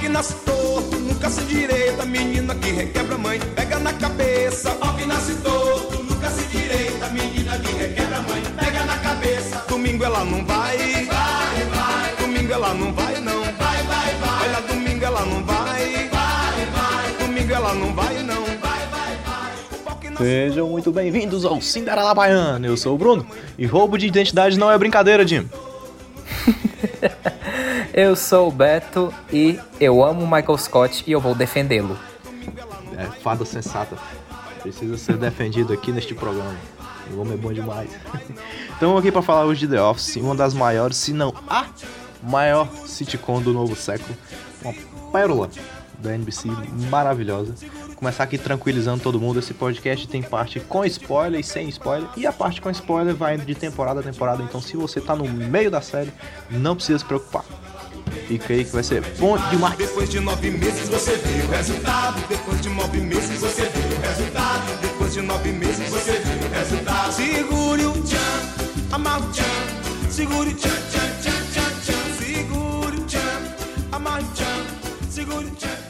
que nasce torto, nunca se direita, menina que requebra mãe, pega na cabeça. Ó que nasce torto, nunca se direita, menina que requebra mãe, pega na cabeça. Domingo ela não vai, vai, vai. Domingo ela não vai não, vai, vai, vai. Olha, domingo ela não vai, vai, vai. Domingo ela não vai não, vai, vai, vai. Sejam muito bem-vindos ao Cinderela Baiana. Eu sou o Bruno e roubo de identidade não é brincadeira, Jim. Eu sou o Beto e eu amo Michael Scott e eu vou defendê-lo. É fada sensata. Precisa ser defendido aqui neste programa. O homem é bom demais. Estamos aqui para falar hoje de The Office, uma das maiores, se não a maior sitcom do novo século. Uma pérola da NBC maravilhosa. Começar aqui tranquilizando todo mundo. Esse podcast tem parte com spoiler e sem spoiler. E a parte com spoiler vai indo de temporada a temporada. Então, se você tá no meio da série, não precisa se preocupar. Fica aí que vai ser bom demais. Depois de nove meses você vê o resultado. Depois de nove meses você vê o resultado. Depois de nove meses você vê o resultado. Segure o tchan, amarra o tchan. Segure o tchan, tchan, tchan, tchan, tchan. Segure o tchan, amarra o tchan. Segure o tchan,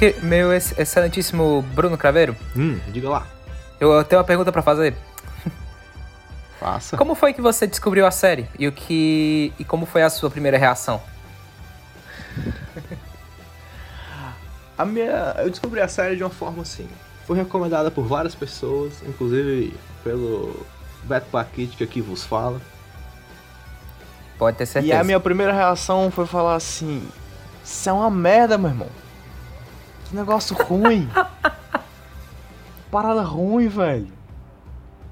que- meu ex- excelentíssimo Bruno Craveiro, Hum, diga lá. eu tenho uma pergunta pra fazer. Faça. Como foi que você descobriu a série e o que e como foi a sua primeira reação? A minha, eu descobri a série de uma forma assim. Foi recomendada por várias pessoas, inclusive pelo Beto Paquete que aqui vos fala. Pode ter E certeza. a minha primeira reação foi falar assim: Isso é uma merda, meu irmão. Que negócio ruim. Parada ruim, velho.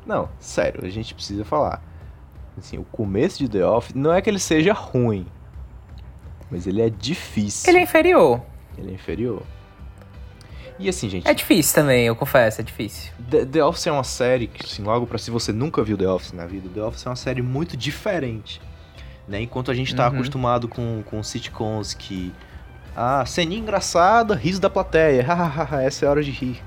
Não, sério, a gente precisa falar. Assim, o começo de The Office não é que ele seja ruim, mas ele é difícil. Ele é inferior. Ele é inferior. E assim, gente, É difícil também, eu confesso, é difícil. The, The Office é uma série que, assim, logo pra se você nunca viu The Office na vida, The Office é uma série muito diferente. Né? Enquanto a gente tá Uhum. acostumado com, com sitcoms que. Ah, ceninha engraçada, riso da plateia, essa é a hora de rir.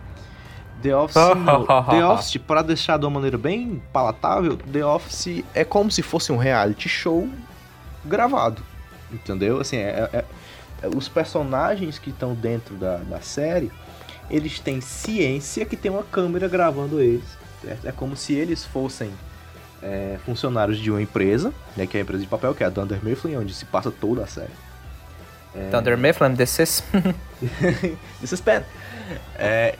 The Office. The Office, para deixar de uma maneira bem palatável, The Office é como se fosse um reality show gravado. Entendeu? Assim, é- é- é- os personagens que estão dentro da, da série, eles têm ciência que tem uma câmera gravando eles. certo? É como se eles fossem é, funcionários de uma empresa, né, que é a empresa de papel, que é a Dunder Mifflin, onde se passa toda a série. Thunder Mifflin, this is... This is pen. É,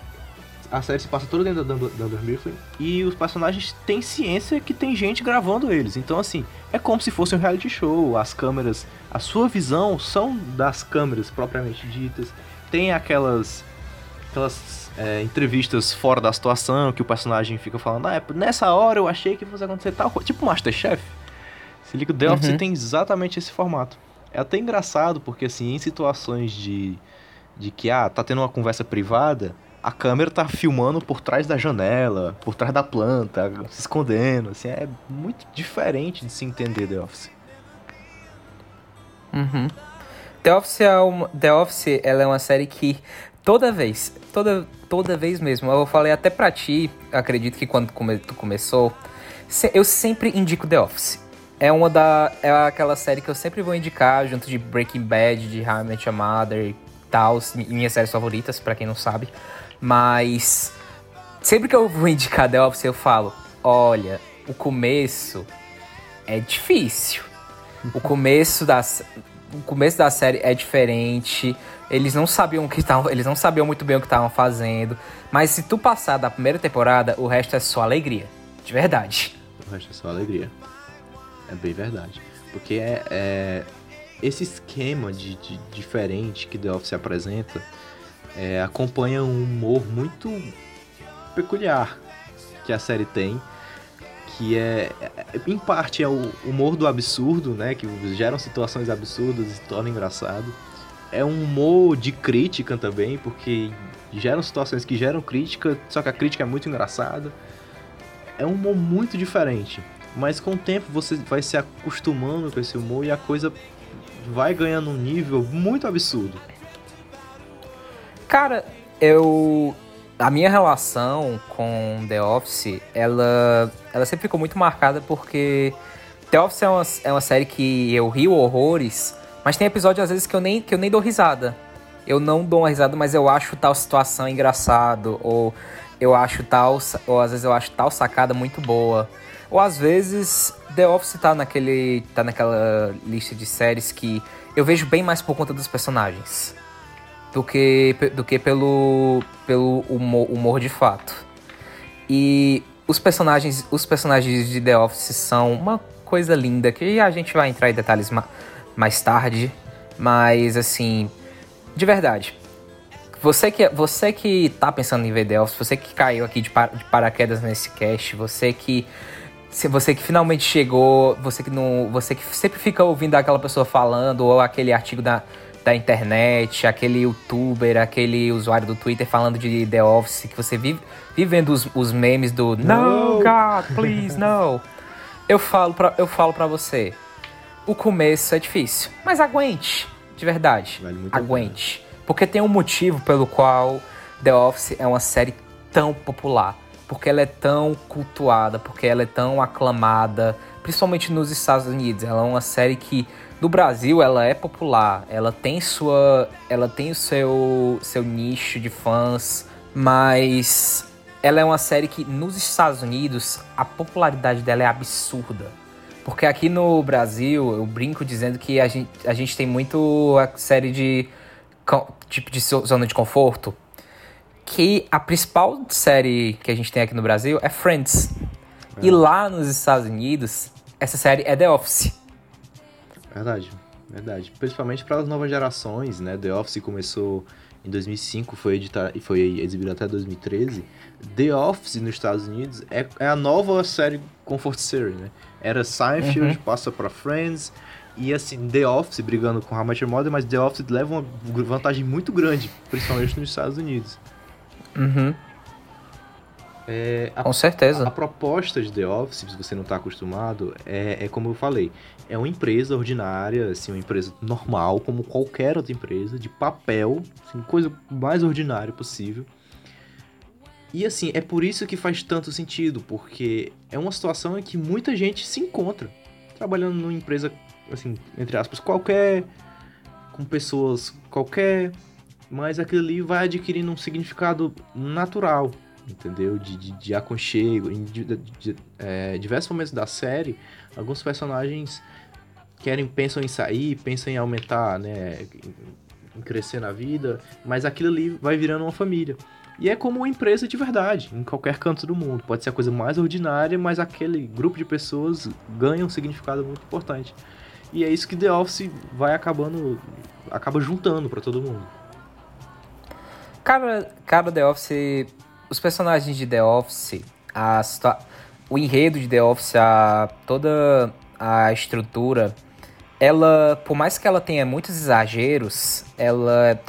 a série se passa toda dentro da Dunder- Dunder Mifflin e os personagens têm ciência que tem gente gravando eles. Então, assim, é como se fosse um reality show. As câmeras, a sua visão são das câmeras propriamente ditas. Tem aquelas, aquelas é, entrevistas fora da situação que o personagem fica falando: Ah, é, nessa hora eu achei que fosse acontecer tal coisa. Tipo Masterchef. Se liga, o The Office Uhum. tem exatamente esse formato. É até engraçado, porque assim, em situações de, de que, ah, tá tendo uma conversa privada, a câmera tá filmando por trás da janela, por trás da planta, se escondendo, assim, é muito diferente de se entender The Office. Uhum. The Office é uma, The Office, ela é uma série que toda vez, toda, toda vez mesmo, eu falei até pra ti, acredito que quando tu começou, eu sempre indico The Office. É uma da, é aquela série que eu sempre vou indicar, junto de Breaking Bad, de How I Met Your Mother e tal, mi- minhas séries favoritas, pra quem não sabe. Mas sempre que eu vou indicar The Office, eu falo, olha, o começo é difícil. O começo da, o começo da série é diferente. Eles não sabiam que estavam, eles não sabiam muito bem o que estavam fazendo. Mas se tu passar da primeira temporada, o resto é só alegria, de verdade. O resto é só alegria. É bem verdade. Porque é, é- esse esquema de, de diferente que The Office apresenta é, acompanha um humor muito peculiar que a série tem, que é, em parte, é o humor do absurdo, né? Que geram situações absurdas e se torna engraçado. É um humor de crítica também, porque geram situações que geram crítica, só que a crítica é muito engraçada. É um humor muito diferente. Mas com o tempo você vai se acostumando com esse humor e a coisa vai ganhando um nível muito absurdo. Cara, eu. A minha relação com The Office, ela, ela sempre ficou muito marcada porque The Office é uma, é uma série que eu rio horrores, mas tem episódios às vezes que eu nem, que eu nem dou risada. Eu não dou uma risada, mas eu acho tal situação engraçado, ou eu acho tal, ou às vezes eu acho tal sacada muito boa. Ou às vezes The Office tá naquele. tá naquela lista de séries que eu vejo bem mais por conta dos personagens. Do que, do que pelo, pelo humor, humor de fato. E os personagens, os personagens de The Office são uma coisa linda que a gente vai entrar em detalhes ma mais tarde. Mas assim, de verdade. Você que, você que tá pensando em ver The Office, você que caiu aqui de, par de paraquedas nesse cast, você que se você que finalmente chegou, você que não, você que sempre fica ouvindo aquela pessoa falando ou aquele artigo da, da internet, aquele youtuber, aquele usuário do Twitter falando de The Office, que você vive, vive vendo os, os memes do No, God, please, no. Eu falo pra, eu falo pra você, o começo é difícil, mas aguente, de verdade, vale aguente. Porque tem um motivo pelo qual The Office é uma série tão popular porque ela é tão cultuada, porque ela é tão aclamada, principalmente nos Estados Unidos. Ela é uma série que no Brasil ela é popular, ela tem sua, ela tem o seu seu nicho de fãs, mas ela é uma série que nos Estados Unidos a popularidade dela é absurda. Porque aqui no Brasil, eu brinco dizendo que a gente, a gente tem muito a série de tipo de zona de conforto, que a principal série que a gente tem aqui no Brasil é Friends. É. E lá nos Estados Unidos, essa série é The Office. Verdade, verdade. Principalmente para as novas gerações, né? The Office começou em 2005, foi editar e foi exibido até 2013. The Office nos Estados Unidos é, é a nova série Comfort Series, né? Era Seinfeld, uhum. passa para Friends, e assim, The Office brigando com How Much Mother, mas The Office leva uma vantagem muito grande, principalmente nos Estados Unidos. Uhum. É, a, Com certeza. A, a, proposta de The Office, se você não está acostumado, é, é como eu falei, é uma empresa ordinária, assim, uma empresa normal, como qualquer outra empresa, de papel, assim, coisa mais ordinária possível. E assim, é por isso que faz tanto sentido, porque é uma situação em que muita gente se encontra trabalhando numa empresa, assim, entre aspas, qualquer, com pessoas qualquer, mas aquilo ali vai adquirindo um significado natural, entendeu? De, de, de aconchego. Em de, de, é, diversos momentos da série, alguns personagens querem, pensam em sair, pensam em aumentar, né? Em crescer na vida, mas aquilo ali vai virando uma família. E é como uma empresa de verdade, em qualquer canto do mundo. Pode ser a coisa mais ordinária, mas aquele grupo de pessoas ganha um significado muito importante. E é isso que The Office vai acabando, acaba juntando para todo mundo. Cara, cara, The Office. Os personagens de The Office, a, o enredo de The Office, a, toda a estrutura, ela, por mais que ela tenha muitos exageros, ela.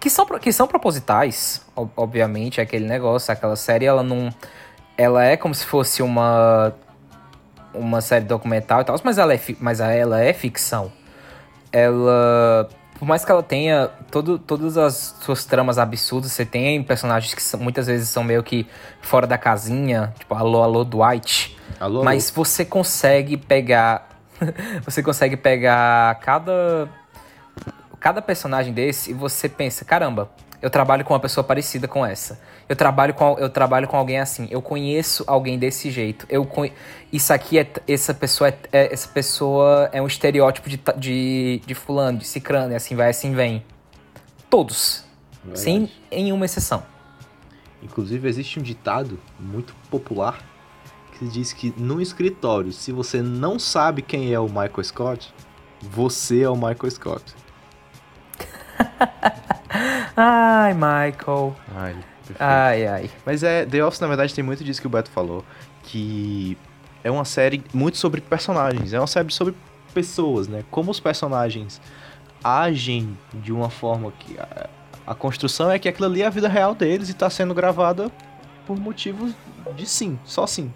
Que são, que são propositais, obviamente, aquele negócio, aquela série, ela não. Ela é como se fosse uma. Uma série documental e tal, mas ela é, mas ela é ficção. Ela por mais que ela tenha todo, todas as suas tramas absurdas, você tem personagens que são, muitas vezes são meio que fora da casinha, tipo alô, alô, Dwight. Alô, alô. Mas você consegue pegar. você consegue pegar cada. Cada personagem desse e você pensa, caramba, eu trabalho com uma pessoa parecida com essa. Eu trabalho com, eu trabalho com alguém assim. Eu conheço alguém desse jeito. Eu Isso aqui é. Essa pessoa é, é, essa pessoa é um estereótipo de, de, de fulano, de cicrano, e assim vai, assim vem. Todos. Verdade. Sem nenhuma exceção. Inclusive, existe um ditado muito popular que diz que no escritório, se você não sabe quem é o Michael Scott, você é o Michael Scott. ai, Michael. Ai, ai, ai. Mas é, The Office, na verdade, tem muito disso que o Beto falou. Que é uma série muito sobre personagens, é uma série sobre pessoas, né? Como os personagens agem de uma forma que a, a construção é que aquilo ali é a vida real deles e está sendo gravada por motivos de sim, só sim.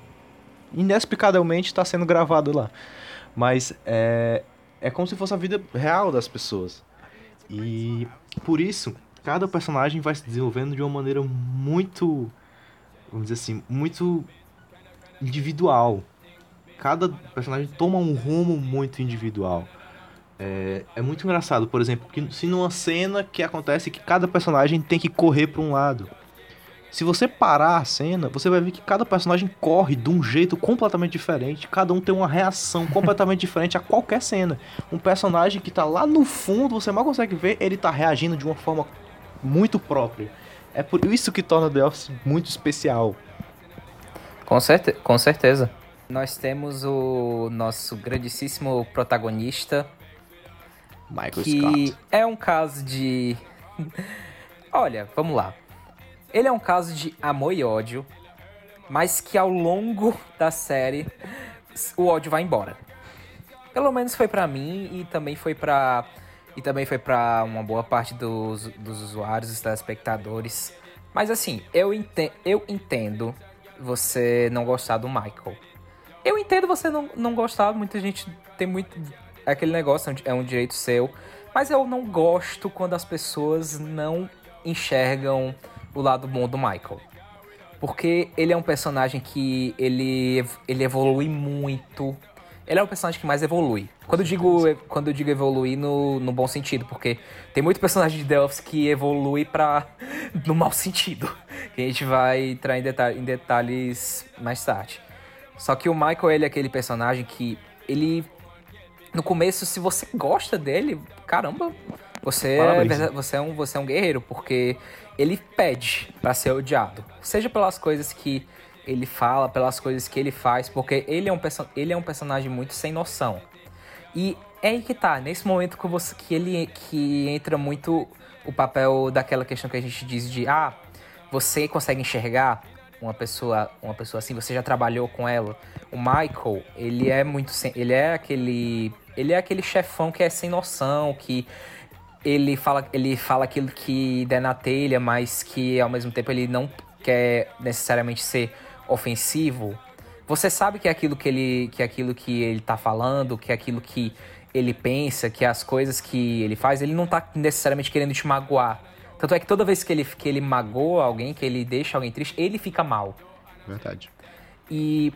Inexplicavelmente está sendo gravado lá. Mas é, é como se fosse a vida real das pessoas. E por isso, cada personagem vai se desenvolvendo de uma maneira muito, vamos dizer assim, muito individual. Cada personagem toma um rumo muito individual. É, é muito engraçado, por exemplo, que se numa cena que acontece que cada personagem tem que correr para um lado. Se você parar a cena, você vai ver que cada personagem corre de um jeito completamente diferente. Cada um tem uma reação completamente diferente a qualquer cena. Um personagem que tá lá no fundo, você mal consegue ver, ele tá reagindo de uma forma muito própria. É por isso que torna The Office muito especial. Com, certe com certeza. Nós temos o nosso grandíssimo protagonista. Michael que Scott. é um caso de. Olha, vamos lá. Ele é um caso de amor e ódio, mas que ao longo da série o ódio vai embora. Pelo menos foi para mim e também foi para e também foi para uma boa parte dos, dos usuários, dos telespectadores. Mas assim, eu entendo, eu entendo você não gostar do Michael. Eu entendo você não, não gostar, muita gente tem muito. É aquele negócio, é um direito seu. Mas eu não gosto quando as pessoas não enxergam o lado bom do Michael. Porque ele é um personagem que ele, ele evolui muito. Ele é o personagem que mais evolui. Quando eu digo, quando eu digo evoluir no, no bom sentido, porque tem muito personagem de The Office que evolui para no mau sentido. Que a gente vai entrar em, detalhe, em detalhes mais tarde. Só que o Michael, ele é aquele personagem que ele no começo, se você gosta dele, caramba, você é, você é um você é um guerreiro, porque ele pede para ser odiado. Seja pelas coisas que ele fala, pelas coisas que ele faz, porque ele é um, ele é um personagem muito sem noção. E é aí que tá, nesse momento que, você, que ele que entra muito o papel daquela questão que a gente diz de ah, você consegue enxergar uma pessoa, uma pessoa assim, você já trabalhou com ela. O Michael, ele é muito sem, ele é aquele, ele é aquele chefão que é sem noção, que ele fala, ele fala aquilo que der na telha, mas que ao mesmo tempo ele não quer necessariamente ser ofensivo. Você sabe que é aquilo que ele, que é aquilo que ele tá falando, que é aquilo que ele pensa, que as coisas que ele faz, ele não tá necessariamente querendo te magoar. Tanto é que toda vez que ele, que ele magoa alguém, que ele deixa alguém triste, ele fica mal. Verdade. E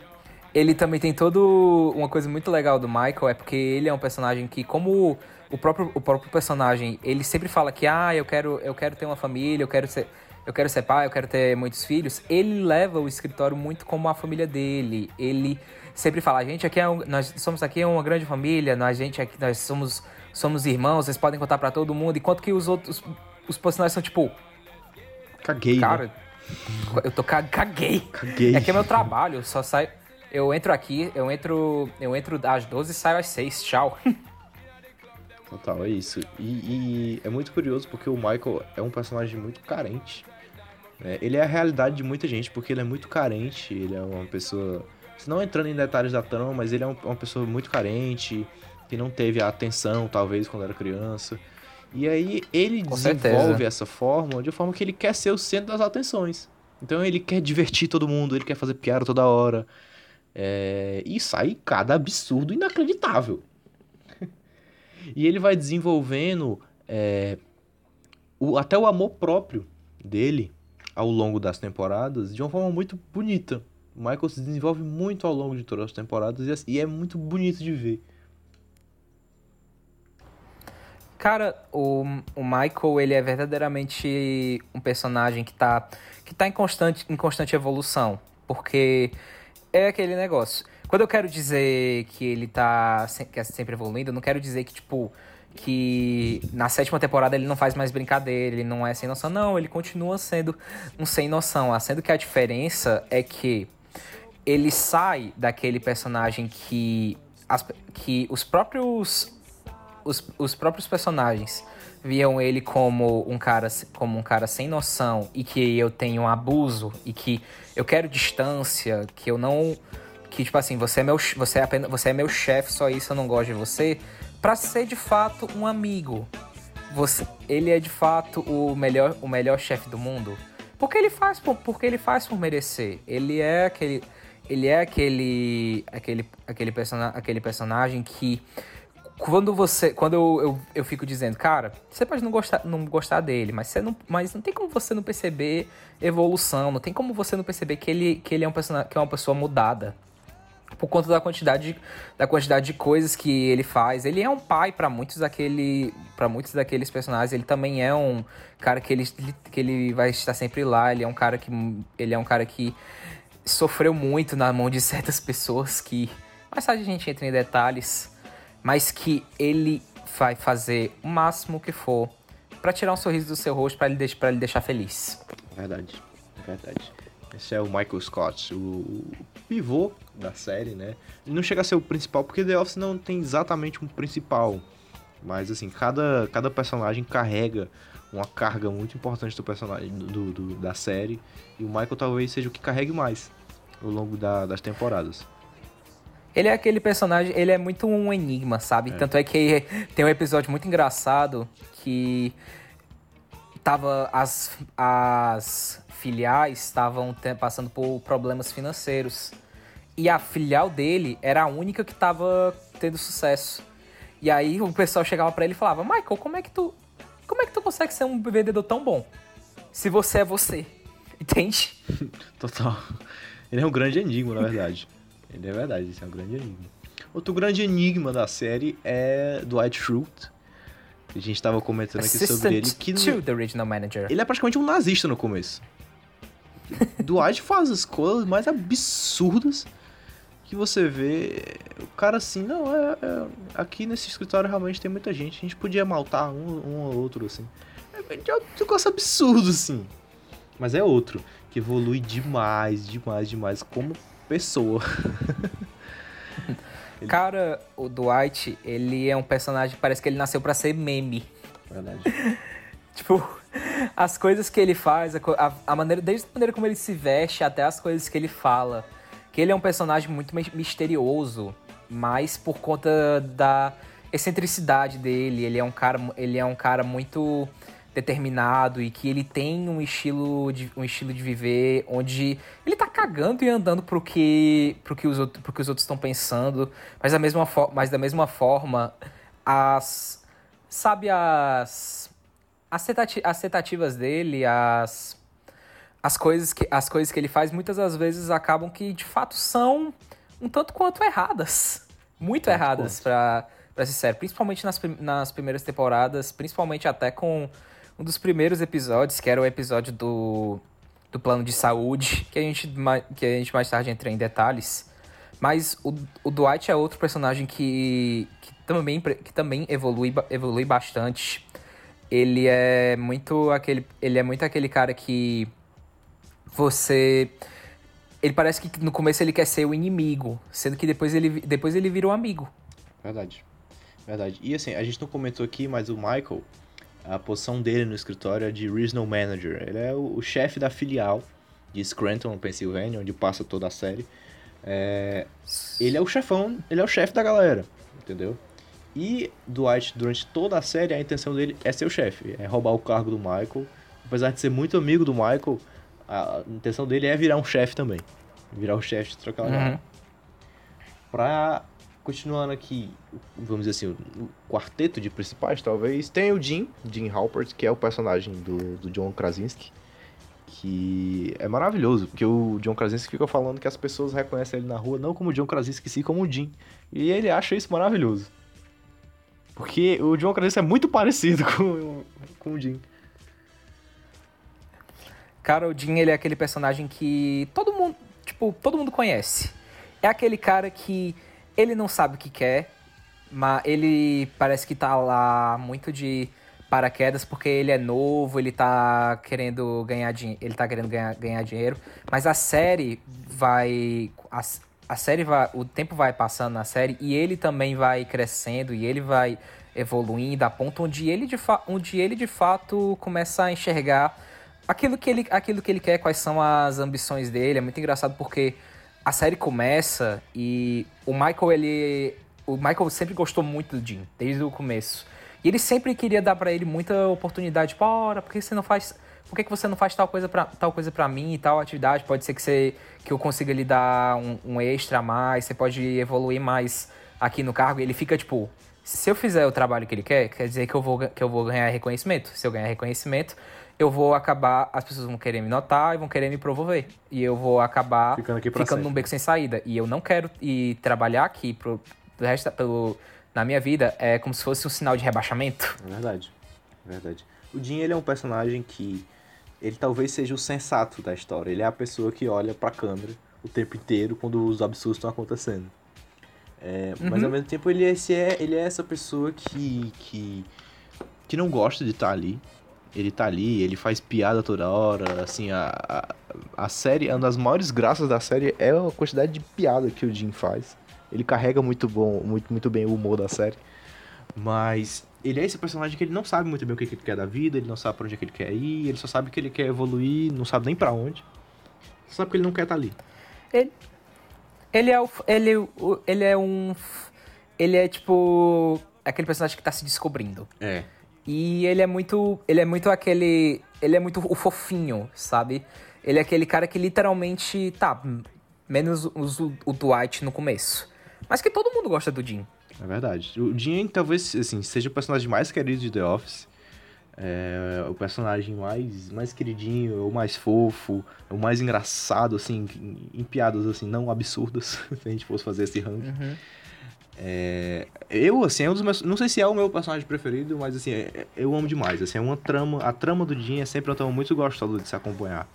ele também tem todo uma coisa muito legal do Michael, é porque ele é um personagem que, como o próprio, o próprio personagem, ele sempre fala que, ah, eu quero, eu quero ter uma família, eu quero ser, eu quero ser pai, eu quero ter muitos filhos. Ele leva o escritório muito como a família dele. Ele sempre fala, a gente aqui é um, nós somos aqui uma grande família, nós gente aqui nós somos somos irmãos, vocês podem contar para todo mundo, enquanto que os outros os personagens são tipo. Caguei. Né? Cara, né? eu tô caguei. Caguei. É que é meu trabalho, eu só saio. Eu entro aqui, eu entro. Eu entro às 12 e saio às 6. Tchau. Total, é isso. E, e, é muito curioso porque o Michael é um personagem muito carente. Né? Ele é a realidade de muita gente, porque ele é muito carente, ele é uma pessoa. Se não entrando em detalhes da trama, mas ele é uma pessoa muito carente, que não teve a atenção, talvez, quando era criança. E aí ele Com desenvolve certeza. essa fórmula de forma que ele quer ser o centro das atenções. Então ele quer divertir todo mundo, ele quer fazer piada toda hora. É... E sai cada absurdo inacreditável. E ele vai desenvolvendo é... o... até o amor próprio dele ao longo das temporadas de uma forma muito bonita. O Michael se desenvolve muito ao longo de todas as temporadas e é muito bonito de ver. Cara, o, o Michael, ele é verdadeiramente um personagem que tá, que tá em, constante, em constante evolução. Porque é aquele negócio. Quando eu quero dizer que ele tá que é sempre evoluindo, eu não quero dizer que, tipo, que na sétima temporada ele não faz mais brincadeira, ele não é sem noção. Não, ele continua sendo um sem noção. Sendo que a diferença é que ele sai daquele personagem que, as, que os próprios os, os próprios personagens viam ele como um cara como um cara sem noção e que eu tenho um abuso e que eu quero distância, que eu não que tipo assim, você é meu, você é apenas, você é meu chefe, só isso eu não gosto de você, para ser de fato um amigo. Você, ele é de fato o melhor, o melhor chefe do mundo. Porque ele faz por, porque ele faz por merecer. Ele é aquele ele é aquele aquele aquele, persona, aquele personagem que quando você quando eu, eu, eu, fico dizendo cara você pode não gostar não gostar dele mas você não mas não tem como você não perceber evolução não tem como você não perceber que ele que ele é um personagem que é uma pessoa mudada por conta da quantidade, da quantidade de coisas que ele faz. Ele é um pai para muitos daquele, para muitos daqueles personagens. Ele também é um cara que ele, que ele vai estar sempre lá. Ele é um cara que ele é um cara que sofreu muito na mão de certas pessoas que mais tarde a gente entra em detalhes, mas que ele vai fazer o máximo que for para tirar um sorriso do seu rosto para ele, ele deixar feliz. Verdade, verdade. Esse é o Michael Scott, o pivô da série, né? Ele não chega a ser o principal, porque The Office não tem exatamente um principal. Mas, assim, cada, cada personagem carrega uma carga muito importante do personagem do, do, da série. E o Michael talvez seja o que carregue mais ao longo da, das temporadas. Ele é aquele personagem, ele é muito um enigma, sabe? É. Tanto é que tem um episódio muito engraçado que tava as, as filiais estavam passando por problemas financeiros. E a filial dele era a única que estava tendo sucesso. E aí o pessoal chegava para ele e falava: "Michael, como é que tu como é que tu consegue ser um vendedor tão bom? Se você é você." Entende? Total. Ele é um grande enigma, na verdade. Ele é verdade, isso é um grande enigma. Outro grande enigma da série é Dwight Schrute. A gente estava comentando aqui Assistant sobre ele que to the original manager. ele é praticamente um nazista no começo. Dwight faz as coisas mais absurdas que você vê. O cara assim, não, é, é, aqui nesse escritório realmente tem muita gente, a gente podia maltar um, um ou outro, assim. É, é um negócio absurdo, assim. Mas é outro, que evolui demais, demais, demais como pessoa. Cara, o Dwight, ele é um personagem, parece que ele nasceu para ser meme. Verdade. tipo, as coisas que ele faz, a, a, maneira, desde a maneira como ele se veste até as coisas que ele fala. Que ele é um personagem muito misterioso, mas por conta da excentricidade dele, ele é um cara, ele é um cara muito determinado e que ele tem um estilo de, um estilo de viver onde ele tá cagando e andando pro que, pro que, os, pro que os outros estão pensando, mas da mesma, mas da mesma forma, as. Sabe, as, as tentativas dele, as, as, coisas que, as coisas que ele faz, muitas das vezes acabam que de fato são um tanto quanto erradas. Muito é, erradas, pra, pra ser sério. Principalmente nas, nas primeiras temporadas, principalmente até com um dos primeiros episódios, que era o episódio do, do plano de saúde, que a gente, que a gente mais tarde entra em detalhes. Mas o, o Dwight é outro personagem que, que também, que também evolui, evolui bastante ele é muito aquele, ele é muito aquele cara que você ele parece que no começo ele quer ser o inimigo, sendo que depois ele depois ele vira um amigo. Verdade. Verdade. E assim, a gente não comentou aqui, mas o Michael, a posição dele no escritório é de Regional Manager. Ele é o, o chefe da filial de Scranton, Pennsylvania, onde passa toda a série. É, ele é o chefão, ele é o chefe da galera, entendeu? E Dwight, durante toda a série, a intenção dele é ser o chefe, é roubar o cargo do Michael. Apesar de ser muito amigo do Michael, a intenção dele é virar um chefe também. Virar o chefe de trocar uhum. Pra continuando aqui, vamos dizer assim, o quarteto de principais, talvez, tem o Jim, Jim Halpert, que é o personagem do, do John Krasinski, que é maravilhoso, porque o John Krasinski fica falando que as pessoas reconhecem ele na rua não como John Krasinski, sim como o Jim. E ele acha isso maravilhoso. Porque o John Krasinski é muito parecido com, com o Jim. O Jim, ele é aquele personagem que todo mundo, tipo, todo mundo conhece. É aquele cara que ele não sabe o que quer, mas ele parece que tá lá muito de paraquedas porque ele é novo, ele tá querendo ganhar dinheiro, ele tá querendo ganhar, ganhar dinheiro, mas a série vai a, a série vai, o tempo vai passando na série e ele também vai crescendo e ele vai evoluindo a ponto onde ele de, onde ele de fato começa a enxergar aquilo que, ele, aquilo que ele quer, quais são as ambições dele. É muito engraçado porque a série começa e o Michael, ele. O Michael sempre gostou muito do Jim, desde o começo. E ele sempre queria dar para ele muita oportunidade. Bora, por que você não faz. Por que, que você não faz tal coisa para tal coisa para mim e tal atividade? Pode ser que, você, que eu consiga lhe dar um, um extra a mais, você pode evoluir mais aqui no cargo. E ele fica tipo, se eu fizer o trabalho que ele quer, quer dizer que eu vou, que eu vou ganhar reconhecimento. Se eu ganhar reconhecimento, eu vou acabar, as pessoas vão querer me notar e vão querer me promover. E eu vou acabar Ficando aqui ficando sempre. num beco sem saída. E eu não quero ir trabalhar aqui pro, pro resto, pelo, na minha vida é como se fosse um sinal de rebaixamento. É verdade. É verdade. O Jim, ele é um personagem que. Ele talvez seja o sensato da história. Ele é a pessoa que olha pra câmera o tempo inteiro quando os absurdos estão acontecendo. É, Mas Uhum. ao mesmo tempo ele é, é, ele é essa pessoa que, que. que não gosta de estar ali. Ele tá ali, ele faz piada toda hora. Assim, a, a, a série, uma das maiores graças da série é a quantidade de piada que o Jim faz. Ele carrega muito bom, muito, muito bem o humor da série. Mas ele é esse personagem que ele não sabe muito bem o que que ele quer da vida, ele não sabe pra onde é que ele quer ir, ele só sabe que ele quer evoluir, não sabe nem pra onde. Só sabe que ele não quer estar ali. Ele é o, ele, o- ele é um ele é tipo aquele personagem que tá se descobrindo. É. E ele é muito. Ele é muito aquele. Ele é muito o fofinho, sabe? Ele é aquele cara que literalmente. Tá, menos os- o, o Dwight no começo. Mas que todo mundo gosta do Jim. É verdade. O Jim talvez assim, seja o personagem mais querido de The Office. É o personagem mais, mais queridinho, o mais fofo, o mais engraçado, assim, em, piadas assim, não absurdas, se a gente fosse fazer esse ranking. É, eu, assim, é um dos meus. Não sei se é o meu personagem preferido, mas assim, é- eu amo demais. Assim, é uma trama. A trama do Jim é sempre uma trama muito gostosa de se acompanhar.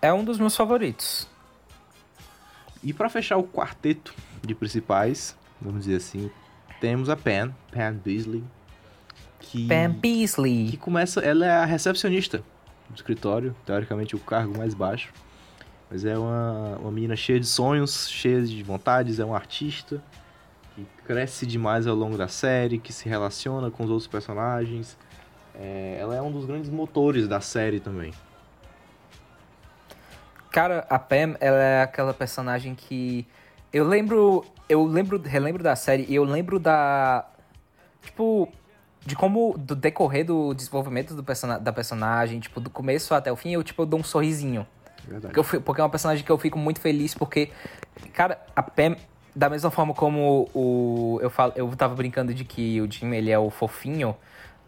É um dos meus favoritos. E pra fechar o quarteto de principais, vamos dizer assim, temos a Pen, Pen Beasley, que, Pam que Beasley. começa, ela é a recepcionista do escritório, teoricamente o cargo mais baixo, mas é uma, uma menina cheia de sonhos, cheia de vontades, é uma artista que cresce demais ao longo da série, que se relaciona com os outros personagens. É, ela é um dos grandes motores da série também. Cara, a Pam, ela é aquela personagem que. Eu lembro. Eu lembro, relembro da série e eu lembro da. Tipo. De como, do decorrer do desenvolvimento do persona, da personagem, tipo, do começo até o fim, eu, tipo, eu dou um sorrisinho. Verdade. Porque, eu, porque é uma personagem que eu fico muito feliz, porque, cara, a Pam, da mesma forma como o. Eu, falo, eu tava brincando de que o Jim ele é o fofinho,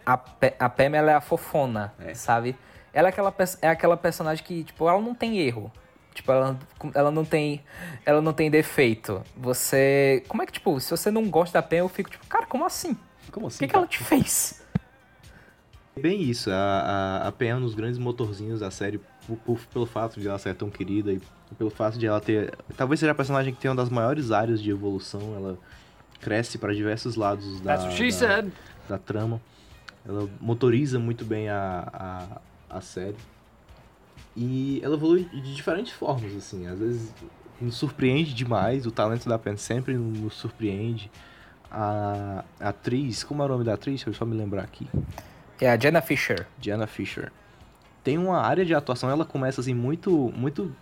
a, Pe- a Pam ela é a fofona, É. sabe? Ela é aquela, é aquela personagem que, tipo, ela não tem erro. Tipo, ela, ela não tem. Ela não tem defeito. Você. Como é que, tipo, se você não gosta da Pam, eu fico, tipo, cara, como assim? Como O assim? que, que cara? ela te fez? Bem isso, a, a, a Pen é um dos grandes motorzinhos da série por- pelo fato de ela ser tão querida e pelo fato de ela ter. Talvez seja a personagem que tem uma das maiores áreas de evolução, ela cresce para diversos lados da, da, da trama. Ela motoriza muito bem a, a, a série. E ela evolui de diferentes formas, assim. Às vezes nos surpreende demais, o talento da Pen sempre nos surpreende. A, a atriz, como é o nome da atriz? Deixa eu só me lembrar aqui. É a Jenna Fisher. Diana Fisher. Tem uma área de atuação, ela começa assim muito muito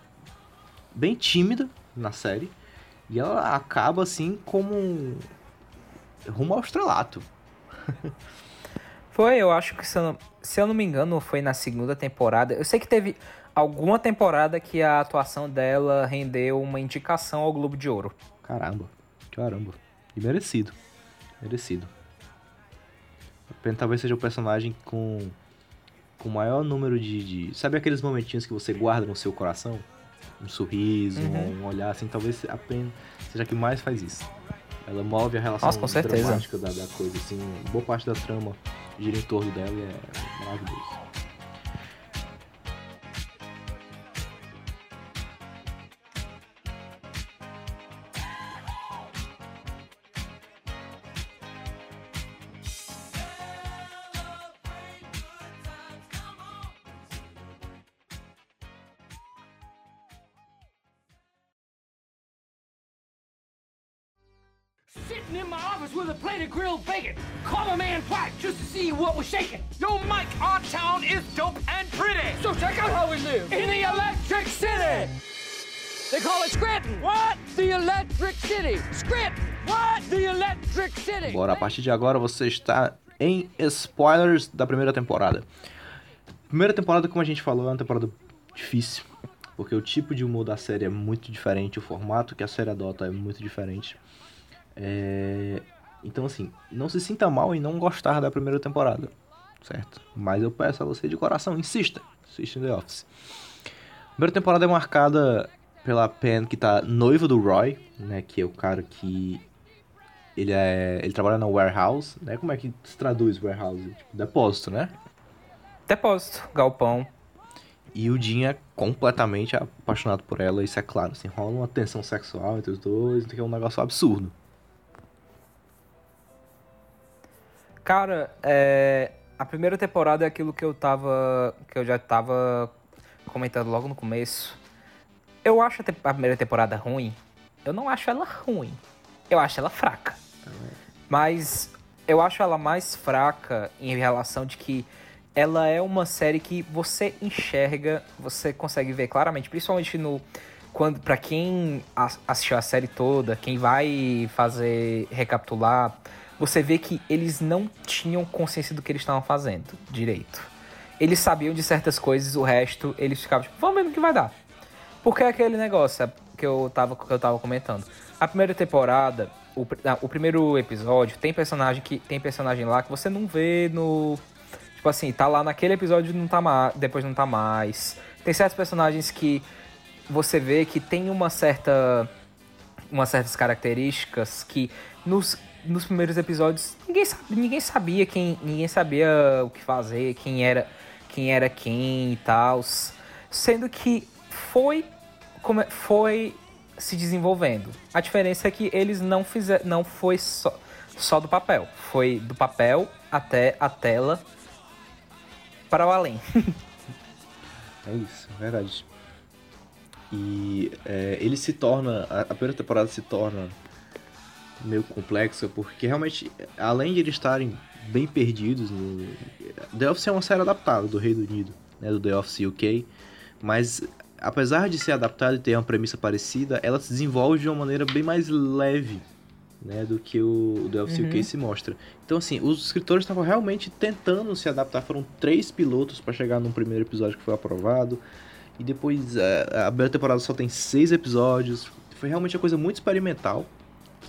bem tímida na série e ela acaba assim como um- rumo ao estrelato. Foi, eu acho que se eu, não, se eu não me engano, foi na segunda temporada. Eu sei que teve alguma temporada que a atuação dela rendeu uma indicação ao Globo de Ouro. Caramba, caramba. E merecido. Merecido. Talvez seja o personagem com com o maior número de, de- Sabe aqueles momentinhos que você guarda no seu coração? Um sorriso, Uhum. um olhar assim, talvez a Pen seja a que mais faz isso. Ela move a relação Nossa, com certeza. dramática da, da coisa, assim. Boa parte da trama gira em torno dela e é maravilhoso. Plate of grilled bacon. Call my man White just to see what was shaking. Yo, Mike, our town is dope and pretty. So check out how we live in the Electric City. They call it Scranton. What? The Electric City. Scranton. What? The Electric City. Bora, a partir de agora você está em spoilers da primeira temporada. Primeira temporada, como a gente falou, é uma temporada difícil, porque o tipo de humor da série é muito diferente, o formato que a série adota é muito diferente. É... Então, assim, não se sinta mal em não gostar da primeira temporada, certo? Mas eu peço a você de coração, insista, insista em The Office. A primeira temporada é marcada pela Pen que tá noiva do Roy, né, que é o cara que ele é, ele trabalha na warehouse, né? Como é que se traduz warehouse? Tipo, depósito, né? Depósito, galpão. E o Jim é completamente apaixonado por ela, isso é claro, assim, rola uma tensão sexual entre os dois, que é um negócio absurdo. Cara, é, a primeira temporada é aquilo que eu tava. que eu já tava comentando logo no começo. Eu acho a, a primeira temporada ruim. Eu não acho ela ruim. Eu acho ela fraca. Mas eu acho ela mais fraca em relação de que ela é uma série que você enxerga, você consegue ver claramente, principalmente no quando para quem as- assistiu a série toda, quem vai fazer recapitular, você vê que eles não tinham consciência do que eles estavam fazendo direito. Eles sabiam de certas coisas, o resto eles ficavam tipo, vamos ver no que vai dar. Porque é aquele negócio é, que eu tava, que eu tava comentando. A primeira temporada, o, ah, o primeiro episódio, tem personagem que tem personagem lá que você não vê no. Tipo assim, tá lá naquele episódio não tá mais. Depois não tá mais. Tem certos personagens que você vê que tem uma certa. umas certas características que nos, nos primeiros episódios ninguém, ninguém sabia quem. ninguém sabia o que fazer, quem era quem era quem e tal. Sendo que foi como foi se desenvolvendo. A diferença é que eles não fizeram, não foi só, só do papel, foi do papel até a tela para o além. É isso, é verdade. E é, ele se torna. A primeira temporada se torna meio complexa, porque realmente, além de eles estarem bem perdidos no. The Office é uma série adaptada do Reino Unido, né? Do The Office UK. Mas apesar de ser adaptada e ter uma premissa parecida, ela se desenvolve de uma maneira bem mais leve. Né, do que o o The Office UK se mostra. Então, assim, os escritores estavam realmente tentando se adaptar. Foram três pilotos para chegar num primeiro episódio que foi aprovado. E depois eh, a primeira temporada só tem seis episódios. Foi realmente uma coisa muito experimental.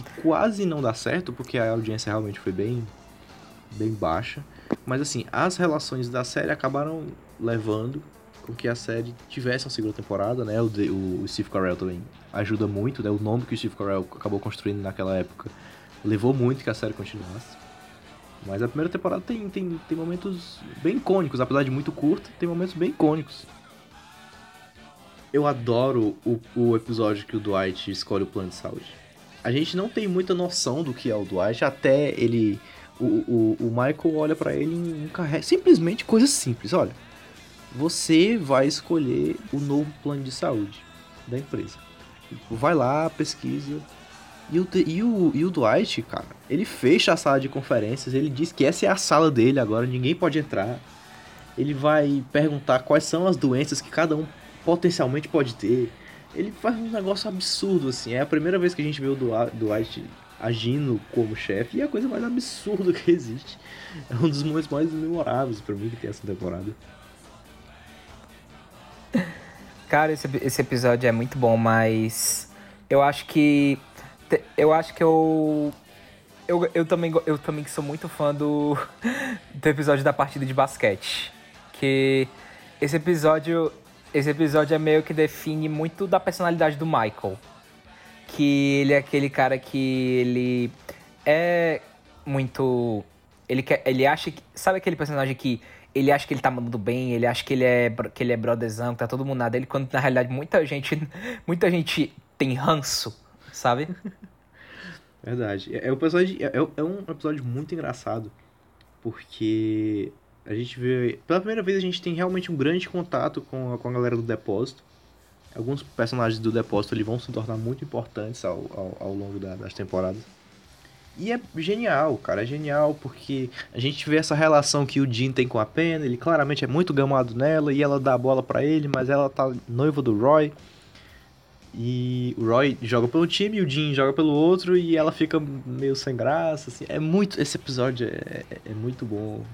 Que quase não dá certo, porque a audiência realmente foi bem, bem baixa. Mas assim, as relações da série acabaram levando com que a série tivesse uma segunda temporada, né? O, o Steve Carell também ajuda muito, né? O nome que o Steve Carell acabou construindo naquela época levou muito que a série continuasse. Mas a primeira temporada tem, tem, tem momentos bem icônicos, apesar de muito curta, tem momentos bem icônicos. Eu adoro o, o episódio que o Dwight escolhe o plano de saúde. A gente não tem muita noção do que é o Dwight até ele. O, o, o Michael olha pra ele um carré. Simplesmente coisas simples, olha. Você vai escolher o novo plano de saúde da empresa. Vai lá, pesquisa. E o, e, o, e o Dwight, cara, ele fecha a sala de conferências, ele diz que essa é a sala dele agora, ninguém pode entrar. Ele vai perguntar quais são as doenças que cada um potencialmente pode ter. Ele faz um negócio absurdo, assim. É a primeira vez que a gente vê o Dwight agindo como chefe e é a coisa mais absurda que existe. É um dos momentos mais memoráveis pra mim que tem essa temporada. Cara, esse, esse episódio é muito bom, mas eu acho que eu acho que eu eu, eu também eu também sou muito fã do do episódio da partida de basquete, que esse episódio esse episódio é meio que define muito da personalidade do Michael, que ele é aquele cara que ele é muito ele quer, ele acha que sabe aquele personagem que ele acha que ele tá mandando bem, ele acha que ele é que ele é brotherzão, que tá todo mundo nada dele, quando na realidade muita gente muita gente tem ranço, sabe? Verdade. É, é um episódio, é, é um episódio muito engraçado. Porque a gente vê. Pela primeira vez a gente tem realmente um grande contato com a, com a galera do depósito. Alguns personagens do depósito ali vão se tornar muito importantes ao, ao, ao longo da- das temporadas. E é genial, cara, é genial porque a gente vê essa relação que o Jim tem com a Pen, ele claramente é muito gamado nela e ela dá a bola pra ele, mas ela tá noiva do Roy. E o Roy joga pelo time, o Jim joga pelo outro e ela fica meio sem graça, assim. É muito. Esse episódio é, é, é muito bom.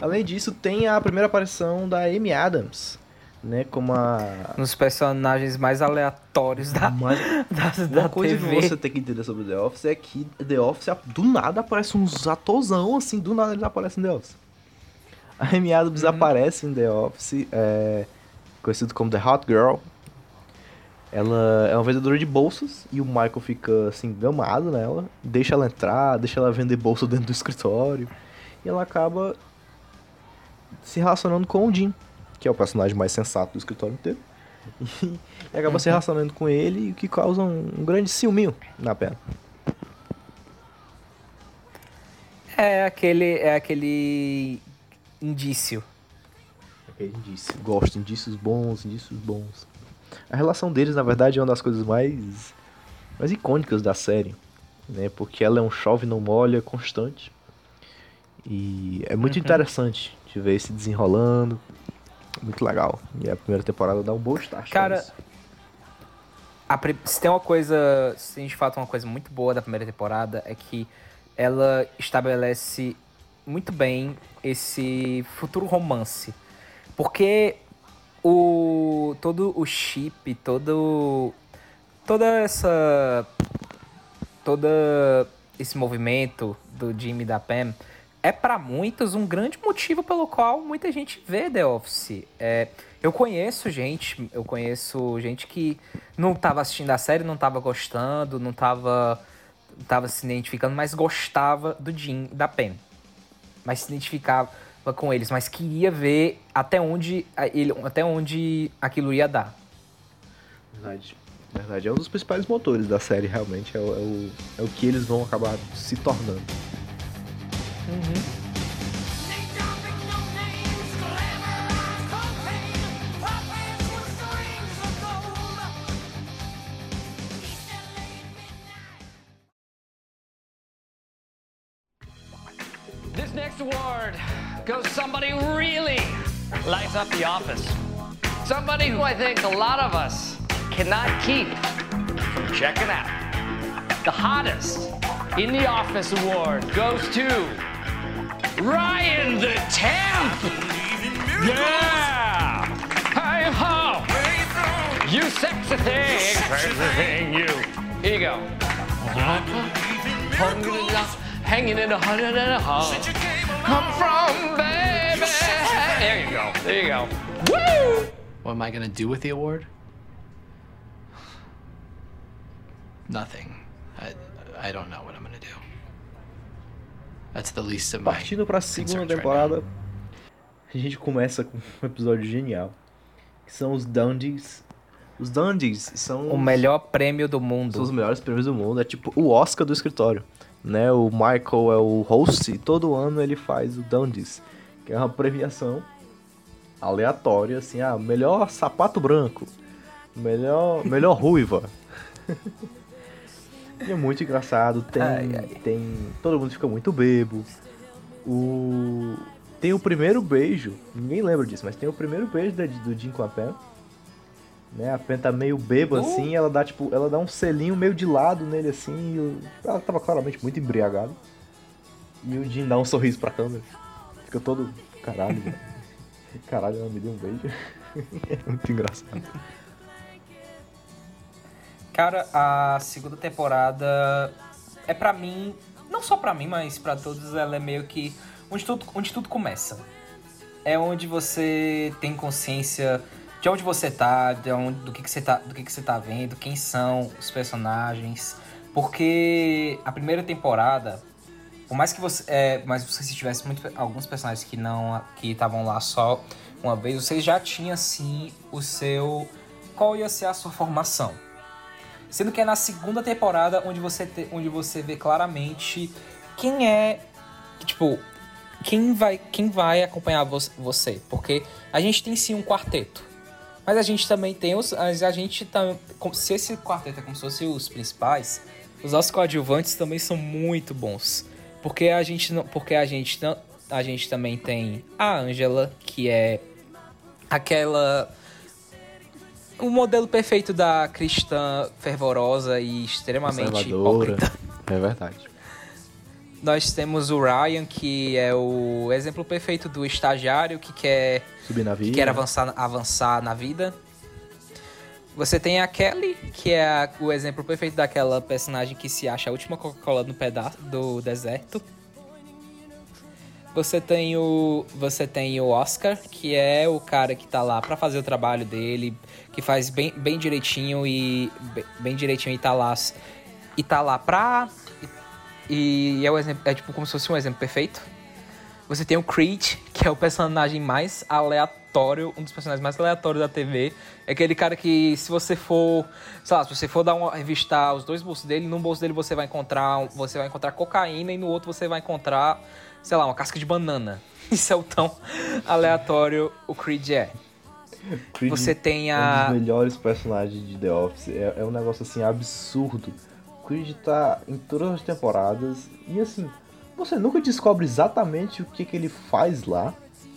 Além disso, tem a primeira aparição da Amy Adams, né? Como a. Nos personagens mais aleatórios da, Mas da, uma da coisa TV. que você tem que entender sobre The Office é que The Office, do nada, aparece uns atorzão, assim, do nada ele aparece em The Office. A Amy Adams aparece em The Office, é, conhecido como The Hot Girl. Ela é uma vendedora de bolsas e o Michael fica, assim, gamado nela. Deixa ela entrar, deixa ela vender bolsa dentro do escritório. E ela acaba se relacionando com o Jim, que é o personagem mais sensato do escritório inteiro. E acaba se relacionando com ele, o que causa um, um grande ciúminho na pena. É aquele, é aquele indício. Aquele indício. Gosto, indícios bons, indícios bons. A relação deles, na verdade, é uma das coisas mais, mais icônicas da série. Né? Porque ela é um chove não molha constante. E é muito interessante de ver se desenrolando. Muito legal. E a primeira temporada dá um bom start. Cara, pri- se tem uma coisa, se tem de fato uma coisa muito boa da primeira temporada é que ela estabelece muito bem esse futuro romance. Porque o todo o chip, todo toda essa toda esse movimento do Jimmy e da Pam é pra muitos um grande motivo pelo qual muita gente vê The Office. É, eu conheço gente, eu conheço gente que não tava assistindo a série, não tava gostando, não tava, tava se identificando, mas gostava do Jim da Pam. Mas se identificava com eles, mas queria ver até onde, ele, até onde aquilo ia dar. Verdade. Verdade. É um dos principais motores da série, realmente. É o, é o, é o que eles vão acabar se tornando. This next award goes somebody really lights up the office. Somebody who I think a lot of us cannot keep from checking out. The hottest in the office award goes to Ryan the Temp. Yeah! Hey ho! You sexy thing, sexy thing, you. Here you go. Hanging in a hundred and a half. Come from, baby. There you go. There you go. Woo! What am I gonna do with the award? Nothing. I, I don't know what I'm gonna do. That's the least of my Partindo pra segunda concerns right temporada, now. a gente começa com um episódio genial. Que são os Dungeons. Os Dungeons são O os- melhor prêmio do são mundo. os melhores prêmios do mundo. É tipo o Oscar do escritório. Né? O Michael é o host e todo ano ele faz o Dungeons. Que é uma premiação aleatória, assim, ah, melhor sapato branco. Melhor, melhor ruiva. E é muito engraçado, tem, Ai, ai. tem. Todo mundo fica muito bebo. O. Tem o primeiro beijo, ninguém lembra disso, mas tem o primeiro beijo da- do Jim com a Pen. Né? A Pen tá meio beba Uh. assim, ela dá tipo, ela dá um selinho meio de lado nele assim, ela tava claramente muito embriagada. E o Jim dá um sorriso pra câmera. Fica todo. Caralho. Caralho, ela me deu um beijo. é muito engraçado. Cara, a segunda temporada é pra mim, não só pra mim, mas pra todos, ela é meio que onde tudo, onde tudo começa. É onde você tem consciência de onde você tá, de onde, do que, que você tá, do que, que você tá vendo, quem são os personagens. Porque a primeira temporada, por mais que você, é, mas se você tivesse muito, alguns personagens que não que estavam lá só uma vez, você já tinha assim o seu qual ia ser a sua formação. Sendo que é na segunda temporada onde você, te- onde você vê claramente quem é. Tipo, quem vai, quem vai acompanhar vo- você. Porque a gente tem sim um quarteto. Mas a gente também tem os. A gente tá. Se esse quarteto é como se fosse os principais, os nossos coadjuvantes também são muito bons. Porque a gente não. Porque a gente não. A gente também tem a Angela, que é aquela o modelo perfeito da cristã fervorosa e extremamente hipócrita. É verdade. Nós temos o Ryan, que é o exemplo perfeito do estagiário que quer, Subir na que vida. quer avançar, avançar na vida. Você tem a Kelly, que é a- o exemplo perfeito daquela personagem que se acha a última Coca-Cola no pedaço do deserto. Você tem o você tem o Oscar, que é o cara que tá lá pra fazer o trabalho dele, que faz bem, bem direitinho e bem, direitinho e tá lá e tá lá pra e, é o exemplo, é tipo como se fosse um exemplo perfeito. Você tem o Creed, que é o personagem mais aleatório, um dos personagens mais aleatórios da TV. É aquele cara que, se você for, sei lá, se você for dar uma revistar os dois bolsos dele, num bolso dele você vai encontrar, você vai encontrar cocaína e no outro você vai encontrar, sei lá, uma casca de banana. Isso é o tão aleatório o Creed é. Creed Você tem é a- Um dos melhores personagens de The Office. É, é um negócio assim absurdo. Creed tá em todas as temporadas. E assim, você nunca descobre exatamente o que, que ele faz lá.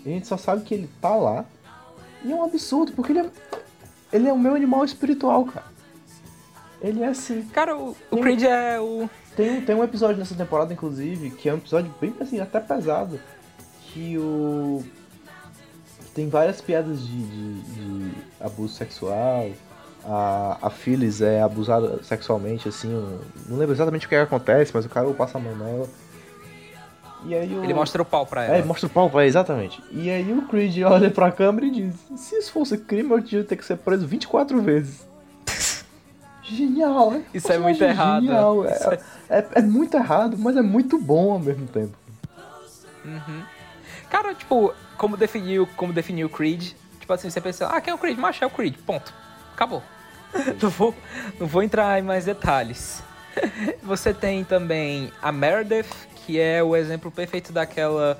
A gente só sabe que ele tá lá. E é um absurdo, porque ele é. Ele é o meu animal espiritual, cara. Ele é assim. Cara, o, o Creed é o. Tem, tem um episódio nessa temporada, inclusive, que é um episódio bem assim, até pesado. Que o. Tem várias piadas de, de- de abuso sexual. A, a Phyllis é abusada sexualmente, assim. não lembro exatamente o que, é que acontece, mas o cara passa a mão nela. E aí o. Ele mostra o pau pra ela. É, ele mostra o pau pra ela, exatamente. E aí o Creed olha pra câmera e diz: Se isso fosse crime, eu tinha que ter que ser preso 24 vezes. Genial, né? Isso é muito Personagem errado. Genial. É, é- é, é muito errado, mas é muito bom ao mesmo tempo. Cara, tipo, como definiu, como definiu o Creed, tipo assim, você pensa, ah, quem é o Creed? Macho é o Creed, ponto. Acabou. não, vou, não vou entrar em mais detalhes. Você tem também a Meredith, que é o exemplo perfeito daquela,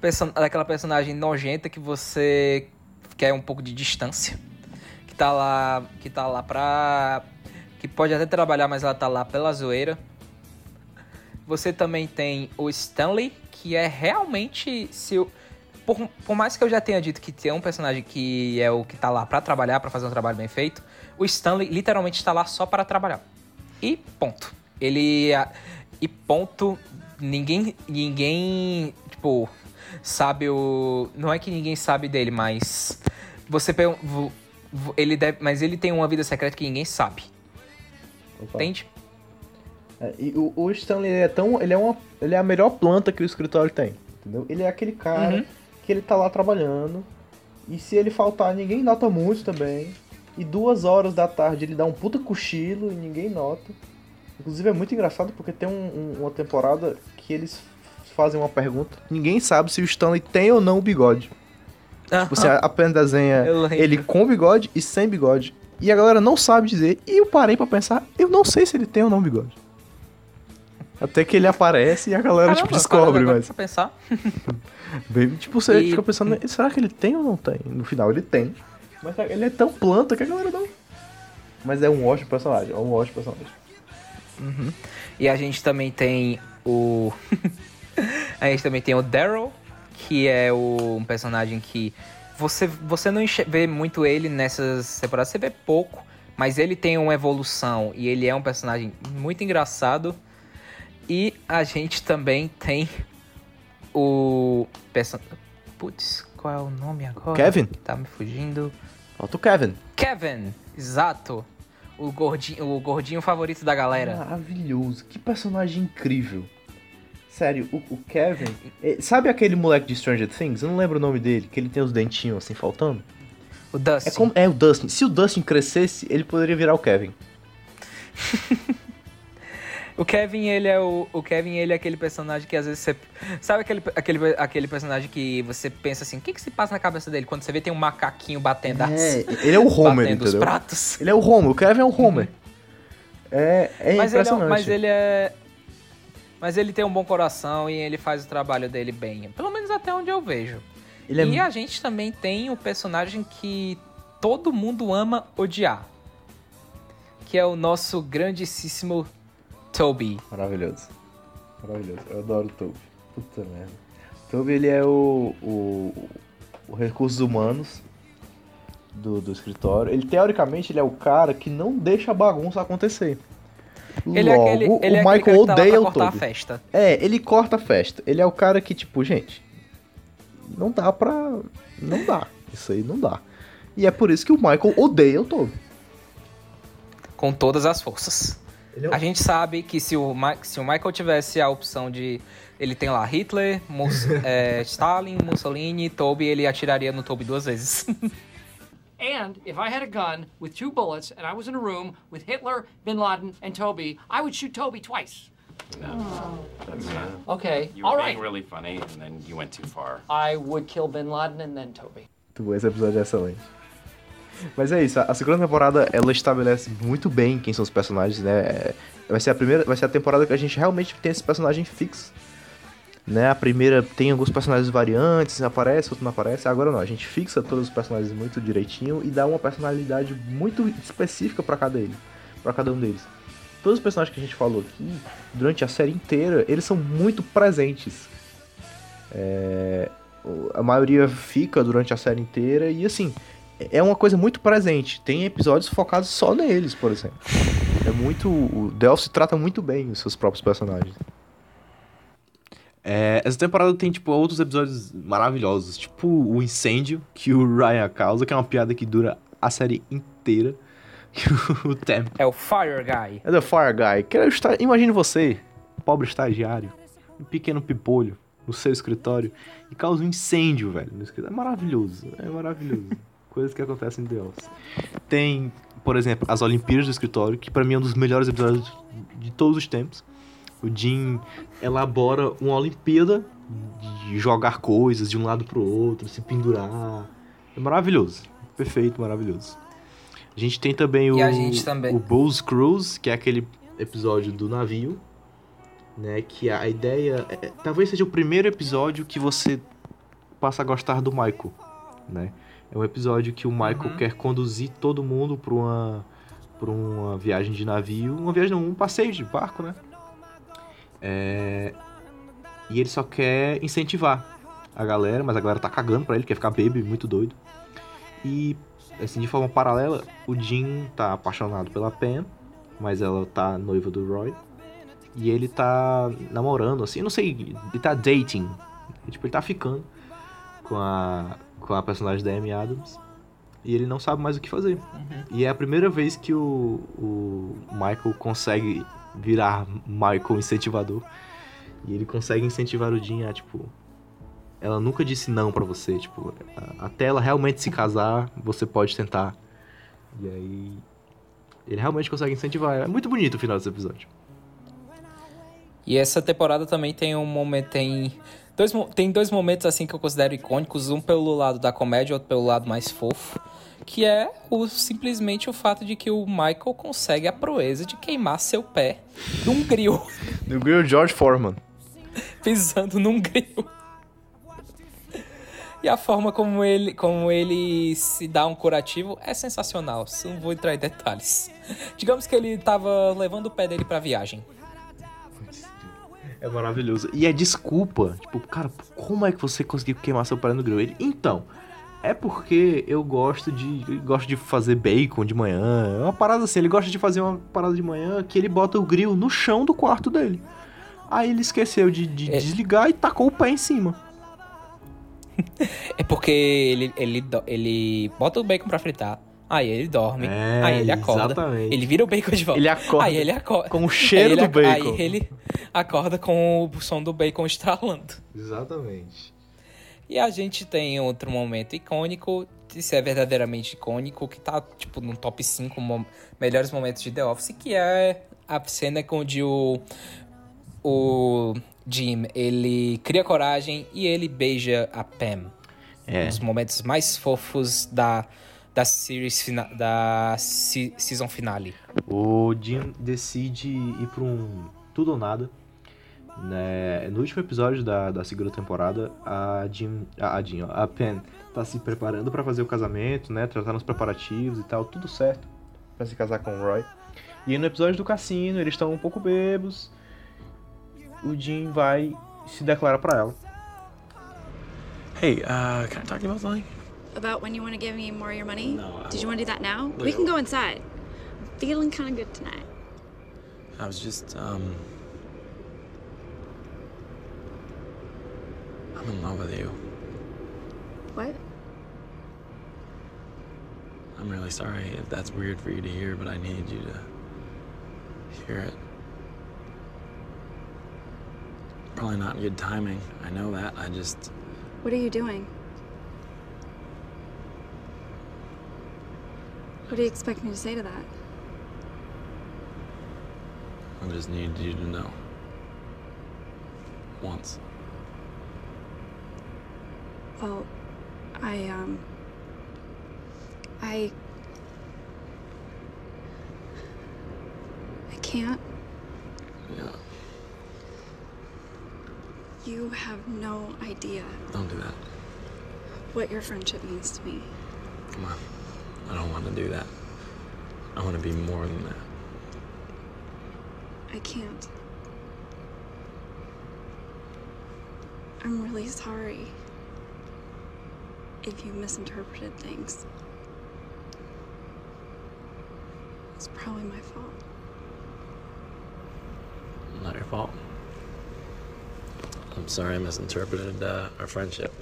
perso daquela personagem nojenta que você quer um pouco de distância. Que tá lá, que tá lá pra... Que pode até trabalhar, mas ela tá lá pela zoeira. Você também tem o Stanley, que é realmente. Se eu, por, por mais que eu já tenha dito que tem um personagem que é o que tá lá pra trabalhar, pra fazer um trabalho bem feito, o Stanley literalmente está lá só para trabalhar. E ponto. Ele. a- E ponto. Ninguém. Ninguém. Tipo. Sabe o. Não é que ninguém sabe dele, mas. Você. Ele deve, mas ele tem uma vida secreta que ninguém sabe. Opa. Entende? É, e o, o Stanley é tão. Ele é, uma, ele é a melhor planta que o escritório tem. Entendeu? Ele é aquele cara Uhum. Que ele tá lá trabalhando. E se ele faltar, ninguém nota muito também. E duas horas da tarde ele dá um puta cochilo e ninguém nota. Inclusive é muito engraçado porque tem um- um- uma temporada que eles fazem uma pergunta. Ninguém sabe se o Stanley tem ou não o bigode. Você apenas desenha ele com bigode e sem bigode. E a galera não sabe dizer. E eu parei pra pensar, eu não sei se ele tem ou não bigode. Até que ele aparece e a galera, tipo, Caramba, descobre, agora mas. pra pensar. Bem, tipo, você E- fica pensando, será que ele tem ou não tem? No final ele tem. Mas ele é tão planta que a galera não. Mas é um ótimo personagem, é um ótimo personagem. E a gente também tem o. a gente também tem o Daryl, que é o, um personagem que você, você não vê muito ele nessas temporadas, você vê pouco, mas ele tem uma evolução e ele é um personagem muito engraçado. E a gente também tem o. Putz, qual é o nome agora? Kevin? Tá me fugindo. Falta o Kevin. Kevin, exato. O gordinho, o gordinho favorito da galera. Maravilhoso, que personagem incrível. Sério, o, o Kevin. Sabe aquele moleque de Stranger Things? Eu não lembro o nome dele, que ele tem os dentinhos assim faltando. O Dustin. É, como, é o Dustin. Se o Dustin crescesse, ele poderia virar o Kevin. O Kevin, ele é o, o Kevin, ele é aquele personagem que às vezes você. Sabe aquele, aquele, aquele personagem que você pensa assim, o que, que se passa na cabeça dele quando você vê tem um macaquinho batendo, as- É, ele é o Homer, batendo os entendeu? pratos? Ele é o Homer, o Kevin é o Homer. É, é mas, ele é, um- mas ele é. Mas ele tem um bom coração e ele faz o trabalho dele bem. Pelo menos até onde eu vejo. Ele é E a gente também tem o personagem que todo mundo ama odiar. Que é o nosso grandíssimo Toby. Maravilhoso. Maravilhoso. Eu adoro o Toby. Puta merda. Toby, ele é o, o, o Recursos Humanos. do, do escritório. Ele, teoricamente, ele é o cara que não deixa a bagunça acontecer. Ele é Logo, aquele, ele o é Michael tá odeia pra o Toby. festa. É, ele corta a festa. Ele é o cara que, tipo, gente, não dá pra. Não dá. Isso aí não dá. E é por isso que o Michael odeia o Toby. Com todas as forças. A gente sabe que se o, Ma- se o Michael tivesse a opção de. Ele tem lá Hitler, Mus- é, Stalin, Mussolini, Toby, ele atiraria no Toby duas vezes. And if I had a gun with two bullets and I was in a room with Hitler, Bin Laden, and Toby, I would shoot Toby twice. Okay, You all were right. being really funny, and then you went too far. I would kill Bin Laden and then Toby. Bom, esse episódio é excelente. Mas é isso, a segunda temporada ela estabelece muito bem quem são os personagens, né? É, Vai ser a primeira, vai ser a temporada que a gente realmente tem esse personagem fixo. Né? A primeira tem alguns personagens variantes, aparece, outro não aparece. Agora não, a gente fixa todos os personagens muito direitinho e dá uma personalidade muito específica pra cada ele, para cada um deles. Todos os personagens que a gente falou aqui, durante a série inteira, eles são muito presentes. É, a maioria fica durante a série inteira e assim é uma coisa muito presente. Tem episódios focados só neles, por exemplo. É muito o Delphi trata muito bem os seus próprios personagens. É, essa temporada tem tipo outros episódios maravilhosos, tipo o incêndio que o Ryan causa, que é uma piada que dura a série inteira. O Temp é o Fire Guy. é The Fire Guy. Que é o Imagine você, pobre estagiário, um pequeno pipolho no seu escritório e causa um incêndio, velho, no escritório. É maravilhoso, é maravilhoso. Coisas que acontecem em The Office. Tem, por exemplo, as Olimpíadas do escritório, que pra mim é um dos melhores episódios de todos os tempos. O Jim elabora uma Olimpíada de jogar coisas de um lado pro outro, se pendurar. É maravilhoso. Perfeito, maravilhoso. A gente tem também o, E também. o Bulls Cruise, que é aquele episódio do navio, né? Que a ideia é, talvez seja o primeiro episódio que você passa a gostar do Michael, né? É um episódio que o Michael quer conduzir todo mundo para uma para uma viagem de navio, uma viagem não, um passeio de barco, né? É, e ele só quer incentivar a galera, mas a galera tá cagando pra ele, quer ficar baby, muito doido. E assim, de forma paralela, o Jim tá apaixonado pela Pam, mas ela tá noiva do Roy. E ele tá namorando, assim, eu não sei, ele tá dating. Tipo, ele tá ficando com a, com a personagem da Amy Adams. E ele não sabe mais o que fazer. E é a primeira vez que o, o Michael consegue virar Michael incentivador. E ele consegue incentivar o Jim a, tipo... Ela nunca disse não pra você, tipo... Até ela realmente se casar, você pode tentar. E aí... Ele realmente consegue incentivar. É muito bonito o final desse episódio. E essa temporada também tem um momento. Tem dois, tem dois momentos assim que eu considero icônicos. Um pelo lado da comédia, outro pelo lado mais fofo. Que é o, simplesmente o fato de que o Michael consegue a proeza de queimar seu pé num grill. No Grill George Foreman. pisando num grill. E a forma como ele, como ele se dá um curativo é sensacional. Não vou entrar em detalhes. Digamos que ele tava levando o pé dele pra viagem. É maravilhoso. E é desculpa. Tipo, cara, como é que você conseguiu queimar seu pé no grill? Ele, então, é porque eu gosto de gosto de fazer bacon de manhã. É uma parada assim, ele gosta de fazer uma parada de manhã que ele bota o grill no chão do quarto dele. Aí ele esqueceu de, de É. desligar e tacou o pé em cima. É porque ele, ele, ele bota o bacon pra fritar. Aí ele dorme. É, aí ele acorda. exatamente. Ele vira o bacon de volta. Ele acorda Aí ele acorda. com o cheiro do ac- bacon. Aí ele acorda com o som do bacon estralando. Exatamente. E a gente tem outro momento icônico, isso é verdadeiramente icônico, que tá, tipo, no top 5 mo- melhores momentos de The Office, que é a cena onde o, o Jim, ele cria coragem e ele beija a Pam. É. Um dos momentos mais fofos da, da series fina, da se- season finale. O Jim decide ir pra um tudo ou nada. Né? No último episódio da, da segunda temporada, a Jim, a, a Jim, ó, a Pen tá se preparando pra fazer o casamento, né? Tratando os preparativos e tal, tudo certo pra se casar com o Roy. E aí no episódio do cassino, eles estão um pouco bêbados. O Jim vai e se declara pra ela. Hey, uh, can I talk to you about something? About when you want to give me more of your money? No, I Did you want to do that now? Look, we can go inside. I'm feeling kind of good tonight. I was just, um. I'm in love with you. What? I'm really sorry if that's weird for you to hear, but I need you to hear it. Probably not good timing. I know that. I just. What are you doing? What do you expect me to say to that? I just need you to know. Once. Well, I, um. I. I can't. Yeah. You have no idea Don't do that. what your friendship means to me. Come on. I don't want to do that. I want to be more than that. I can't. I'm really sorry if you misinterpreted things. It's probably my fault. Not your fault. I'm sorry I misinterpreted uh, our friendship.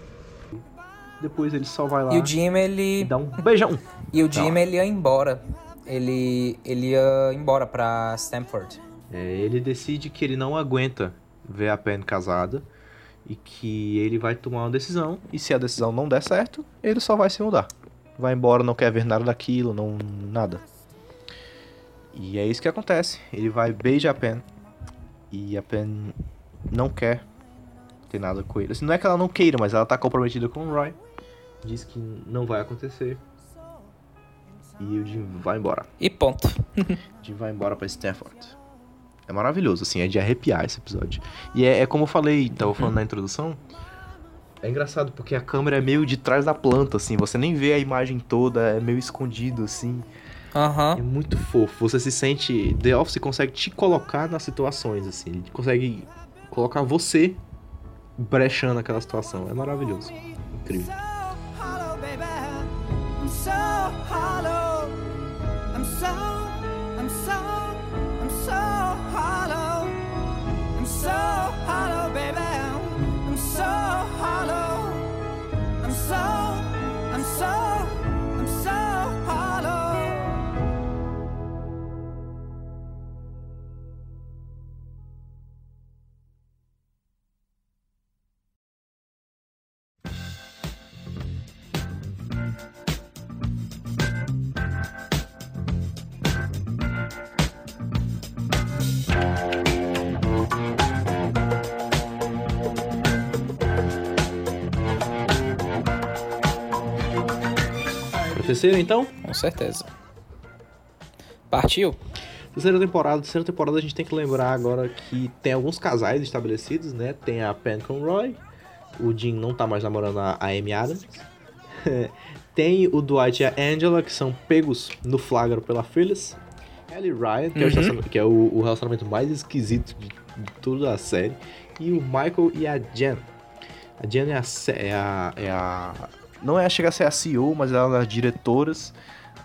Depois ele só vai lá E o Jim, ele. dá um beijão. E o Jim, ele ia embora. Ele, ele ia embora pra Stanford. É, ele decide que ele não aguenta ver a Pen casada e que ele vai tomar uma decisão. E se a decisão não der certo, ele só vai se mudar. Vai embora, não quer ver nada daquilo, não nada. E é isso que acontece. Ele vai beijar a Pen e a Pen não quer ter nada com ele. Assim, não é que ela não queira, mas ela tá comprometida com o Roy. Diz que não vai acontecer. E o Jim vai embora. E ponto. Jim vai embora pra Stanford. É maravilhoso, assim, é de arrepiar esse episódio. E é, é como eu falei, tava falando na introdução. É engraçado porque a câmera é meio de trás da planta, assim, você nem vê a imagem toda, é meio escondido, assim. Aham. É muito fofo. Você se sente. The Office consegue te colocar nas situações, assim. Ele consegue colocar você brechando aquela situação. É maravilhoso. Incrível. Pra terceira, então? Com certeza. Partiu? Terceira temporada, terceira temporada a gente tem que lembrar agora que tem alguns casais estabelecidos, né? Tem a Pen com o Roy, o Jim não tá mais namorando a Amy Adams. tem o Dwight e a Angela, que são pegos no flagra pela Phyllis. Ellie Ryan, que, é, o Uhum. que é o, o relacionamento mais esquisito de, de toda a série. E o Michael e a Jen. A Jen é a, é a, é a- Não é chega a ser a CEO, mas ela é uma das diretoras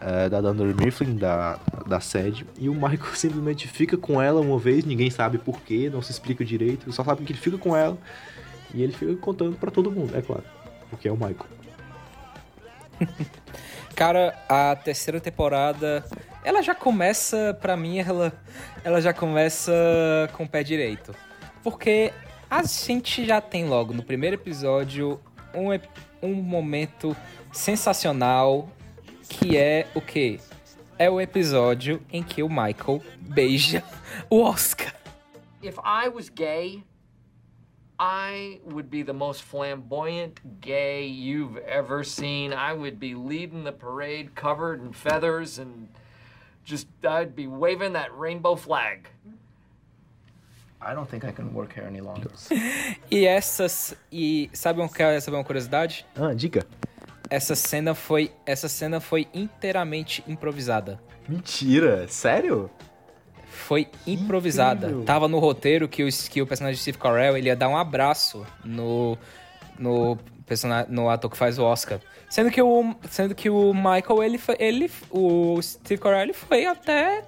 eh, da Dunder Mifflin, da, da sede. E o Michael simplesmente fica com ela uma vez, ninguém sabe porquê, não se explica direito, só sabe que ele fica com ela. E ele fica contando pra todo mundo, é claro. Porque é o Michael. Cara, a terceira temporada, ela já começa, pra mim, ela, ela já começa com o pé direito. Porque a gente já tem logo no primeiro episódio um, um momento sensacional que é o quê? É o episódio em que o Michael beija o Oscar. If I was gay, I would be the most flamboyant gay you've ever seen. I would be leading the parade covered in feathers and just, I'd be waving that rainbow flag. I don't think I can work here any longer. E essas. E sabe uma, quer saber uma curiosidade? Ah, diga. Essa cena foi. Essa cena foi inteiramente improvisada. Mentira, sério? Foi improvisada. incrível. Tava no roteiro que o, que o personagem de Steve Carell ele ia dar um abraço no, no persona- no ator que faz o Oscar. Sendo que o, sendo que o Michael, ele, foi, ele o Steve Carell, ele foi até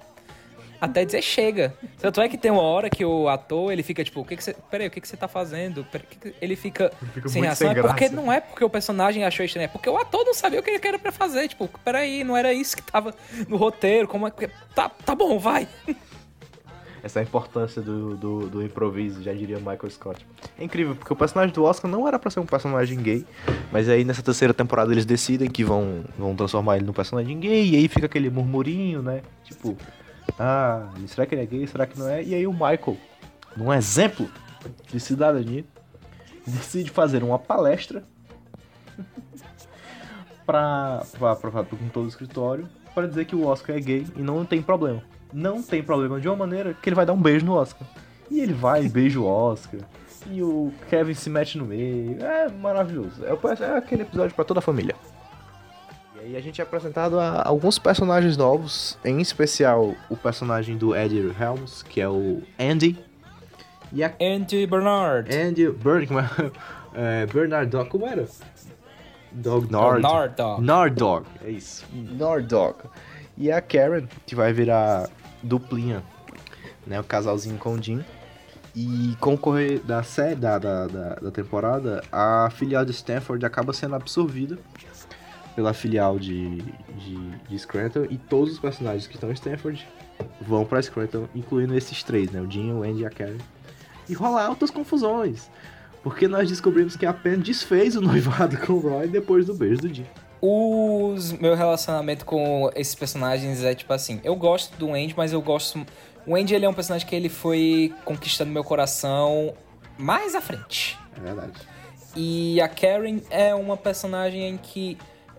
até dizer chega. Tanto é que tem uma hora que o ator, ele fica tipo, o que que você, peraí, o que que você tá fazendo? Que que-" Ele fica, fica sem reação. sem é porque não é porque o personagem achou estranho, é porque o ator não sabia o que ele era pra fazer. Tipo, peraí, não era isso que tava no roteiro, como é que... Tá, tá bom, vai. Essa é a importância do, do, do improviso, já diria Michael Scott. É incrível, porque o personagem do Oscar não era pra ser um personagem gay, mas aí nessa terceira temporada eles decidem que vão, vão transformar ele num personagem gay, e aí fica aquele murmurinho, né? Tipo, ah, será que ele é gay? Será que não é? E aí o Michael, num exemplo de cidadania, decide fazer uma palestra pra, pra, pra, pra, com todo o escritório para dizer que o Oscar é gay e não tem problema. Não tem problema de uma maneira que ele vai dar um beijo no Oscar. E ele vai e beija o Oscar. E o Kevin se mete no meio. É maravilhoso. É, é aquele episódio pra toda a família. E a gente é apresentado a alguns personagens novos, em especial o personagem do Eddie Helms, que é o Andy. E a Andy Bernard. Andy Bernard, como é? É, Bernard Dog, como era? Dog Nord. Nord Dog. Nord Dog, é isso. Nord Dog. E a Karen, que vai virar duplinha, né? O casalzinho com o Jim. E com o correr da série, da, da, da, da temporada, a filial de Stanford acaba sendo absorvida pela filial de, de, de Scranton e todos os personagens que estão em Stanford vão pra Scranton, incluindo esses três, né? O Jim, o Andy e a Karen. E rola altas confusões. Porque nós descobrimos que a Pen desfez o noivado com o Roy depois do beijo do Jim. Os meu relacionamento com esses personagens é tipo assim, eu gosto do Andy, mas eu gosto o Andy ele é um personagem que ele foi conquistando meu coração mais à frente. É verdade. E a Karen é uma personagem em que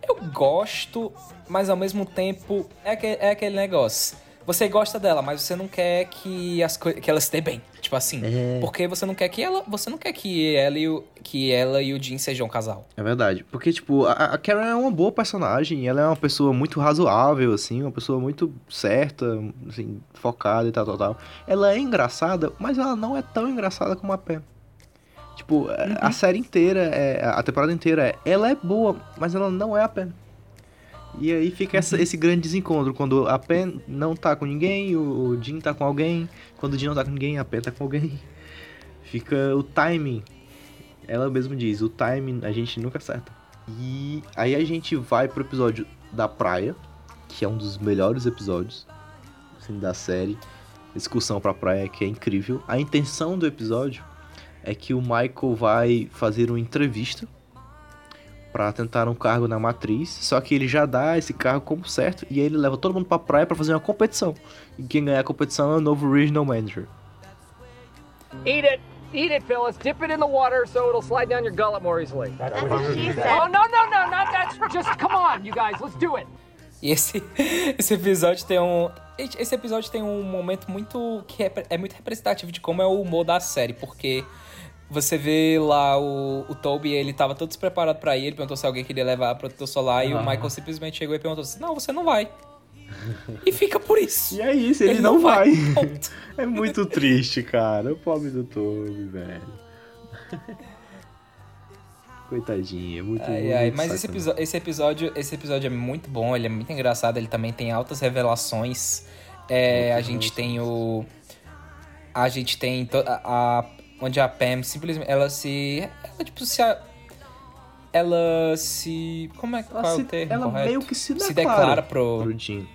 eu gosto, mas ao mesmo tempo é, que, é aquele negócio. Você gosta dela, mas você não quer que as que ela se dê bem, tipo assim, É. porque você não quer que ela, você não quer que ela e o que ela e o Jim sejam um casal. É verdade. Porque, tipo, a, a Karen é uma boa personagem. Ela é uma pessoa muito razoável, assim. Uma pessoa muito certa, assim, focada e tal, tal, tal. Ela é engraçada, mas ela não é tão engraçada como a Pen. Tipo, a- a série inteira, é, a temporada inteira, é, ela é boa, mas ela não é a Pen. E aí fica essa- esse grande desencontro, quando a Pen não tá com ninguém, o, o Jim tá com alguém, quando o Jim não tá com ninguém, a Pen tá com alguém. Fica o timing ela mesma diz, o timing a gente nunca acerta. E aí a gente vai pro episódio da praia, que é um dos melhores episódios assim, da série. Excursão pra praia, que é incrível. A intenção do episódio é que o Michael vai fazer uma entrevista pra tentar um cargo na matriz, só que ele já dá esse cargo como certo e aí ele leva todo mundo pra praia pra fazer uma competição. E quem ganhar a competição é o novo regional manager. Eat it. Eat it, Phyllis. Dip it in the water so it'll slide down your gullet more easily. That's what she said. Oh, no, no, no, not that. Just come on, you guys. Let's do it. E esse, esse episódio tem um. Esse episódio tem um momento muito. que é, é muito representativo de como é o humor da série, porque você vê lá o, o Toby, ele tava todo despreparado pra ir, ele perguntou se alguém queria levar protetor solar, e o. Michael simplesmente chegou e perguntou assim: Não, você não vai. E fica por isso. E é isso, ele, Ele não, não vai. vai. é muito triste, cara. O pobre do Toby, velho. Coitadinho, é muito Ai, muito ai, mas esse, episo- esse episódio, esse episódio é muito bom, ele é muito engraçado, ele também tem altas revelações. É, a gente tem o. A gente tem. to- A, a- onde a Pam simplesmente. Ela se. Ela tipo se. a- Ela se. Como é, qual é se- o termo ela correto? meio que se declara, se declara pro. pro Jim.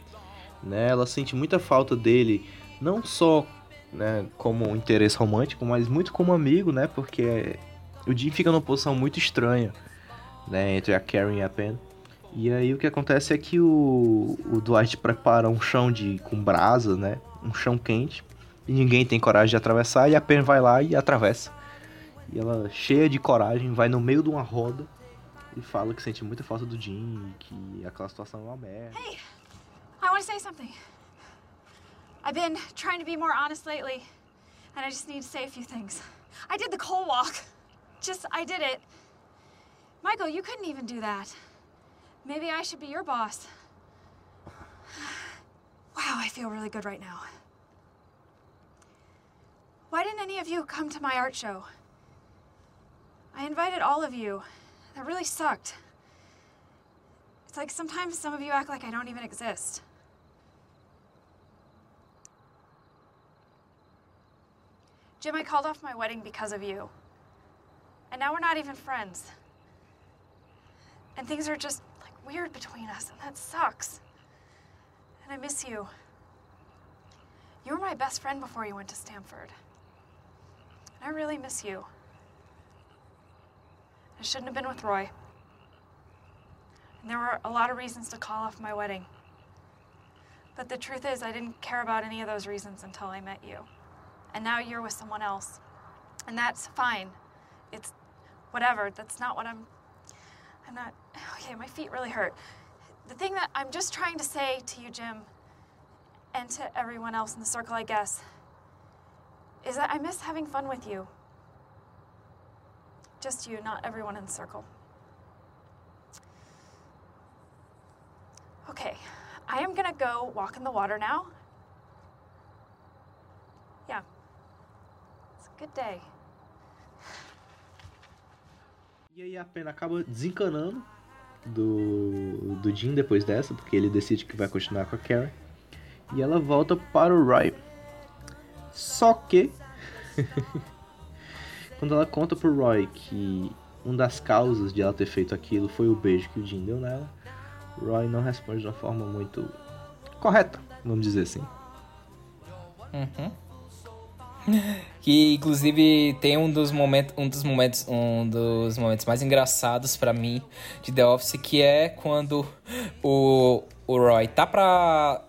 Né? Ela sente muita falta dele, não só né, como um interesse romântico, mas muito como amigo, né? Porque o Jim fica numa posição muito estranha, né? Entre a Karen e a Pen. E aí o que acontece é que o, o Dwight prepara um chão de com brasa, né? Um chão quente. E ninguém tem coragem de atravessar. E a Pen vai lá e atravessa. E ela, cheia de coragem, vai no meio de uma roda e fala que sente muita falta do Jim e que aquela situação é uma merda. I want to say something. I've been trying to be more honest lately, and I just need to say a few things. I did the coal walk. Just, I did it. Michael, you couldn't even do that. Maybe I should be your boss. Wow, I feel really good right now. Why didn't any of you come to my art show? I invited all of you. That really sucked. It's like sometimes some of you act like I don't even exist. Jim, I called off my wedding because of you. And now we're not even friends. And things are just like weird between us, and that sucks. And I miss you. You were my best friend before you went to Stanford. I really miss you. I shouldn't have been with Roy. And there were a lot of reasons to call off my wedding. But the truth is, I didn't care about any of those reasons until I met you. And now you're with someone else. And that's fine. It's whatever. That's not what I'm. I'm not. Okay, my feet really hurt. The thing that I'm just trying to say to you, Jim, and to everyone else in the circle, I guess, is that I miss having fun with you. Just you, not everyone in the circle. Okay, I am gonna go walk in the water now. Yeah. It's a good day. E aí a pena acaba desencanando do, do Jim depois dessa, porque ele decide que vai continuar com a Karen. E ela volta para o Roy. Só que quando ela conta pro Roy que uma das causas de ela ter feito aquilo foi o beijo que o Jim deu nela, Roy não responde de uma forma muito correta, vamos dizer assim. Uhum. Que inclusive tem um dos momentos, um dos momentos, um dos momentos mais engraçados pra mim de The Office, que é quando o, o Roy tá pra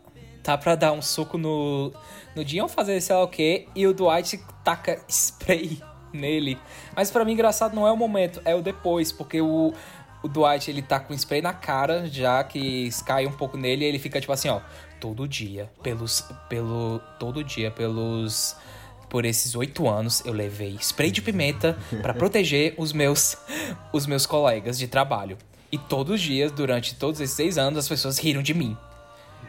tá pra dar um soco no no ou fazer sei lá o que e o Dwight taca spray nele. Mas pra mim engraçado não é o momento, é o depois, porque o o Dwight ele tá com spray na cara, já que cai um pouco nele, e ele fica tipo assim, ó, todo dia, pelos pelo todo dia pelos por esses oito anos eu levei spray de pimenta pra proteger os meus os meus colegas de trabalho. E todos os dias, durante todos esses seis anos, as pessoas riram de mim.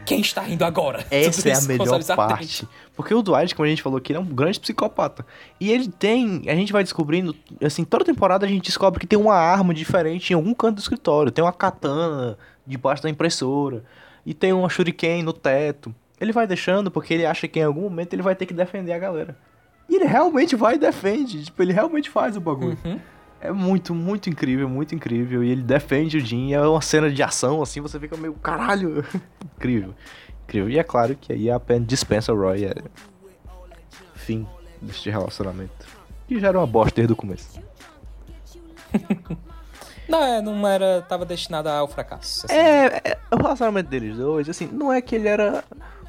Quem está rindo agora? Essa é a melhor parte. Porque o Dwight, como a gente falou aqui, ele é um grande psicopata. E ele tem. A gente vai descobrindo. Assim, toda temporada a gente descobre que tem uma arma diferente em algum canto do escritório. Tem uma katana debaixo da impressora. E tem uma shuriken no teto. Ele vai deixando porque ele acha que em algum momento ele vai ter que defender a galera. E ele realmente vai e defende. Tipo, ele realmente faz o bagulho. É muito, muito incrível, muito incrível. E ele defende o Jim. É uma cena de ação, assim, você fica meio, caralho. incrível. Incrível. E é claro que aí a Pen dispensa o Roy. É fim deste relacionamento. Que já era uma bosta desde o começo. Não, é, não era. Tava destinado ao fracasso. assim. É, é, o relacionamento deles dois, assim, não é que ele era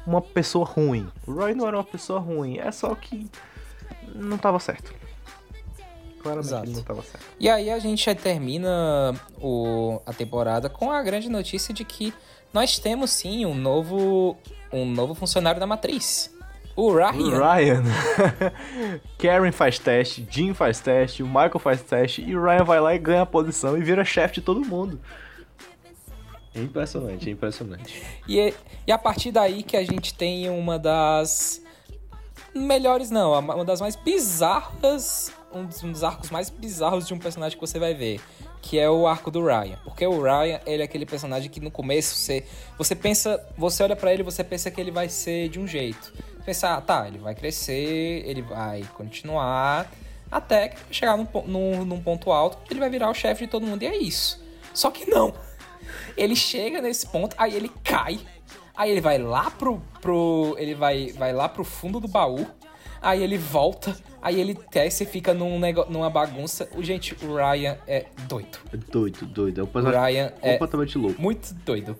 uma pessoa ruim. O Roy não era uma pessoa ruim. É só que não tava certo. Claramente Exato. ele não tava certo. E aí a gente termina o, a temporada com a grande notícia de que nós temos sim um novo um novo funcionário da matriz. O Ryan. O Ryan. Karen faz teste, Jim faz teste, o Michael faz teste e o Ryan vai lá e ganha a posição e vira chefe de todo mundo. É impressionante, é impressionante. E, e a partir daí que a gente tem uma das melhores não, uma das mais bizarras, um dos, um dos arcos mais bizarros de um personagem que você vai ver, que é o arco do Ryan. Porque o Ryan, ele é aquele personagem que no começo você você pensa, você olha pra ele, você pensa que ele vai ser de um jeito. Pensa, ah, tá, ele vai crescer, ele vai continuar até chegar num, num, num ponto alto, ele vai virar o chefe de todo mundo e é isso. Só que não. Ele chega nesse ponto, aí ele cai, aí ele vai lá pro. pro ele vai, vai lá pro fundo do baú, aí ele volta, aí ele desce e fica num numa bagunça. O, gente, o Ryan é doido. É doido, doido. É um O personagem Ryan é completamente louco. muito doido.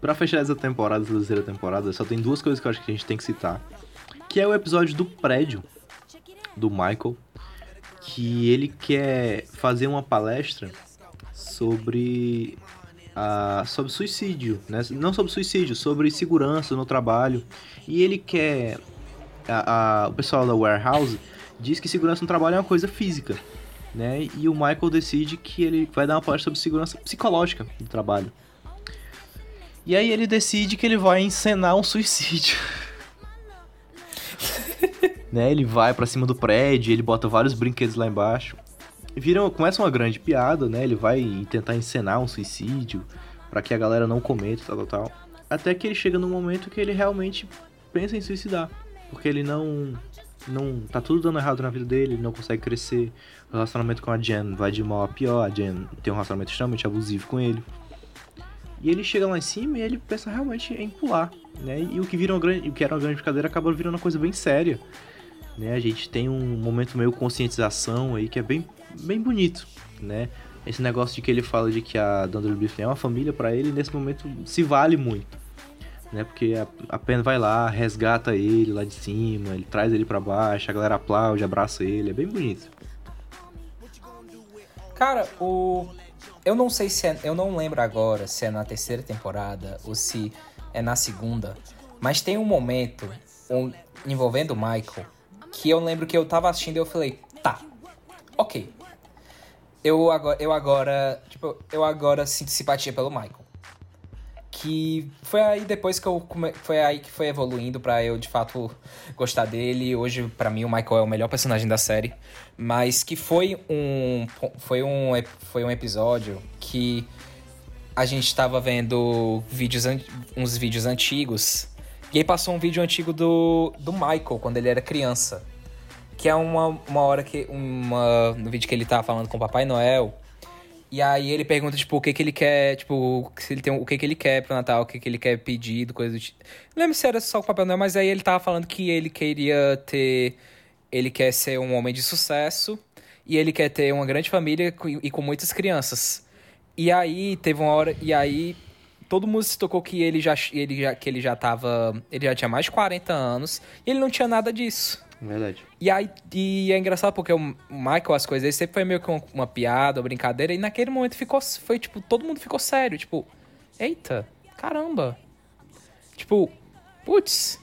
Pra fechar essa temporada, essa terceira temporada, só tem duas coisas que eu acho que a gente tem que citar. Que é o episódio do prédio do Michael, que ele quer fazer uma palestra sobre a, sobre suicídio, né? Não sobre suicídio, sobre segurança no trabalho. E ele quer a- a- o pessoal da warehouse diz que segurança no trabalho é uma coisa física, né? E o Michael decide que ele vai dar uma palestra sobre segurança psicológica do trabalho. E aí ele decide que ele vai encenar um suicídio. né? Ele vai pra cima do prédio, ele bota vários brinquedos lá embaixo. vira, começa uma grande piada, né? Ele vai tentar encenar um suicídio para que a galera não cometa, tal, tal, tal. Até que ele chega num momento que ele realmente pensa em suicidar. Porque ele não. não tá tudo dando errado na vida dele, ele não consegue crescer. O relacionamento com a Jen vai de mal a pior. A Jen tem um relacionamento extremamente abusivo com ele. E ele chega lá em cima e ele pensa realmente em pular, né? E o que, vira uma grande, o que era uma grande brincadeira acaba virando uma coisa bem séria. Né? A gente tem um momento meio conscientização aí que é bem, bem bonito, né? Esse negócio de que ele fala de que a Dunder Mifflin é uma família para ele, nesse momento se vale muito. Né? Porque a, a Pen vai lá, resgata ele lá de cima, ele traz ele para baixo, a galera aplaude, abraça ele, é bem bonito. Cara, o. Eu não sei se é. Eu não lembro agora se é na terceira temporada ou se é na segunda. Mas tem um momento um, envolvendo o Michael que eu lembro que eu tava assistindo e eu falei, tá, ok. Eu agora, eu agora, tipo, eu agora sinto simpatia pelo Michael. Que foi aí depois que eu foi aí que foi evoluindo para eu de fato gostar dele. Hoje para mim o Michael é o melhor personagem da série, mas que foi um foi um foi um episódio que a gente estava vendo vídeos uns vídeos antigos e aí passou um vídeo antigo do, do Michael, quando ele era criança. Que é uma, uma hora que. Uma, no vídeo que ele tá falando com o Papai Noel. E aí ele pergunta, tipo, o que que ele quer, tipo, se ele tem o que que ele quer pro Natal, o que que ele quer pedido, coisa do tipo. Não lembro se era só o Papai Noel, mas aí ele tava falando que ele queria ter. Ele quer ser um homem de sucesso e ele quer ter uma grande família e com muitas crianças. E aí teve uma hora. E aí todo mundo se tocou que ele já, ele já, que ele já tava. Ele já tinha mais de 40 anos e ele não tinha nada disso. Verdade. E aí e é engraçado porque o Michael, as coisas sempre foi meio que uma, uma, piada, uma brincadeira, e naquele momento ficou. Foi tipo, todo mundo ficou sério. Tipo, eita, caramba. Tipo, putz.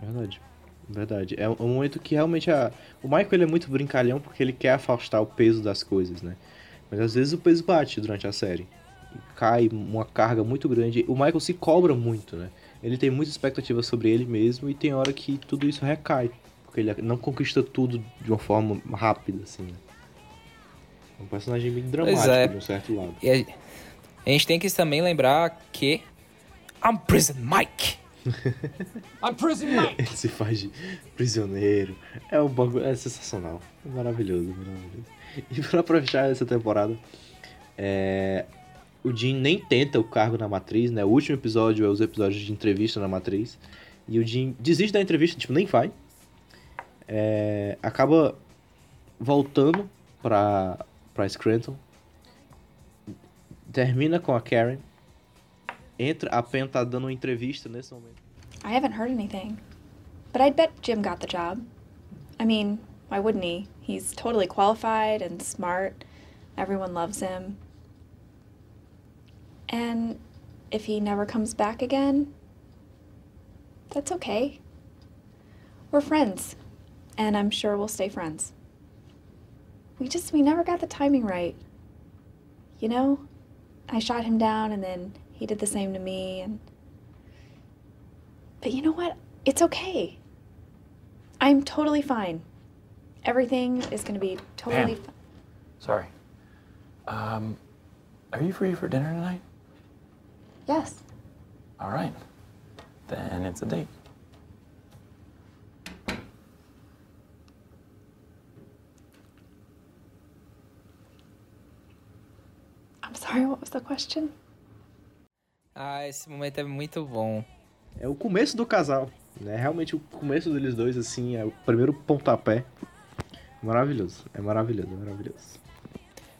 Verdade. Verdade. É um momento que realmente a. O Michael ele é muito brincalhão porque ele quer afastar o peso das coisas, né? Mas às vezes o peso bate durante a série cai uma carga muito grande. O Michael se cobra muito, né? Ele tem muita expectativa sobre ele mesmo e tem hora que tudo isso recai. Porque ele não conquista tudo de uma forma rápida, assim. Né? É um personagem bem dramático é. de um certo lado. E a, gente tem que também lembrar que. I'm Prison Mike! I'm Prison Mike! Ele se faz de prisioneiro. É um bagulho. É sensacional. É maravilhoso, maravilhoso. E pra fechar essa temporada, é, o Jim nem tenta o cargo na Matriz, né? O último episódio é os episódios de entrevista na Matriz. E o Jim desiste da entrevista, tipo, nem vai. É, acaba voltando pra, pra Scranton. Termina com a Karen. Entra, a Pen tá dando uma entrevista nesse momento. I haven't heard anything. But I'd bet Jim got the job. I mean, why wouldn't he? He's totally qualified and smart. Everyone loves him. And if he never comes back again, that's okay. We're friends, and I'm sure we'll stay friends. We just, we never got the timing right. You know? I shot him down, and then he did the same to me, and. But you know what? It's okay. I'm totally fine. Everything is going to be totally fine. Sorry. Um, are you free for dinner tonight? Yes. All right. Then it's a date. I'm sorry, what was the question? Ah, esse momento é muito bom. É o começo do casal, né? Realmente o começo deles dois, assim, é o primeiro pontapé. Maravilhoso, é maravilhoso, é maravilhoso.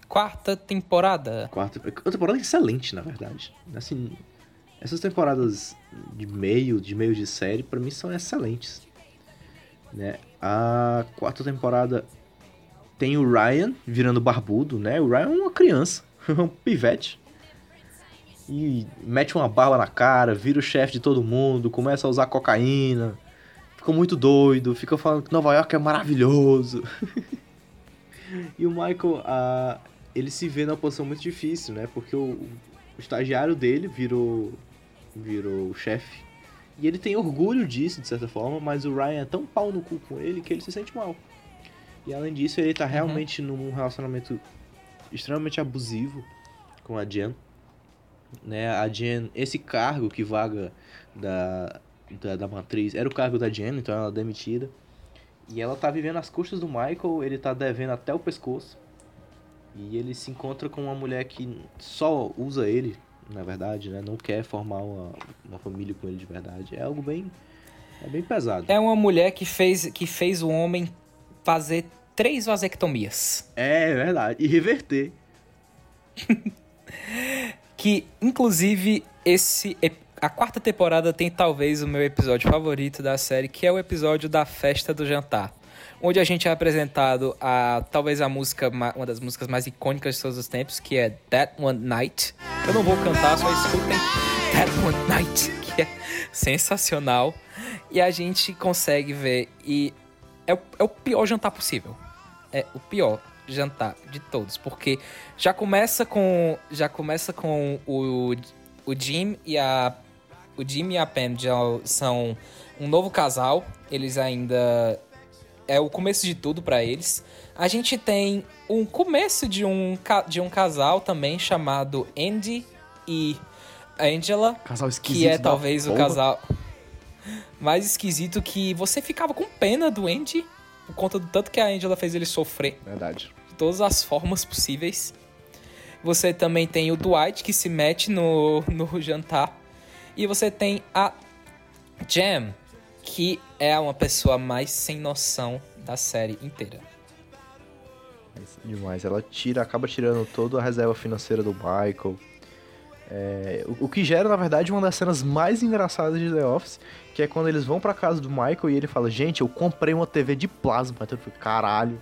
Quarta temporada. Quarta, uma temporada excelente, na verdade. Assim, essas temporadas de meio, de meio de série, para mim são excelentes. Né? A quarta temporada tem o Ryan virando barbudo, né? O Ryan é uma criança, um pivete. E mete uma bala na cara, vira o chefe de todo mundo, começa a usar cocaína, fica muito doido, fica falando que Nova York é maravilhoso. e o Michael, a, ele se vê numa posição muito difícil, né? Porque o, o estagiário dele virou, virou chefe. E ele tem orgulho disso, de certa forma, mas o Ryan é tão pau no cu com ele que ele se sente mal. E além disso, ele tá realmente num relacionamento extremamente abusivo com a Jen. Né? A Jen, esse cargo que vaga da, da, da matriz era o cargo da Jen, então ela é demitida. E ela tá vivendo às custas do Michael, ele tá devendo até o pescoço. E ele se encontra com uma mulher que só usa ele, na verdade, né? Não quer formar uma, uma família com ele de verdade. É algo bem. É bem pesado. É uma mulher que fez, que fez o homem fazer três vasectomias. É verdade. E reverter. que, inclusive, esse. A quarta temporada tem talvez o meu episódio favorito da série, que é o episódio da festa do jantar. Onde a gente é apresentado a talvez a música, uma das músicas mais icônicas de todos os tempos, que é That One Night. Eu não vou cantar, só escutem That One Night, que é sensacional. E a gente consegue ver. E é o, é o pior jantar possível. É o pior jantar de todos, porque já começa com já começa com o, o Jim e a o Jim e a Pam já são um novo casal, eles ainda é o começo de tudo para eles. A gente tem um começo de um de um casal também chamado Andy e Angela, casal que é talvez o casal mais esquisito que você ficava com pena do Andy por conta do tanto que a Angela fez ele sofrer. Verdade. De todas as formas possíveis. Você também tem o Dwight que se mete no, no jantar. E você tem a Jam, que é uma pessoa mais sem noção da série inteira. Demais. Ela tira, acaba tirando toda a reserva financeira do Michael. É, o, o, que gera, na verdade, uma das cenas mais engraçadas de The Office, que é quando eles vão pra casa do Michael e ele fala, gente, eu comprei uma TV de plasma. Então eu caralho.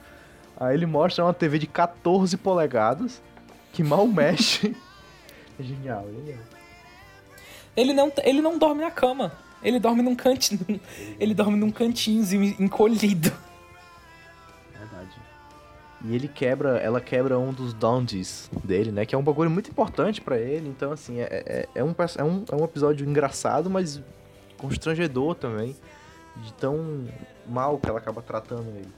Aí ele mostra uma TV de 14 polegadas, que mal mexe. é genial, genial. Ele não, ele não dorme na cama. Ele dorme num cantinho. Ele dorme num cantinhozinho encolhido. E ele quebra, ela quebra um dos dungeons dele, né? Que é um bagulho muito importante para ele. Então, assim, é, é, é, um, é, um, é um episódio engraçado, mas constrangedor também. De tão mal que ela acaba tratando ele.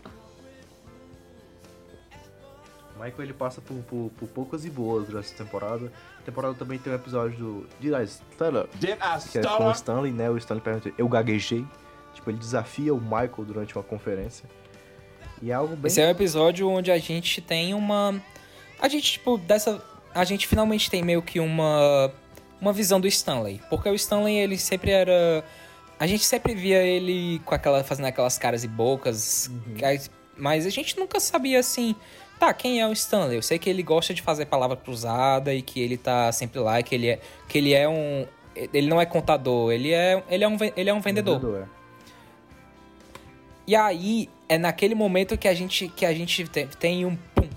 Michael ele passa por, por, por poucas e boas durante essa temporada. A temporada também tem um episódio do Did I Stutter? Did I que é com o Stanley, né? O Stanley pergunta, eu gaguejei. Tipo, ele desafia o Michael durante uma conferência. E é algo bem... Esse é um episódio onde a gente tem uma... A gente, tipo, dessa... A gente finalmente tem meio que uma... Uma visão do Stanley. Porque o Stanley, ele sempre era... A gente sempre via ele com aquela... Fazendo aquelas caras e bocas. Uhum. Mas a gente nunca sabia, assim... Tá, quem é o Stanley? Eu sei que ele gosta de fazer palavra cruzada e que ele tá sempre lá, que ele é, que ele é um. Ele não é contador, ele é, ele é, um, ele é um vendedor. vendedor é. E aí, é naquele momento que a gente, que a gente tem, tem um pum.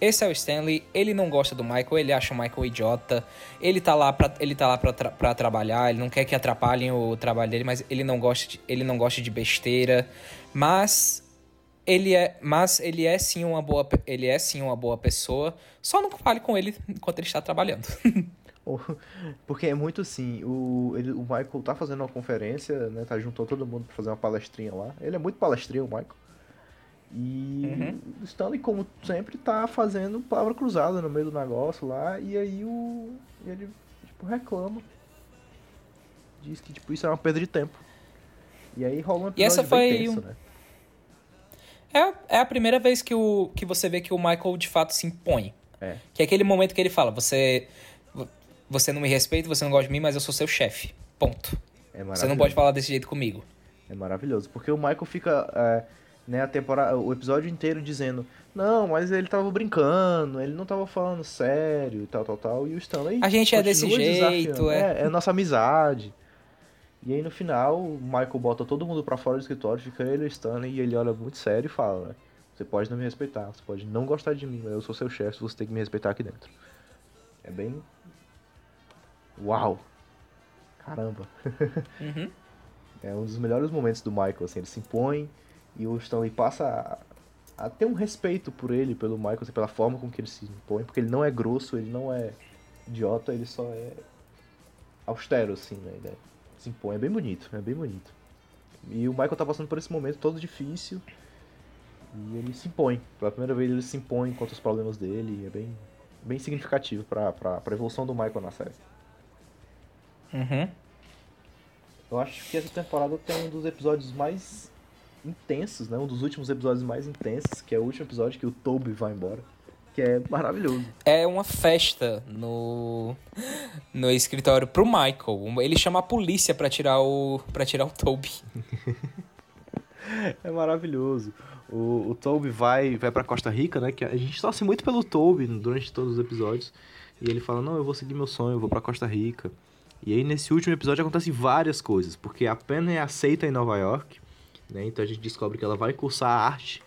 Esse é o Stanley, ele não gosta do Michael, ele acha o Michael idiota. Ele tá lá pra, ele tá lá pra, tra pra trabalhar, ele não quer que atrapalhem o trabalho dele, mas ele não gosta de, ele não gosta de besteira. Mas ele é, mas ele é sim uma boa, ele é sim uma boa pessoa. Só não fale com ele enquanto ele está trabalhando. Porque é muito assim, o, ele, o Michael tá fazendo uma conferência, né? Tá juntou todo mundo pra fazer uma palestrinha lá. Ele é muito palestrinha, o Michael. E uhum. o Stanley, como sempre, tá fazendo palavra cruzada no meio do negócio lá. E aí o. ele tipo, reclama. Diz que tipo, isso é uma perda de tempo. E aí rola um episódio e essa foi tenso, né? É, é a primeira vez que, o, que você vê que o Michael de fato se impõe. É. Que é aquele momento que ele fala, você você não me respeita, você não gosta de mim, mas eu sou seu chefe. Ponto. É você não pode falar desse jeito comigo. É maravilhoso, porque o Michael fica é, né, a temporada, o episódio inteiro dizendo não, mas ele tava brincando, ele não tava falando sério e tal, tal, tal. E o Stanley. A gente é desse jeito, é. é. É nossa amizade. E aí no final, o Michael bota todo mundo para fora do escritório, fica ele e o Stanley, e ele olha muito sério e fala: Você pode não me respeitar, você pode não gostar de mim, mas eu sou seu chefe, você tem que me respeitar aqui dentro. É bem Uau! Caramba! Uhum. é um dos melhores momentos do Michael, assim, ele se impõe e o Stanley passa a, a ter um respeito por ele, pelo Michael, assim, pela forma com que ele se impõe, porque ele não é grosso, ele não é idiota, ele só é austero, assim, né? Ele é, se impõe, é bem bonito, é bem bonito. E o Michael tá passando por esse momento todo difícil E ele se impõe. Pela primeira vez ele se impõe contra os problemas dele. E é bem, bem significativo pra, pra, pra evolução do Michael na série. Uhum. Eu acho que essa temporada tem um dos episódios mais intensos, né? Um dos últimos episódios mais intensos, que é o último episódio que o Toby vai embora. Que é maravilhoso. É uma festa no no escritório pro Michael. Ele chama a polícia pra tirar o para tirar o Toby. É maravilhoso. O, o Toby vai, vai pra Costa Rica, né? Que a gente torce muito pelo Toby durante todos os episódios. E ele fala, não, eu vou seguir meu sonho, eu vou pra Costa Rica. E aí nesse último episódio acontecem várias coisas. Porque a Penny é aceita em Nova York. Né? Então a gente descobre que ela vai cursar arte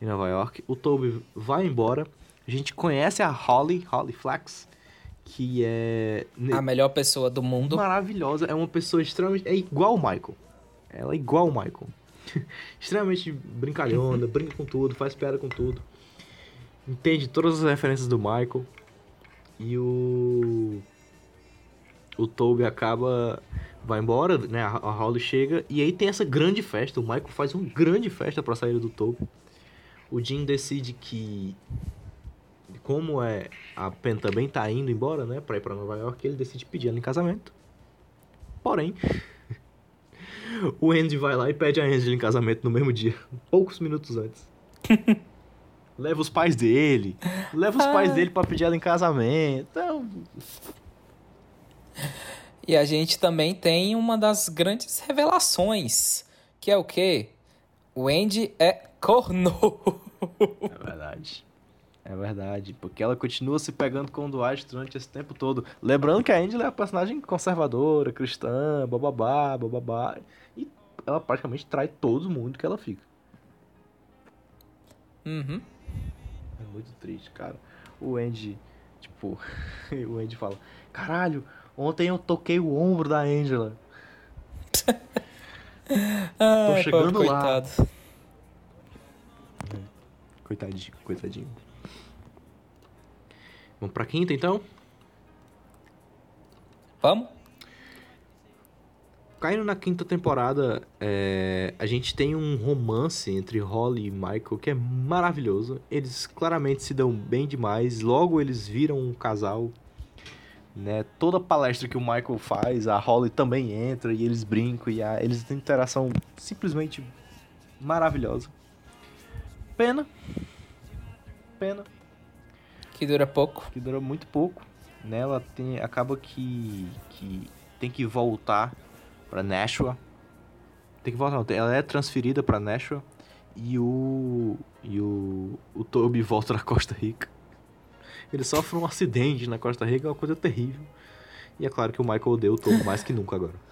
em Nova York. O Toby vai embora. A gente conhece a Holly, Holly Flax, que é... A melhor pessoa do mundo. Maravilhosa. É uma pessoa extremamente... É igual o Michael. Ela é igual o Michael. extremamente brincalhona, brinca com tudo, faz piada com tudo. Entende todas as referências do Michael. E o. O Toby acaba. Vai embora, né? A Holly chega. E aí tem essa grande festa. O Michael faz uma grande festa pra saída do Toby. O Jim decide que. Como é. A Pen também tá indo embora, né? Pra ir pra Nova York, ele decide pedir ela em casamento. Porém. O Andy vai lá e pede a Angela em casamento no mesmo dia, poucos minutos antes. leva os pais dele, leva os pais dele pra pedir ela em casamento. Então, E a gente também tem uma das grandes revelações, que é o quê? O Andy é corno. é verdade. É verdade, porque ela continua se pegando com o Dwight durante esse tempo todo. Lembrando que a Angela é uma personagem conservadora, cristã, bababá, bababá. E ela praticamente trai todo mundo que ela fica. Uhum. É muito triste, cara. O Andy, tipo, o Andy fala: Caralho, ontem eu toquei o ombro da Angela. Ai, chegando pobre lá. coitado. Coitadinho, coitadinho. Vamos pra quinta então? Vamos? Caindo na quinta temporada, é, a gente tem um romance entre Holly e Michael que é maravilhoso. Eles claramente se dão bem demais. Logo eles viram um casal. Né? Toda palestra que o Michael faz, a Holly também entra e eles brincam e a- eles têm interação simplesmente maravilhosa. Pena. Pena. Que dura pouco. Que dura muito pouco. Né? Ela tem, acaba que, que tem que voltar pra Nashua. Tem que voltar, não, ela é transferida pra Nashua e o e o o Toby volta na Costa Rica. Ele sofre um acidente na Costa Rica, é uma coisa terrível. E é claro que o Michael odeia o Toby mais que nunca agora.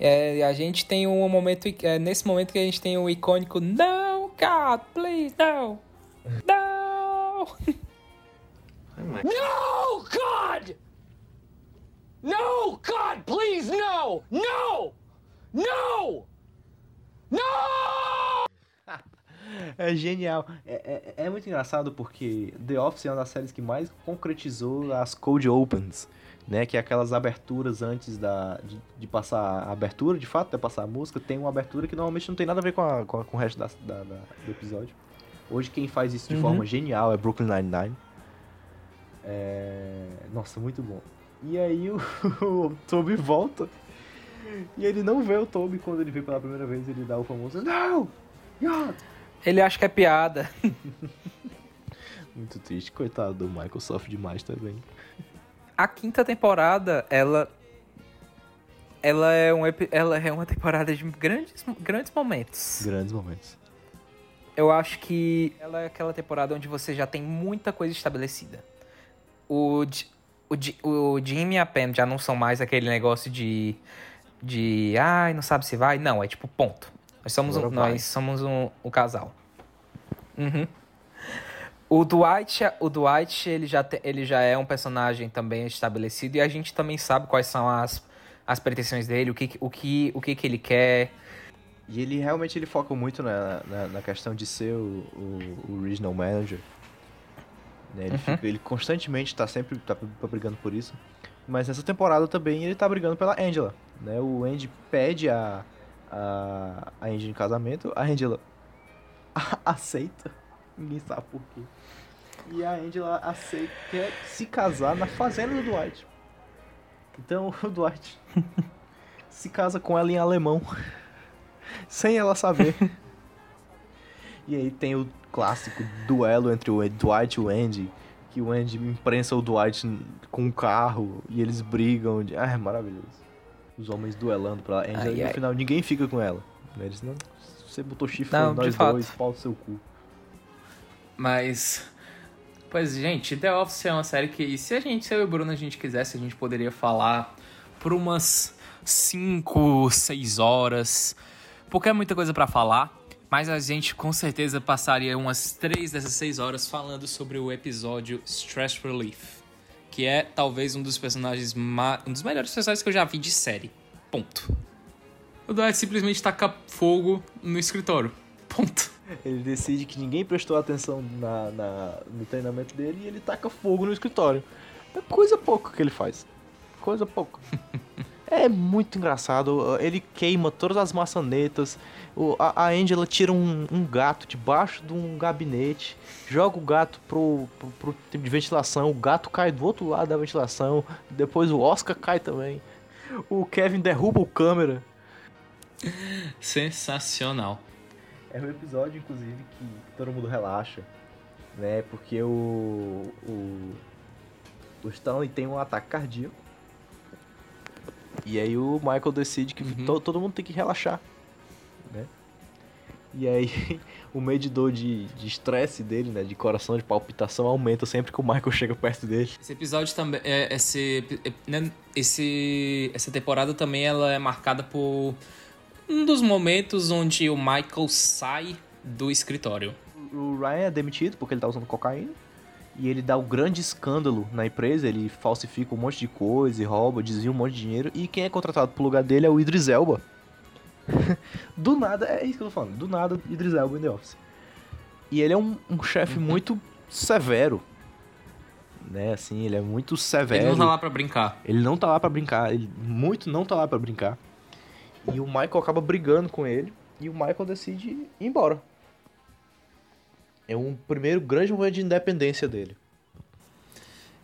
É, a gente tem um momento, é nesse momento que a gente tem o icônico No, God, please, no. No! No, God! No, God, please, no! No! No! No! É genial. É, é, é muito engraçado porque The Office é uma das séries que mais concretizou as cold opens, né? Que é aquelas aberturas antes da, de, de passar a abertura, de fato, de passar a música. Tem uma abertura que normalmente não tem nada a ver com, a- com, a- com o resto da, da- da- do episódio. Hoje quem faz isso de Uhum. forma genial é Brooklyn Nine-Nine. É... Nossa, muito bom. E aí o, o Toby volta e ele não vê o Toby quando ele vê pela primeira vez. Ele dá o famoso Não! God! Ele acha que é piada. Muito triste, coitado do Michael, sofre demais também. A quinta temporada, ela. Ela é, um, ela é uma temporada de grandes, grandes momentos. Grandes momentos. Eu acho que ela é aquela temporada onde você já tem muita coisa estabelecida. O, o, o Jimmy e a Pam já não são mais aquele negócio de. de. Ai, não sabe se vai. Não, é tipo, ponto. Nós somos um, vai. nós somos um, um casal. Uhum. O Dwight, o Dwight ele, já te- ele já é um personagem também estabelecido e a gente também sabe quais são as, as pretensões dele, o que, o que, o que, que ele quer. E ele realmente ele foca muito na, na, na questão de ser o, o, o regional manager. Né, Ele, Uhum. fica- ele constantemente tá sempre tá, tá brigando por isso. Mas nessa temporada também ele tá brigando pela Angela. Né? O Andy pede a, a, a Angela em casamento. A Angela aceita, ninguém sabe por quê. E a Angela aceita, quer se casar na fazenda do Dwight. Então o Dwight se casa com ela em alemão, sem ela saber. E aí tem o clássico duelo entre o Dwight e o Andy, que o Andy imprensa o Dwight com um carro e eles brigam. De... Ah, é maravilhoso. Os homens duelando pra Angela Ai, e no ai. final ninguém fica com ela. Eles não. Você botou chifre Não, nós dois, pau no seu cu. Mas. Pois, gente, The Office é uma série que, se a gente, se eu e o Bruno, a gente quisesse, a gente poderia falar por umas 5, 6 horas. Porque é muita coisa pra falar. Mas a gente com certeza passaria umas 3 dessas 6 horas falando sobre o episódio Stress Relief. Que é talvez um dos personagens. ma- um dos melhores personagens que eu já vi de série. Ponto. O Dwight simplesmente taca fogo no escritório. Ponto. Ele decide que ninguém prestou atenção na, na- no treinamento dele e ele taca fogo no escritório. É coisa pouca que ele faz. Coisa pouca. é muito engraçado. Ele queima todas as maçanetas. O- a, a Angela tira um, um gato debaixo de um gabinete. Joga o gato pro, pro, pro tipo de ventilação. O gato cai do outro lado da ventilação. Depois o Oscar cai também. O Kevin derruba o câmera. Sensacional. É um episódio, inclusive, que todo mundo relaxa, né? Porque o. O, o Stanley tem um ataque cardíaco. E aí o Michael decide que to- todo mundo tem que relaxar, né? E aí o medidor de de estresse dele, né? De coração, de palpitação, aumenta sempre que o Michael chega perto dele. Esse episódio também. É, esse, né, esse, essa temporada também ela é marcada por um dos momentos onde o Michael sai do escritório. O Ryan é demitido porque ele tá usando cocaína. E ele dá um grande escândalo na empresa, ele falsifica um monte de coisa, rouba, desvia um monte de dinheiro. E quem é contratado pro lugar dele é o Idris Elba. do nada, é isso que eu tô falando, do nada, Idris Elba em The Office. E ele é um, um chefe muito severo. Né, assim, ele é muito severo. Ele não tá lá pra brincar. Ele não tá lá pra brincar, ele muito não tá lá pra brincar. E o Michael acaba brigando com ele e o Michael decide ir embora. É um primeiro grande momento de independência dele.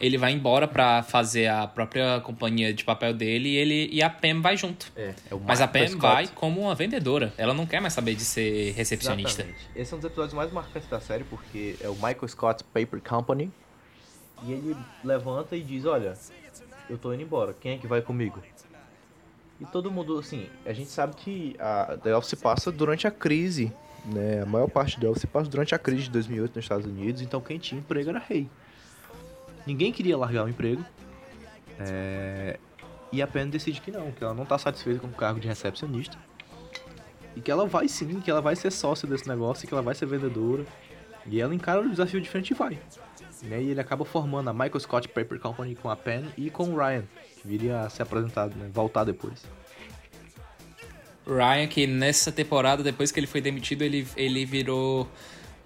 Ele vai embora pra fazer a própria companhia de papel dele e, ele, e a Pam vai junto. É, é o Mas a Pam Scott. vai como uma vendedora. Ela não quer mais saber de ser recepcionista. Exatamente. Esse é um dos episódios mais marcantes da série porque é o Michael Scott Paper Company. E ele levanta e diz, olha, eu tô indo embora, quem é que vai comigo? E todo mundo, assim, a gente sabe que a The Office passa durante a crise, né? A maior parte da Office passa durante a crise de 2008 nos Estados Unidos, então quem tinha emprego era rei. Ninguém queria largar o emprego. é, E a Penn decide que não, que ela não tá satisfeita com o cargo de recepcionista. E que ela vai sim, que ela vai ser sócia desse negócio, que ela vai ser vendedora. E ela encara o desafio de frente e vai. Né? E ele acaba formando a Michael Scott Paper Company com a Penn e com o Ryan, que viria a ser apresentado, né? voltar depois. Ryan, que nessa temporada, depois que ele foi demitido, ele, ele virou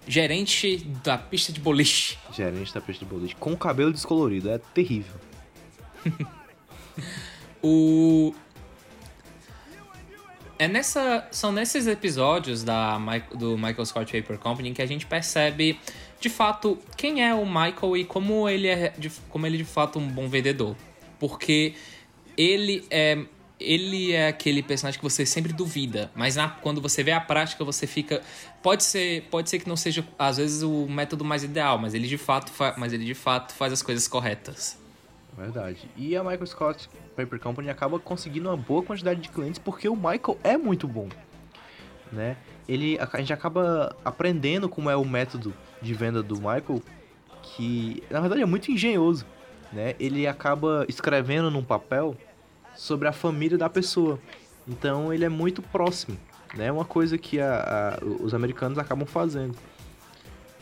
gerente da pista de boliche. Gerente da pista de boliche, com o cabelo descolorido, é terrível. O. É nessa, são nesses episódios da, do Michael Scott Paper Company que a gente percebe de fato quem é o Michael e como ele é de, como ele é de fato um bom vendedor. Porque ele é ele é aquele personagem que você sempre duvida, mas na- quando você vê a prática você fica pode ser pode ser que não seja às vezes o método mais ideal, mas ele de fato fa- mas ele de fato faz as coisas corretas. Verdade. E a Michael Scott Paper Company acaba conseguindo uma boa quantidade de clientes porque o Michael é muito bom. Né? Ele, a gente acaba aprendendo como é o método de venda do Michael, que na verdade é muito engenhoso. Né? Ele acaba escrevendo num papel sobre a família da pessoa. Então ele é muito próximo. É né? uma coisa que a- a- os americanos acabam fazendo.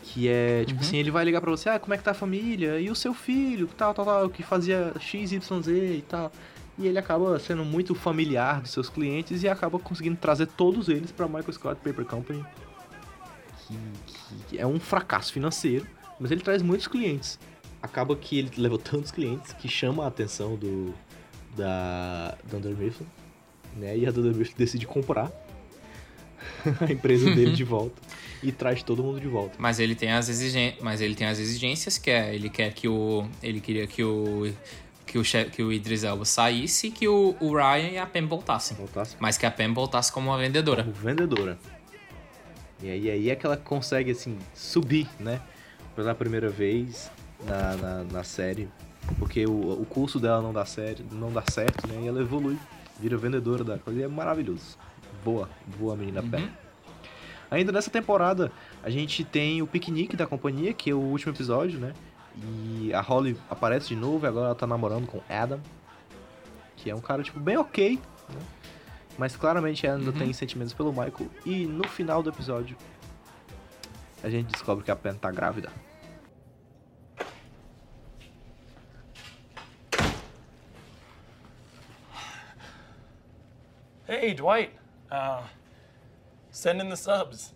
Que é, tipo assim, ele vai ligar pra você, ah, como é que tá a família? E o seu filho, tal, tal, tal, que fazia XYZ e tal. E ele acaba sendo muito familiar dos seus clientes e acaba conseguindo trazer todos eles pra Michael Scott Paper Company. Que, que é um fracasso financeiro, mas ele traz muitos clientes. Acaba que ele levou tantos clientes que chama a atenção do da Dunder Mifflin, né? E a Dunder Mifflin decide comprar a empresa dele de volta e traz todo mundo de volta. Mas ele tem as exigências, mas ele tem as exigências que é, ele quer que o ele queria que o que o, que o Idris Elba saísse e que o, o Ryan e a Pam voltassem. Voltasse. Mas que a Pam voltasse como uma vendedora. Como vendedora. E aí, aí é que ela consegue, assim, subir, né? Pela primeira vez na, na, na série. Porque o, o curso dela não dá, sério, não dá certo, né? E ela evolui, vira vendedora da coisa. E é maravilhoso. Boa, boa menina Uhum. Pam. Ainda nessa temporada, a gente tem o piquenique da companhia, que é o último episódio, né? E a Holly aparece de novo e agora ela tá namorando com Adam. Que é um cara, tipo, bem ok, né? Mas claramente ela ainda Uhum. tem sentimentos pelo Michael. E no final do episódio, a gente descobre que a Pen tá grávida. Hey, Dwight. Uh, send in the subs.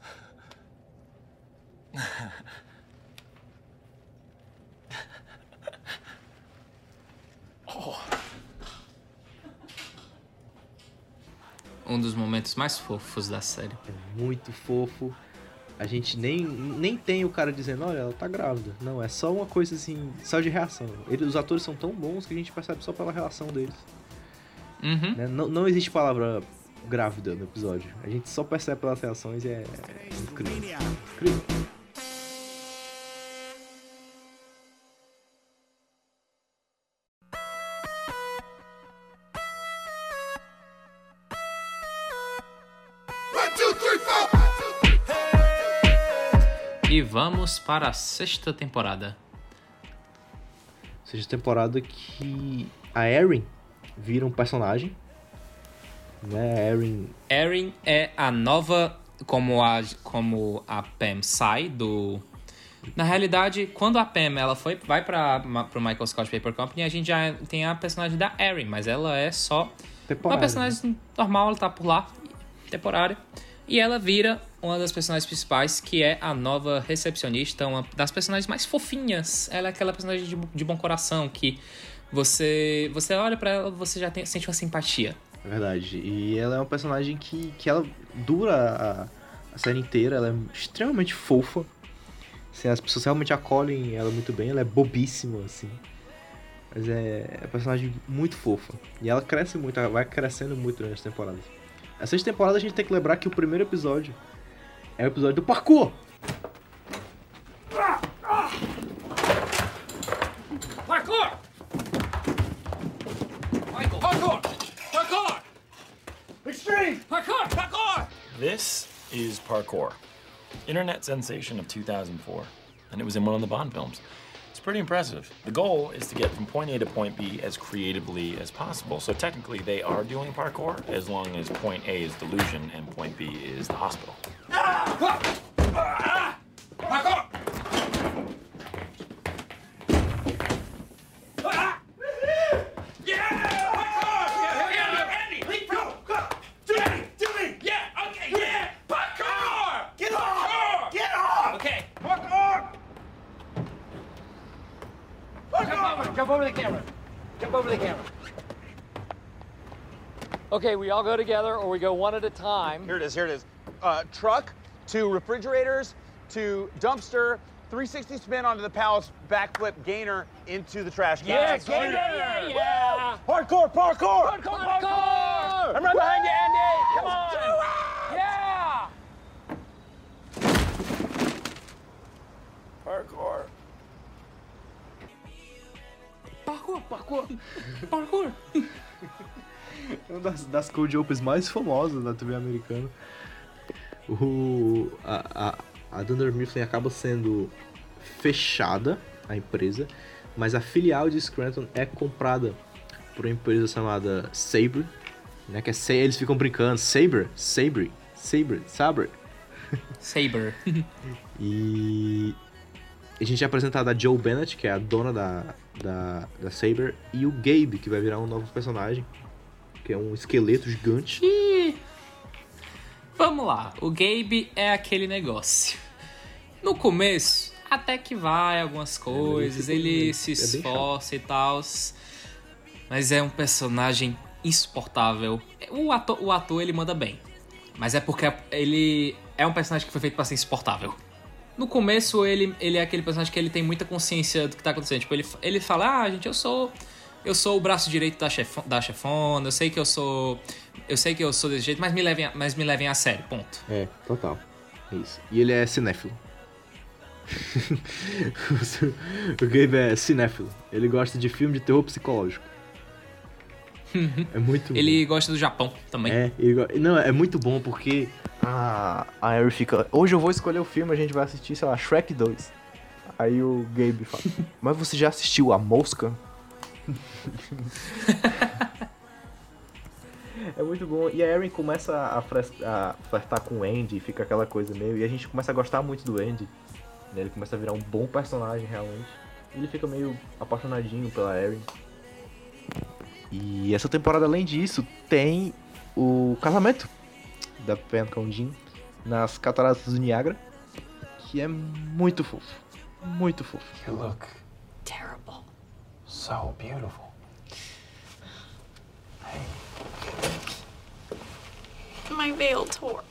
Um dos momentos mais fofos da série. Muito fofo. A gente nem, nem tem o cara dizendo, olha, ela tá grávida. Não, é só uma coisa assim, só de reação. Ele, os atores são tão bons que a gente percebe só pela reação deles. Uhum. né? Não, não existe palavra grávida no episódio. A gente só percebe pelas reações e é, é incrível. Incrível. E vamos para a sexta temporada. Seja temporada que a Erin vira um personagem. Né? Erin Erin é a nova. Como a, como a Pam sai do. Na realidade, quando a Pam ela foi, vai para o Michael Scott Paper Company, a gente já tem a personagem da Erin, mas ela é só uma temporária. personagem normal, ela tá por lá, temporária. E ela vira uma das personagens principais, que é a nova recepcionista, uma das personagens mais fofinhas. Ela é aquela personagem de, de bom coração que você você olha pra ela, você já tem, sente uma simpatia. É verdade. E ela é uma personagem que, que ela dura a, a série inteira, ela é extremamente fofa. Assim, as pessoas realmente acolhem ela muito bem, ela é bobíssima, assim. Mas é, é uma personagem muito fofa. E ela cresce muito, ela vai crescendo muito durante as temporadas. A sexta temporada a gente tem que lembrar que o primeiro episódio é o episódio do. Parkour! Extreme! Parkour! Parkour! This is Parkour, internet sensation of 2004, and it was in one of the Bond films. It's pretty impressive. The goal is to get from point A to point B as creatively as possible. So technically, they are doing parkour as long as point A is delusion and point B is the hospital. Ah! Ah! Ah! Parkour! Get off! Get off! Okay. Parkour! Jump over, jump over the camera. Jump over the camera. Okay, we all go together or we go one at a time. Here it is, here it is. Uh, truck to refrigerators to dumpster, 360 spin onto the palace, backflip gainer into the trash can. Yeah, That's gainer, right. yeah, yeah. Parkour, parkour! Parkour! Parkour! I'm right behind you, Andy! Come Let's on! do it! Yeah! Parkour. Parkour, parkour, parkour. uma das, das cold opens mais famosas da TV americana. O, a, a, a Dunder Mifflin acaba sendo fechada, a empresa, mas a filial de Scranton é comprada por uma empresa chamada Sabre, né? Que é, eles ficam brincando, Sabre, Sabre, Sabre, Sabre. Saber. E a gente é apresentado a Joe Bennett, que é a dona da, da, da Saber, e o Gabe, que vai virar um novo personagem, que é um esqueleto gigante. E vamos lá, o Gabe é aquele negócio. No começo, até que vai algumas coisas, fica- ele se é esforça e tal, mas é um personagem insuportável. O ator, o ator ele manda bem. Mas é porque ele é um personagem que foi feito pra ser insuportável. No começo, ele, ele é aquele personagem que ele tem muita consciência do que tá acontecendo. Tipo, ele, ele fala, ah, gente, eu sou. Eu sou o braço direito da, chefo, da chefona, eu sei que eu sou. Eu sei que eu sou desse jeito, mas me levem a, mas me levem a sério, ponto. É, total. É isso. E ele é cinéfilo. o Gabe é cinéfilo. Ele gosta de filme de terror psicológico. É muito Ele gosta do Japão também. É, ele não, é muito bom porque a, a Ari fica. Hoje eu vou escolher o filme, a gente vai assistir, sei lá, Shrek 2. Aí o Gabe fala, mas você já assistiu A Mosca? é muito bom. E a Erin começa a, a flertar com o Andy, fica aquela coisa meio. E a gente começa a gostar muito do Andy. né? Ele começa a virar um bom personagem realmente. Ele fica meio apaixonadinho pela Erin. E essa temporada, além disso, tem o casamento da Pen com o nas cataratas do Niagara, que é muito fofo. Muito fofo. You look Terrible. so beautiful. My veil tore.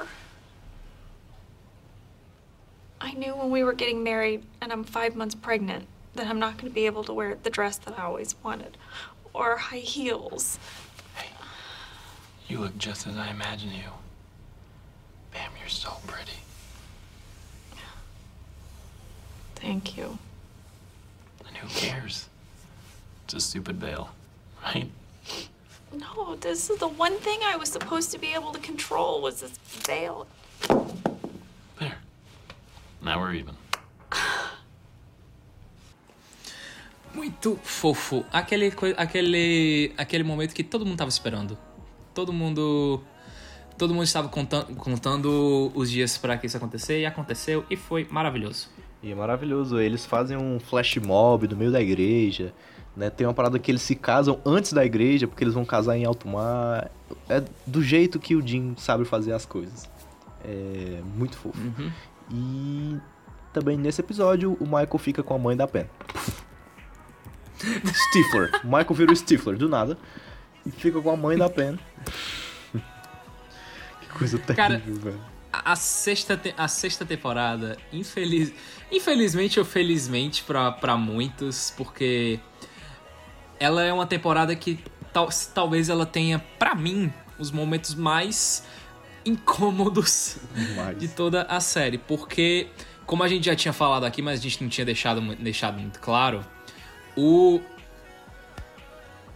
I knew when we were getting married and I'm five months pregnant that I'm not going to be able to wear the dress that I always wanted or high heels. You look just as I imagined you. Bam, you're so pretty. Thank you. And who cares? It's a stupid veil, right? No, this is the one thing I was supposed to be able to control was this veil. There. Now we're even. Muito fofo. Aquele, aquele, aquele momento que todo mundo tava esperando. Todo mundo. Todo mundo estava contando, contando os dias pra que isso acontecer e aconteceu e foi maravilhoso. E é maravilhoso. Eles fazem um flash mob no meio da igreja. Né? Tem uma parada que eles se casam antes da igreja, porque eles vão casar em alto mar. É do jeito que o Jim sabe fazer as coisas. É muito fofo. E também nesse episódio o Michael fica com a mãe da Pen. Stifler. O Michael vira o Stifler do nada. E fica com a mãe da Pen. Coisa terrível, Cara, velho. A, sexta, a sexta temporada, infeliz, infelizmente ou felizmente pra, pra muitos, porque ela é uma temporada que tal, talvez ela tenha, pra mim, os momentos mais incômodos Demais. de toda a série. Porque, como a gente já tinha falado aqui, mas a gente não tinha deixado, deixado muito claro, o.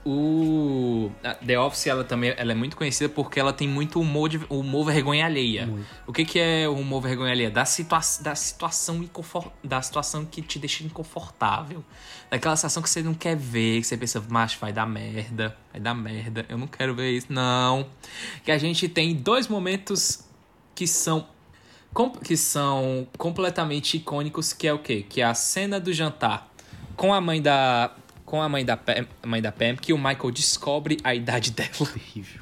O. a The Office, ela também ela é muito conhecida porque ela tem muito humor, de, humor vergonha alheia. O que, que é o humor vergonha alheia? Da, situa da situação da situação que te deixa inconfortável. Daquela situação que você não quer ver, que você pensa, macho, vai dar merda, vai dar merda, eu não quero ver isso. Não. Que a gente tem dois momentos que são que são completamente icônicos, que é o quê? Que é a cena do jantar com a mãe da com a mãe da Pam, mãe da Pam que o Michael descobre a idade dela. Terrível.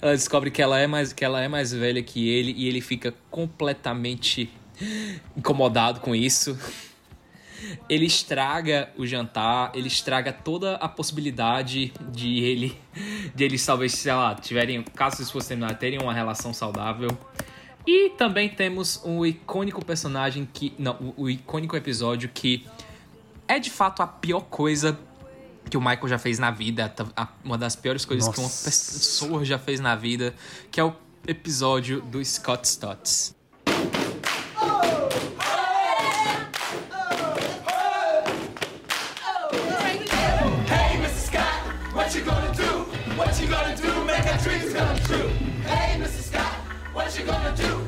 Ela descobre que ela é mais que ela é mais velha que ele e ele fica completamente incomodado com isso. Ele estraga o jantar, ele estraga toda a possibilidade de ele de eles talvez, sei lá, tiverem, caso eles fossem terminar, terem uma relação saudável. E também temos um icônico personagem que. Não, o, o icônico episódio que é de fato a pior coisa que o Michael já fez na vida. Uma das piores coisas que uma Nossa. pessoa já fez na vida. Que é o episódio do Scott Stotts. Hey, Mrs. Scott, what you gonna do?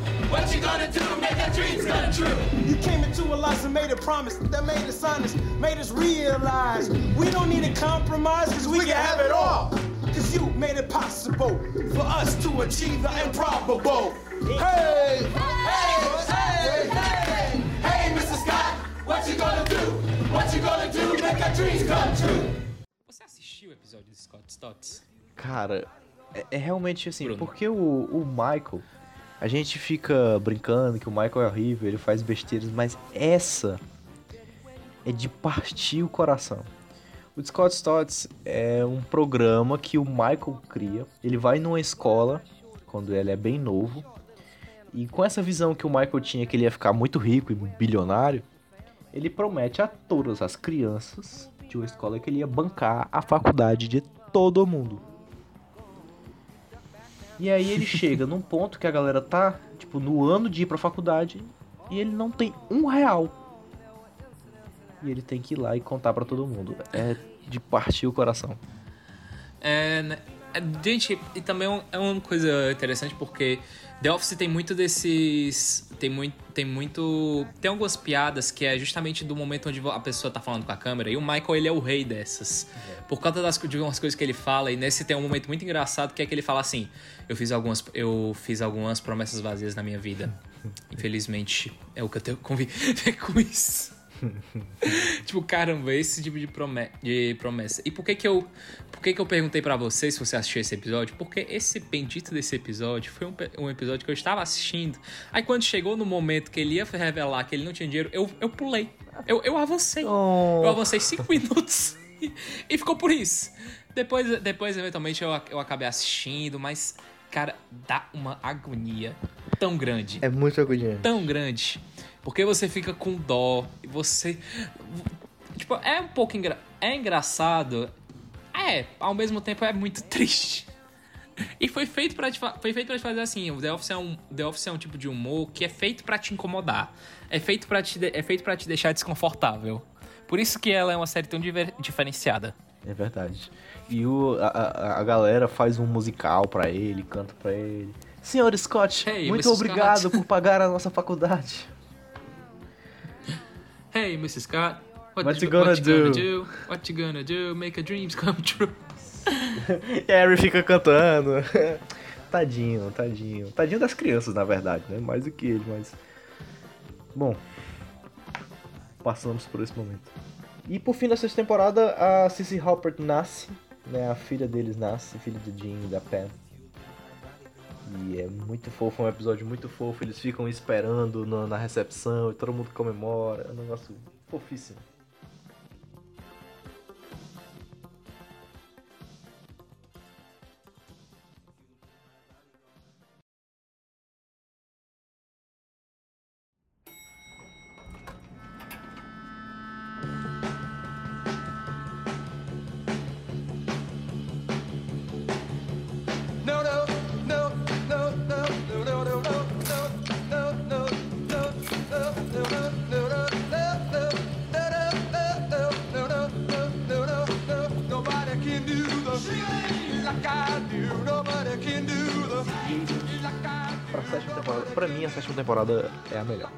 What you gonna do? Make our dreams come true. Hey, Mrs. Scott, what you gonna do? What you gonna do? Make our dreams come true. You came into our lives and made a promise that made us honest, made us realize we don't need to compromise because we, can have it all. Because you made it possible for us to achieve the improbable. Hey! Hey, hey, hey, hey, Mrs. Scott, what you gonna do? What you gonna do? Make our dreams come true. Você assistiu o episódio do Scott Stotts? Cara, é, é realmente assim, porque o, o Michael, a gente fica brincando que o Michael é horrível, ele faz besteiras, mas essa é de partir o coração. O Scott Stotts é um programa que o Michael cria. Ele vai numa escola quando ele é bem novo. E com essa visão que o Michael tinha que ele ia ficar muito rico e bilionário, ele promete a todas as crianças de uma escola que ele ia bancar a faculdade de todo mundo. E aí ele chega num ponto que a galera tá, tipo, no ano de ir pra faculdade e ele não tem um real. E ele tem que ir lá e contar pra todo mundo. É de partir o coração. É, né, é, gente, e também é é uma coisa interessante porque The Office tem muito desses. Tem muito. Tem muito. Tem algumas piadas que é justamente do momento onde a pessoa tá falando com a câmera. E o Michael, ele é o rei dessas. Por causa das, de algumas coisas que ele fala. E nesse tem um momento muito engraçado que é que ele fala assim: Eu fiz algumas, eu fiz algumas promessas vazias na minha vida. Infelizmente, é o que eu tenho que conviver com isso. tipo, caramba, esse tipo de, prome de promessa. E por que que eu, por que que eu perguntei pra você se você assistiu esse episódio? Porque esse bendito desse episódio foi um, um episódio que eu estava assistindo. Aí quando chegou no momento que ele ia revelar que ele não tinha dinheiro, eu, eu pulei. Eu, eu avancei. Eu avancei cinco minutos. E, ficou por isso. Depois, depois eventualmente, eu, eu acabei assistindo, mas, cara, dá uma agonia tão grande É muito agoniante. tão grande. Porque você fica com dó e você. Tipo, é um pouco engra... é engraçado. É, ao mesmo tempo é muito triste. E foi feito para te, foi feito pra te fazer assim. O The Office, é um, The Office é um tipo de humor que é feito pra te incomodar. É feito para te, é feito pra te deixar desconfortável. Por isso que ela é uma série tão diver- diferenciada. É verdade. E o, a, a, galera faz um musical pra ele, canta pra ele. Senhor Scott, Hey, muito obrigado Scott." por pagar a nossa faculdade. Hey, Mrs. Scott, what, What you, you gonna what you gonna do? do? What you gonna do? Make a dreams come true. E a Harry fica cantando. tadinho, tadinho. Tadinho das crianças, na verdade, né? Mais do que ele, mas. Bom. Passamos por esse momento. E por fim da sexta temporada, a Cissy Halpert nasce, né? A filha deles nasce, filha do Jim e da Pam. E é muito fofo, é um episódio muito fofo. Eles ficam esperando na, na recepção e todo mundo comemora. É um negócio fofíssimo. Temporada é a melhor.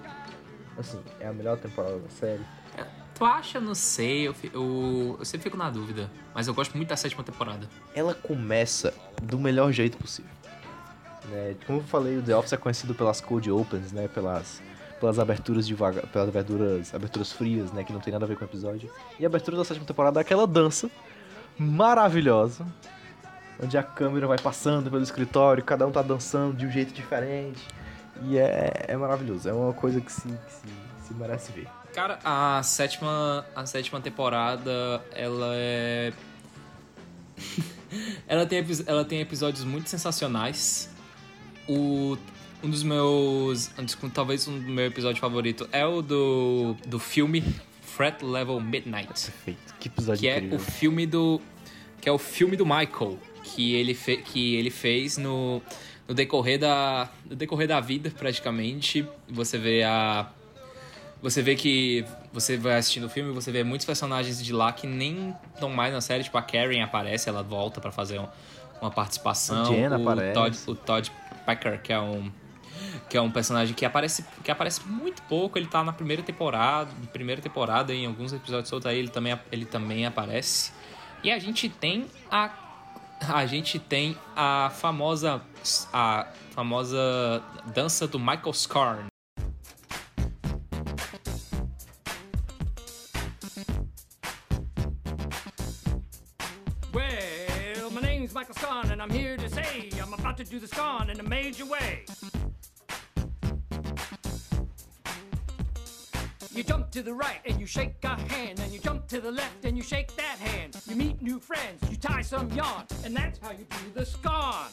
Assim, é a melhor temporada da série. Tu acha? Não sei. Eu, eu, eu sempre fico na dúvida. Mas eu gosto muito da sétima temporada. Ela começa do melhor jeito possível. Né? Como eu falei, o The Office é conhecido pelas cold opens, né? Pelas, pelas aberturas devagar, pelas aberturas, aberturas frias, né? Que não tem nada a ver com o episódio. E a abertura da sétima temporada é aquela dança maravilhosa, onde a câmera vai passando pelo escritório, cada um tá dançando de um jeito diferente. E é, é maravilhoso, é uma coisa que se, que se, se merece ver. Cara, a sétima, a sétima temporada, ela é. ela, tem, ela tem episódios muito sensacionais. O, um dos meus. talvez um do meu episódio favorito é o do, do filme Threat Level Midnight. Perfeito. Que episódio que é incrível. o filme do que é o filme do Michael que ele, fe, que ele fez no, no decorrer da no decorrer da vida praticamente você vê a você vê que você vai assistindo o filme você vê muitos personagens de lá que nem estão mais na série tipo a Karen aparece ela volta pra fazer um- uma participação Jen o aparece. Todd, o Todd Packer que é um que é um personagem que aparece, que aparece muito pouco. Ele tá na primeira temporada, primeira temporada em alguns episódios soltos aí ele também, ele também aparece. E a gente tem a a gente tem a famosa a famosa dança do Michael Scarn. Well, my name's Michael Scon, and I'm here to say I'm about to do the Scon in a major way. Jump to the right and you shake a hand, and you jump to the left and you shake that hand. You meet new friends, you tie some yarn, and that's how you do the Scon.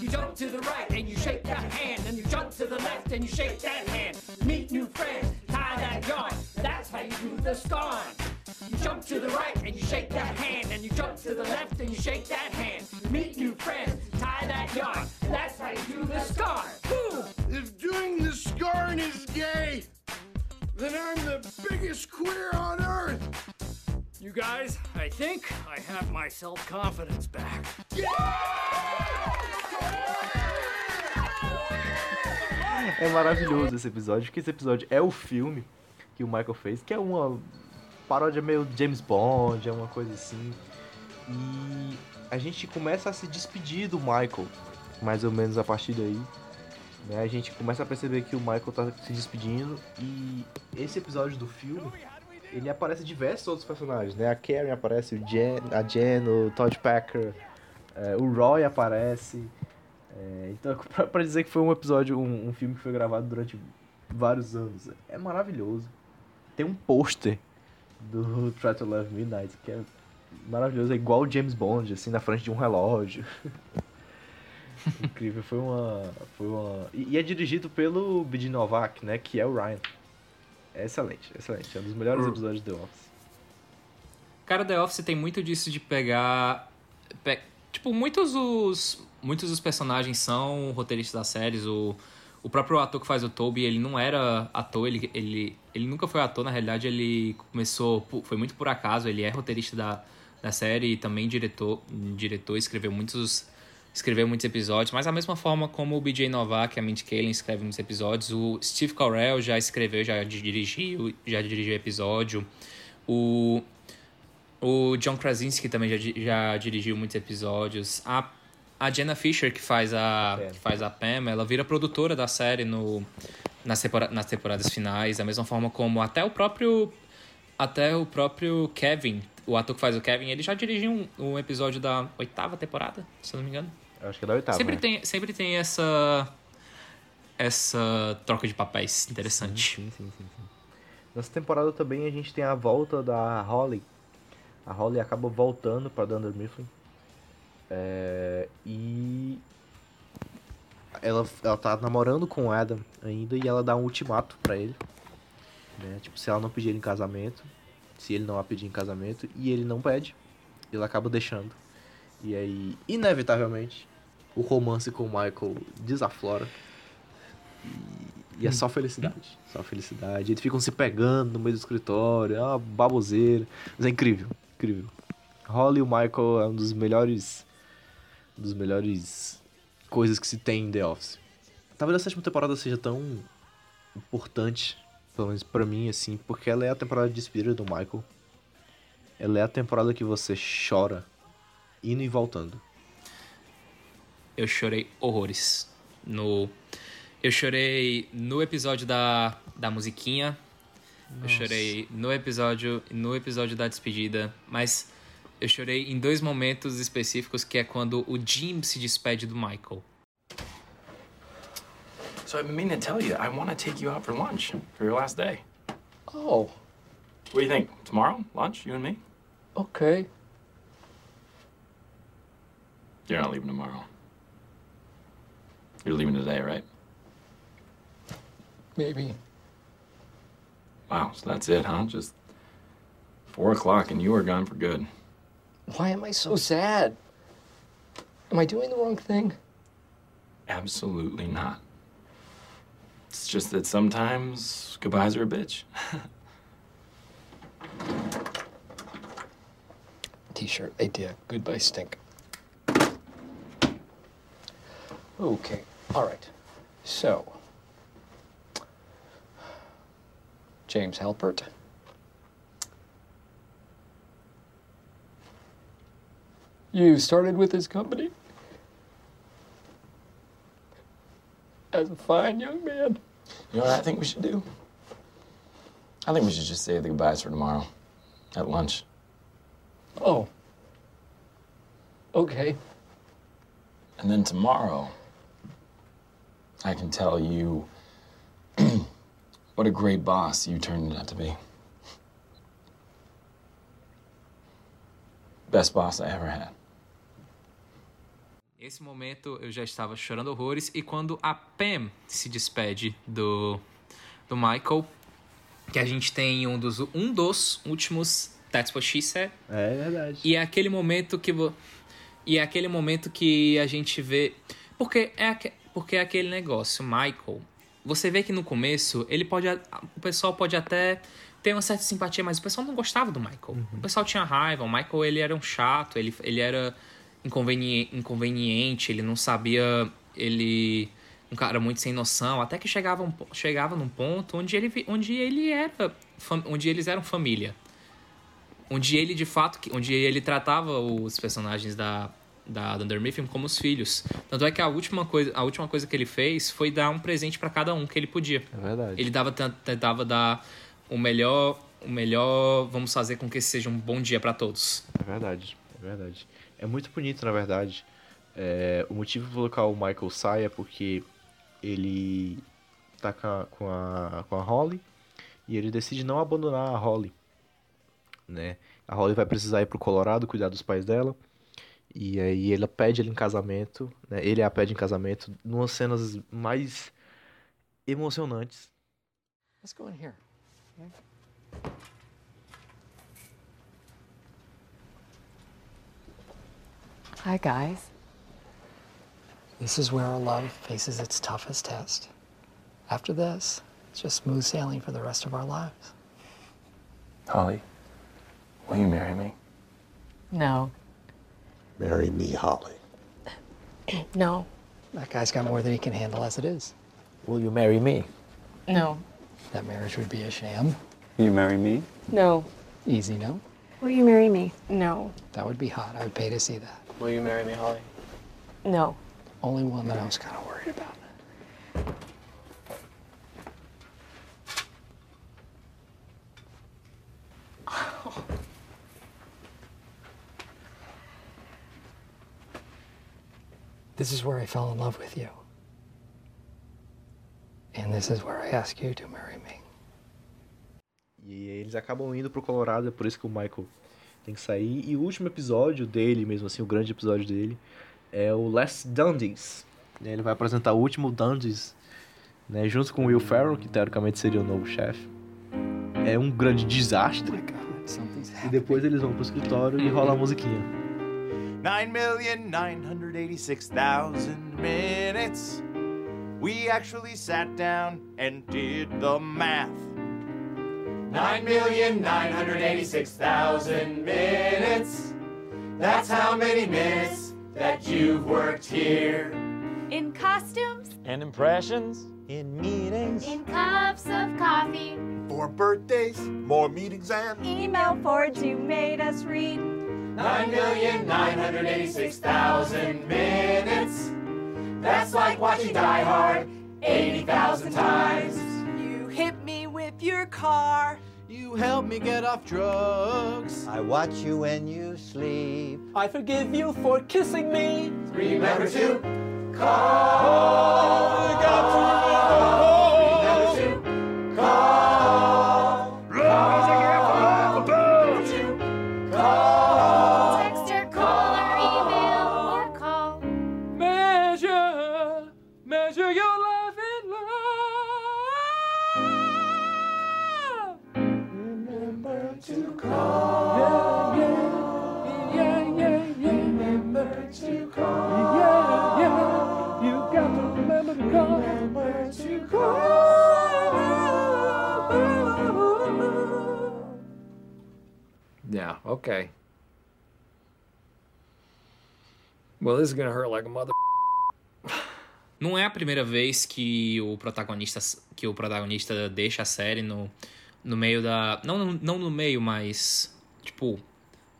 You jump to the right and you shake that hand. And you jump to the left and you shake that hand. Meet new friends, tie that yarn. That's how you do the scarn. You jump to the right and you shake that hand. And you jump to the left and you shake that hand. Meet new friends, tie that yarn. That's how you do the scarn. If doing the scarn is gay, then I'm the biggest queer on earth. You guys, I think I have my self confidence back. É maravilhoso esse episódio, porque esse episódio é o filme que o Michael fez, que é uma paródia meio James Bond, é uma coisa assim. E a gente começa a se despedir do Michael, mais ou menos a partir daí. Né? A gente começa a perceber que o Michael tá se despedindo e esse episódio do filme ele aparece diversos outros personagens, né? A Karen aparece, o Jen, a Jen, o Todd Packer, é, o Roy aparece. É, então, pra, pra, dizer que foi um episódio, um, um, filme que foi gravado durante vários anos, é maravilhoso. Tem um pôster do Try to Love Midnight que é maravilhoso, é igual o James Bond, assim, na frente de um relógio. Incrível, foi uma. Foi uma... E, e é dirigido pelo Bid Novak, né? Que é o Ryan. É excelente, excelente. É um dos melhores episódios de The Office. Cara, The Office tem muito disso de pegar. Pe... Tipo, muitos dos. Muitos dos personagens são roteiristas das séries. O, o próprio ator que faz o Toby, ele não era ator, ele, ele, ele nunca foi ator, na realidade, ele começou. Foi muito por acaso, ele é roteirista da, da série e também diretor. Diretor, escreveu muitos escreveu muitos episódios, mas da mesma forma como o BJ Novak e a Mint Kaling escrevem muitos episódios, o Steve Carell já escreveu, já dirigiu, já dirigiu episódio, o, o John Krasinski também já, já dirigiu muitos episódios, a, a Jenna Fisher, que faz a, é. que faz a Pam, ela vira produtora da série no, nas, tempora, nas temporadas finais, da mesma forma como até o próprio até o próprio Kevin, o ator que faz o Kevin, ele já dirigiu um, um episódio da oitava temporada, se eu não me engano. Acho que é da oitava. Sempre, né? tem, sempre tem essa. Essa troca de papéis interessante. Sim, sim, sim, sim, Nessa temporada também a gente tem a volta da Holly. A Holly acaba voltando para Dunder Mifflin. É, e ela, ela tá namorando com o Adam ainda e ela dá um ultimato para ele. Né? Tipo, se ela não pedir em casamento, se ele não a pedir em casamento, e ele não pede, ele acaba deixando. E aí, inevitavelmente, o romance com o Michael desaflora. E, é só felicidade. Só felicidade. Eles ficam se pegando no meio do escritório. É uma baboseira. Mas é incrível. Incrível. Holly e o Michael é um dos melhores. Um dos melhores coisas que se tem em The Office. Talvez a sétima temporada seja tão importante, pelo menos pra mim, assim, porque ela é a temporada de espírito do Michael. Ela é a temporada que você chora indo e voltando eu chorei horrores. No, eu chorei no episódio da, da musiquinha. Nossa. Eu chorei no episódio no episódio da despedida, mas eu chorei em dois momentos específicos que é quando o Jim se despede do Michael. So I've been meaning to tell you, I want to take you out for lunch for your last day. Oh. What do you think? Tomorrow, lunch, you and me? Okay. You're not leaving tomorrow. You're leaving today, right? Maybe. Wow, so that's it, huh? Just four o'clock and you are gone for good. Why am I so sad? Am I doing the wrong thing? Absolutely not. It's just that sometimes goodbyes are a bitch. T-shirt idea. Goodbye stink. Okay. All right. So, James Halpert. You started with this company as a fine young man. You know what I think we should do? I think we should just save the goodbyes for tomorrow at lunch. Oh. Okay. And then tomorrow, I can tell you what a great boss you turned out to be. Best boss I ever had. Esse momento eu já estava chorando horrores e quando a Pam se despede do, do Michael, que a gente tem um dos, um dos últimos That's What She Said. É verdade. E é aquele momento que vo... e é aquele momento que a gente vê porque é. Porque é aquele negócio, Michael. Você vê que no começo ele pode o pessoal pode até ter uma certa simpatia, mas o pessoal não gostava do Michael. O pessoal tinha raiva, o Michael ele era um chato, ele, ele era inconveniente, inconveniente, ele não sabia, ele um cara muito sem noção, até que chegava, um, chegava num ponto onde ele, onde ele era, onde eles eram família. Onde ele, de fato, que- onde ele tratava os personagens da, da Dunder Mifflin como os filhos. Tanto é que a última coisa, a última coisa que ele fez foi dar um presente pra cada um que ele podia. É verdade. Ele dava, tentava dar o melhor, o melhor, vamos fazer com que esse seja um bom dia pra todos. É verdade, é verdade. É muito bonito, na verdade. É, o motivo pelo qual o Michael sai é porque ele tá com a, com a, com a Holly e ele decide não abandonar a Holly. Né? A Holly vai precisar ir pro Colorado cuidar dos pais dela. E aí ele pede ela em casamento, né? Ele a pede em casamento numas cenas mais emocionantes. Let's go in here. Hi, guys. This is where our love faces its toughest test. After this, it's just smooth sailing for the rest of our lives. Holly, will you marry me? No. Marry me, Holly. No. That guy's got more than he can handle as it is. Will you marry me? No. That marriage would be a sham. Will you marry me? No. Easy, no? Will you marry me? No. That would be hot. I would pay to see that. Will you marry me, Holly? No. Only one that I was kind of worried about. This is where I fell in love with you. And this is where I ask you to marry me. E eles acabam indo pro Colorado, é por isso que o Michael tem que sair. E o último episódio dele, mesmo assim, o grande episódio dele, é o Last Dundies. Ele vai apresentar o último Dundies, né, junto com o Will Ferrell, que teoricamente seria o novo chefe. É um grande desastre. E depois eles vão pro escritório e rola a musiquinha. 9,986,000 minutes. We actually sat down and did the math. 9,986,000 minutes. That's how many minutes that you've worked here. In costumes, And impressions? In meetings. in cups of coffee, For birthdays, more meetings, and email forwards you made us read. 9,986,000 minutes. That's like watching Die Hard 80,000 times. You hit me with your car. You help me get off drugs. I watch you when you sleep. I forgive you for kissing me. Remember to call. Okay. Well, this is gonna hurt like a mother. Não é a primeira vez que o protagonista que o protagonista deixa a série no, no meio da não não no meio, mas tipo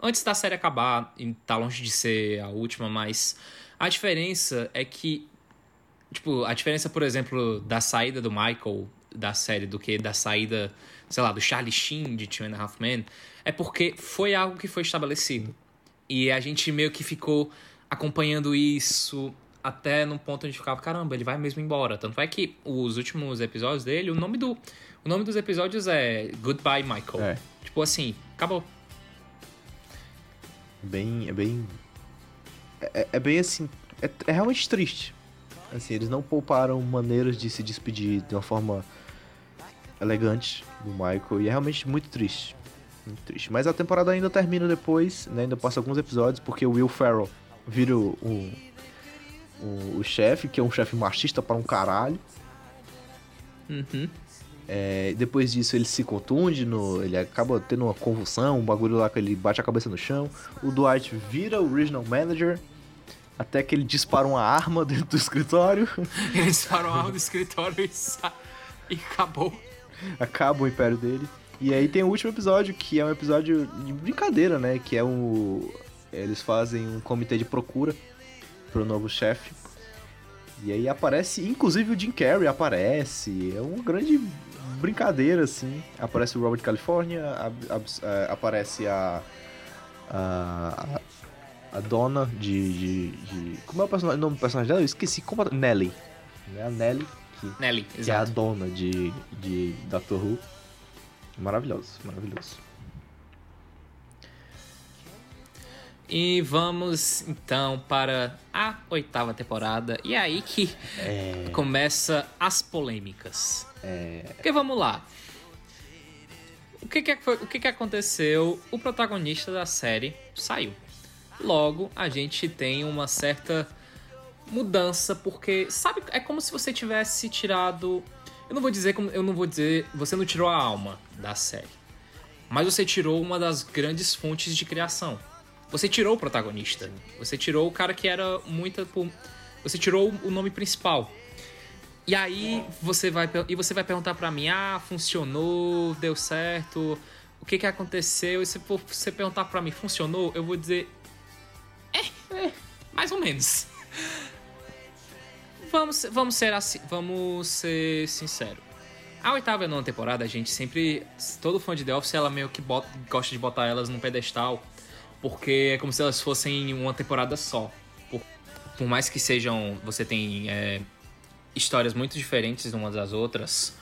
antes da série acabar e tá longe de ser a última, mas a diferença é que tipo, a diferença, por exemplo, da saída do Michael da série do que da saída, sei lá, do Charlie Sheen de Two and a Half Men, é porque foi algo que foi estabelecido. E a gente meio que ficou acompanhando isso até num ponto onde ficava, caramba, ele vai mesmo embora. Tanto é que os últimos episódios dele, o nome do o nome dos episódios é Goodbye Michael. É. Tipo assim, acabou. Bem, é bem. É, é bem assim. é, é realmente triste. Assim, eles não pouparam maneiras de se despedir de uma forma elegante do Michael e é realmente muito triste. Muito triste. Mas a temporada ainda termina depois, né? Ainda passa alguns episódios, porque o Will Ferrell vira o, o, o, chefe, que é um chefe machista para um caralho. Uhum. É, depois disso ele se contunde, no, ele acaba tendo uma convulsão, um bagulho lá que ele bate a cabeça no chão. O Dwight vira o Regional Manager, até que ele dispara uma arma dentro do escritório. Ele dispara uma arma do escritório e, e acabou. Acaba o império dele. E aí tem o último episódio, que é um episódio de brincadeira, né? Que é o. Eles fazem um comitê de procura pro novo chefe. E aí aparece, inclusive o Jim Carrey aparece. É uma grande brincadeira, assim. Aparece o Robert California, a- aparece a. A, a dona de, de, de- Como é o, personagem, o nome do personagem dela? Eu esqueci. Como, Nelly. Né? A Nelly. Que, Nelly, que é a dona de, de Doctor Who. Maravilhoso, maravilhoso. E vamos então para a oitava temporada. E é aí que É. começa as polêmicas. É. Porque vamos lá. O que que, foi, o que que aconteceu? O protagonista da série saiu. Logo, a gente tem uma certa mudança, porque sabe, é como se você tivesse tirado. Eu não vou dizer como. Eu não vou dizer. Você não tirou a alma da série. Mas você tirou uma das grandes fontes de criação. Você tirou o protagonista. Você tirou o cara que era muito. Você tirou o nome principal. E aí você vai e você vai perguntar pra mim: "Ah, funcionou, deu certo. O que que aconteceu?" E se você perguntar pra mim: "Funcionou?" Eu vou dizer: "É, é mais ou menos." Vamos, vamos ser assim, vamos ser sincero. A oitava e nona temporada, a gente sempre. Todo fã de The Office, ela meio que bota- gosta de botar elas num pedestal. Porque é como se elas fossem uma temporada só. Por, por mais que sejam. Você tem é, histórias muito diferentes umas das outras,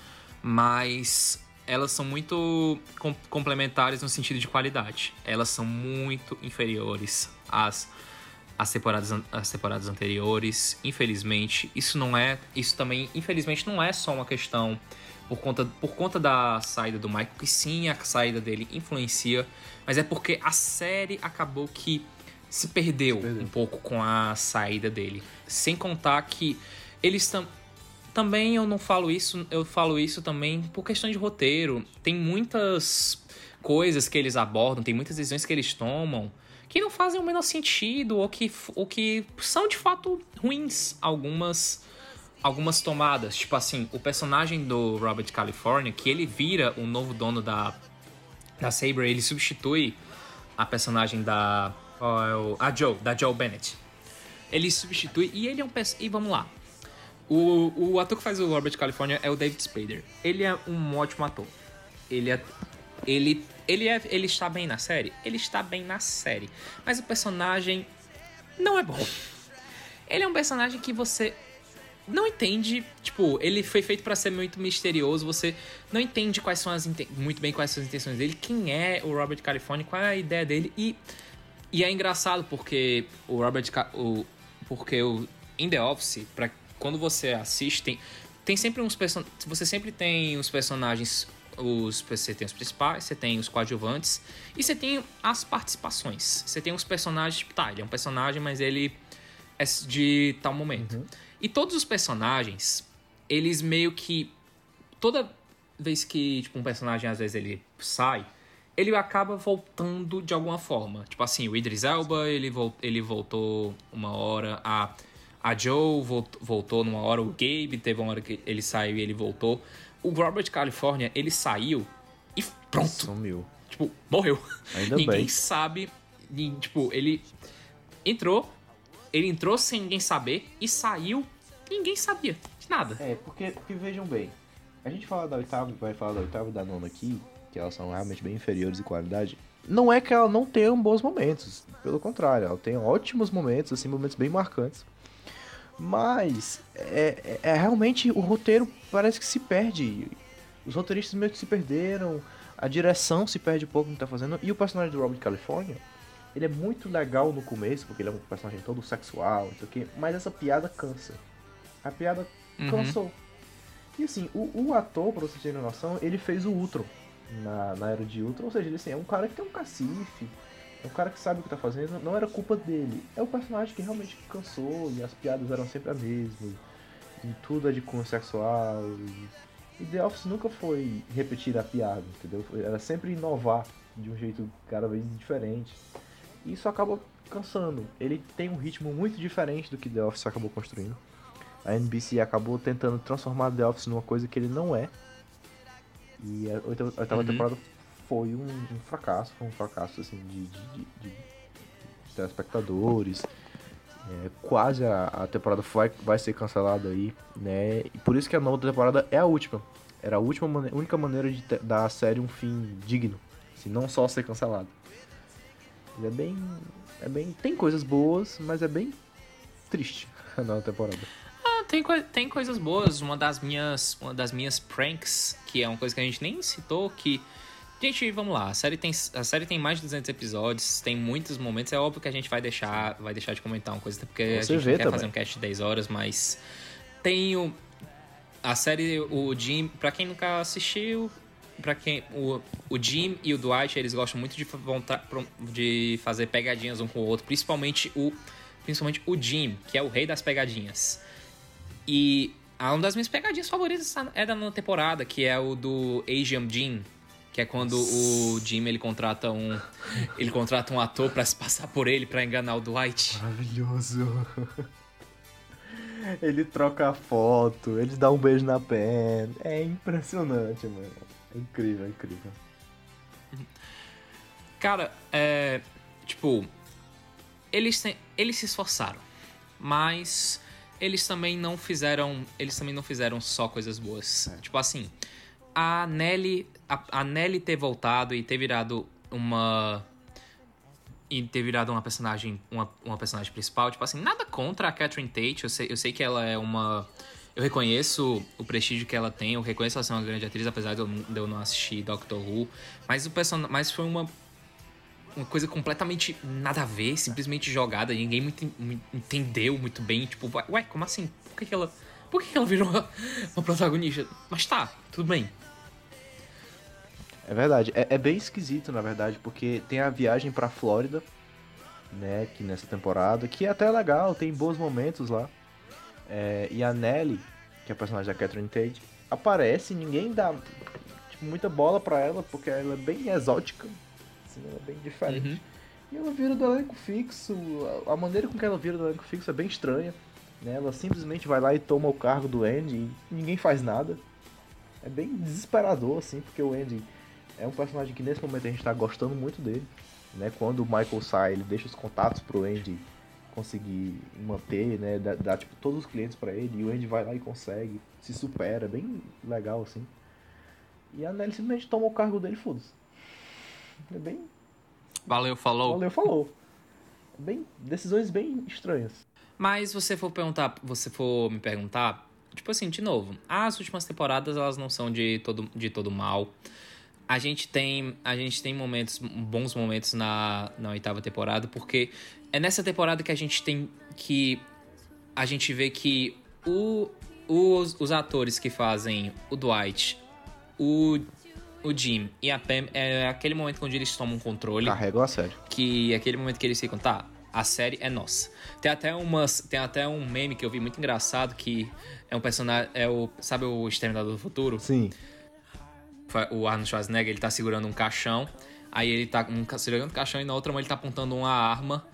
mas elas são muito com- complementares no sentido de qualidade. Elas são muito inferiores às, às, temporadas, às temporadas anteriores. Infelizmente, isso não é. Isso também, infelizmente, não é só uma questão por conta, por conta da saída do Michael, que sim, a saída dele influencia, mas é porque a série acabou que se perdeu, um pouco com a saída dele. Sem contar que eles tam também eu não falo isso, eu falo isso também por questão de roteiro. Tem muitas coisas que eles abordam, tem muitas decisões que eles tomam que não fazem o menor sentido ou que, ou que são de fato ruins algumas algumas tomadas, tipo assim, o personagem do Robert California, que ele vira o novo dono da da Saber, ele substitui a personagem da é a Joe, da Joe Bennett. Ele substitui e ele é um e vamos lá. O, o ator que faz o Robert California é o David Spader. Ele é um ótimo ator. Ele é ele ele é ele está bem na série, ele está bem na série, mas o personagem não é bom. Ele é um personagem que você não entende, tipo, ele foi feito pra ser muito misterioso, você não entende quais são as muito bem quais são as intenções dele, quem é o Robert California, qual é a ideia dele. E e é engraçado porque o Robert o porque o em The Office, para quando você assiste tem, tem sempre uns person você sempre tem os personagens os você tem os principais, você tem os coadjuvantes e você tem as participações. Você tem os personagens, tipo, tá, ele é um personagem, mas ele é de tal momento. E todos os personagens, eles meio que. Toda vez que tipo, um personagem às vezes ele sai, ele acaba voltando de alguma forma. Tipo assim, o Idris Elba, ele, vol ele voltou uma hora, a, a Joe volt voltou numa hora, o Gabe teve uma hora que ele saiu e ele voltou. O Robert California, ele saiu e pronto. Sumiu. Tipo, morreu. Ainda Ninguém bem. sabe. e, Tipo, ele entrou, ele entrou sem ninguém saber e saiu, ninguém sabia de nada. É, porque, porque vejam bem, a gente fala da oitava, vai falar da oitava e da nona aqui, que elas são realmente bem inferiores em qualidade. Não é que ela não tenha bons momentos, pelo contrário, ela tem ótimos momentos, assim, momentos bem marcantes. Mas é, é- é realmente o roteiro parece que se perde. Os roteiristas meio que se perderam, a direção se perde um pouco no que tá fazendo, e o personagem do Robert California, Ele é muito legal no começo, porque ele é um personagem todo sexual, não sei o quê, mas essa piada cansa. A piada Uhum. cansou. E assim, o, o ator, pra vocês terem noção, ele fez o Ultron na, na era de Ultron, ou seja, ele assim, é um cara que tem um cacife, um cara que sabe o que tá fazendo, não era culpa dele. É o personagem que realmente cansou e as piadas eram sempre a mesma. E tudo é de cunho sexual. E, e The Office nunca foi repetir a piada, entendeu? Era sempre inovar de um jeito cada vez diferente. E isso acaba cansando. Ele tem um ritmo muito diferente do que The Office acabou construindo. A NBC acabou tentando transformar The Office numa coisa que ele não é. E a oitava, a oitava Uhum. temporada foi um, um fracasso, foi um fracasso assim de, de, de- de- telespectadores. É, quase a, a temporada vai, vai ser cancelada aí, né? E por isso que a nova temporada é a última. Era a última única maneira de dar a série um fim digno, assim, não só ser cancelada. É bem, é bem, tem coisas boas, mas é bem triste a nova temporada. Ah, tem, coi- tem coisas boas. Uma das minhas uma das minhas pranks, que é uma coisa que a gente nem citou, que gente, vamos lá, a série tem a série tem mais de 200 episódios, tem muitos momentos, é óbvio que a gente vai deixar vai deixar de comentar uma coisa, porque a Você gente vê não quer também. fazer um cast de 10 horas, mas tem o a série o Jim, pra quem nunca assistiu, Pra quem o, o Jim e o Dwight, eles gostam muito de, de fazer pegadinhas um com o outro, principalmente o principalmente o Jim, que é o rei das pegadinhas. E a- uma das minhas pegadinhas favoritas é da nona temporada, que é o do Asian Jim, que é quando o Jim ele contrata um ele contrata um ator pra se passar por ele pra enganar o Dwight. Maravilhoso. Ele troca a foto, ele dá um beijo na pen. É impressionante, mano. É incrível, é incrível. Cara, é. Tipo. Eles, eles se esforçaram. Mas eles também não fizeram. Eles também não fizeram só coisas boas. Tipo assim. A Nelly. A, a Nelly ter voltado e ter virado uma. E ter virado uma personagem. Uma, uma personagem principal. Tipo assim, nada contra a Catherine Tate. Eu sei, eu sei que ela é uma. Eu reconheço o prestígio que ela tem, eu reconheço ela ser uma grande atriz, apesar de eu, de eu não assistir Doctor Who. Mas o person... mas foi uma uma coisa completamente nada a ver, simplesmente jogada, ninguém muito, en- entendeu muito bem, tipo, ué, como assim? Por que, que ela. Por que, que ela virou uma, uma protagonista? Mas tá, tudo bem. É verdade, é, é bem esquisito, na verdade, porque tem a viagem pra Flórida, né, que nessa temporada, que é até legal, tem bons momentos lá. É, e a Nelly, que é a personagem da Catherine Tate, aparece, ninguém dá tipo, muita bola pra ela, porque ela é bem exótica, assim, ela é bem diferente. E ela vira do elenco fixo, a, a maneira com que ela vira do elenco fixo é bem estranha. Né? Ela simplesmente vai lá e toma o cargo do Andy e ninguém faz nada. É bem desesperador, assim, porque o Andy é um personagem que nesse momento a gente tá gostando muito dele. Né? Quando o Michael sai, ele deixa os contatos pro Andy conseguir manter, né? Dá, dá, tipo todos os clientes pra ele e o Andy vai lá e consegue, se supera, bem legal assim. E a Nelly simplesmente toma o cargo dele, foda-se. É bem. Valeu, falou. Valeu, falou. Bem, decisões bem estranhas. Mas você for perguntar, você for me perguntar, tipo assim, de novo, as últimas temporadas elas não são de todo, de todo mal. A gente tem, a gente tem momentos, bons momentos na, na oitava temporada, porque é nessa temporada que a gente tem que a gente vê que o, os, os atores que fazem o Dwight, o, o Jim e a Pam, é aquele momento onde eles tomam controle. Carregam a sério. Que é aquele momento que eles ficam, tá, a série é nossa. Tem até umas, tem até um meme que eu vi muito engraçado que é um personagem, é o, sabe o Exterminador do Futuro? Sim. O Arnold Schwarzenegger, ele tá segurando um caixão, aí ele tá um, segurando um caixão e na outra mão ele tá apontando uma arma.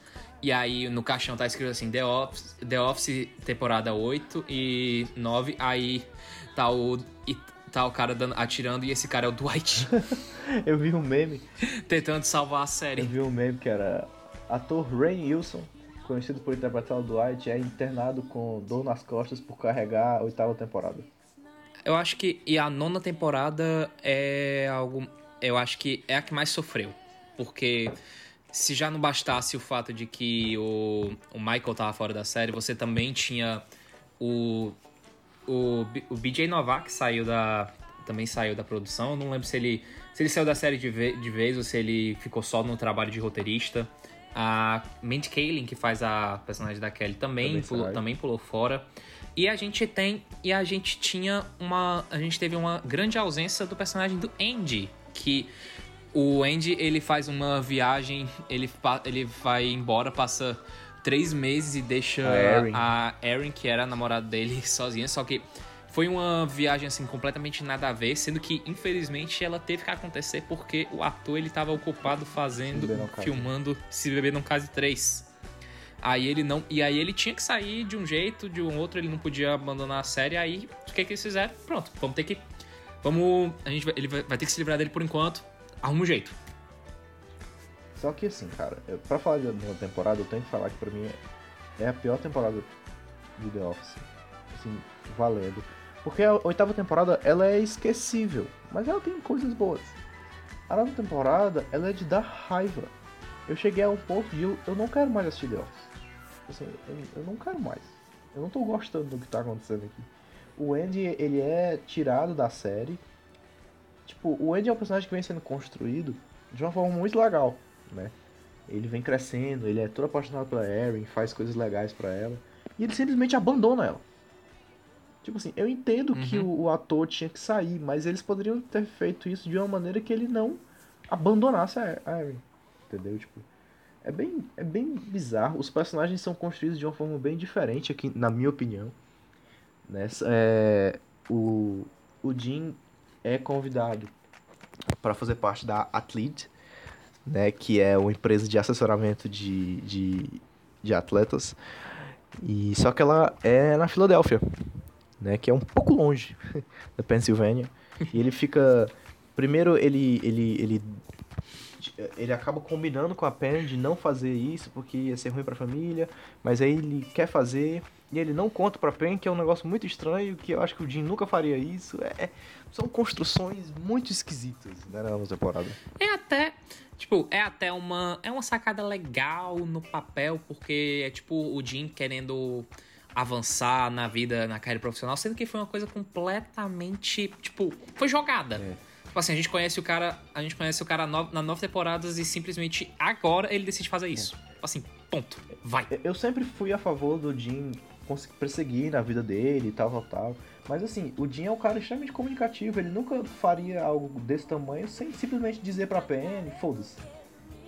E aí no caixão tá escrito assim, The Office, The Office temporada 8 e 9, aí tá o e tá o cara dando, atirando e esse cara é o Dwight, Eu vi um meme. tentando salvar a série. Eu vi um meme que era ator Rain Wilson, conhecido por interpretar o Dwight, é internado com dor nas costas por carregar a oitava temporada. Eu acho que e a nona temporada é algo, eu acho que é a que mais sofreu, porque se já não bastasse o fato de que o, o Michael tava fora da série, você também tinha o o, o BJ Novak que saiu da também saiu da produção. Eu não lembro se ele se ele saiu da série de, ve- de vez ou se ele ficou só no trabalho de roteirista. A Mindy Kaling, que faz a personagem da Kelly, também, Também pulou, também pulou fora. E a gente tem. E a gente tinha uma. A gente teve uma grande ausência do personagem do Andy. Que o Andy ele faz uma viagem, ele, ele vai embora, passa três meses e deixa A Erin. que era a namorada dele, sozinha. Só que foi uma viagem assim completamente nada a ver, sendo que infelizmente ela teve que acontecer porque o ator ele tava ocupado fazendo, Se filmando Se Beber Não Case 3. Aí ele não. E aí ele tinha que sair de um jeito, de um outro, ele não podia abandonar a série. Aí o que, que eles fizeram? Pronto, vamos ter que. Vamos. A gente vai, ele vai, vai ter que se livrar dele por enquanto. Arruma um jeito. Só que assim, cara, eu- pra falar de uma temporada, eu tenho que falar que pra mim é- a pior temporada de The Office. Assim, valendo. Porque a oitava temporada, ela é esquecível, mas ela tem coisas boas. A nova temporada, ela é de dar raiva. Eu cheguei a um ponto de eu, eu não quero mais assistir The Office. Assim, eu, não quero mais. Eu não tô gostando do que tá acontecendo aqui. O Andy, ele é tirado da série. Tipo, o Andy é um personagem que vem sendo construído de uma forma muito legal, né? Ele vem crescendo, ele é todo apaixonado pela Erin, faz coisas legais pra ela. E ele simplesmente abandona ela. Tipo assim, eu entendo que o, o ator tinha que sair, mas eles poderiam ter feito isso de uma maneira que ele não abandonasse a a Erin. Entendeu? Tipo, é bem, é bem bizarro. Os personagens são construídos de uma forma bem diferente aqui, na minha opinião. Né? É, o, o Jim é convidado para fazer parte da Athlete, né, que é uma empresa de assessoramento de, de, de atletas. E só que ela é na Filadélfia, né, que é um pouco longe da Pensilvânia. E ele fica primeiro ele ele ele ele acaba combinando com a Pen de não fazer isso porque ia ser ruim pra família, mas aí ele quer fazer e ele não conta pra Pen, que é um negócio muito estranho, que eu acho que o Jim nunca faria isso. É, é- são construções muito esquisitas né, na nova temporada. É até. Tipo, é até uma. É uma sacada legal no papel, porque é tipo o Jim querendo avançar na vida, na carreira profissional, sendo que foi uma coisa completamente. Tipo, foi jogada. Tipo assim, a gente conhece o cara. A gente conhece o cara no- na nove temporadas e simplesmente agora ele decide fazer isso. Tipo Assim, ponto. Vai. Eu sempre fui a favor do Jim perseguir na vida dele e tal, tal, tal. Mas assim, o Jim é um cara extremamente comunicativo, ele nunca faria algo desse tamanho sem simplesmente dizer pra Penny, foda-se.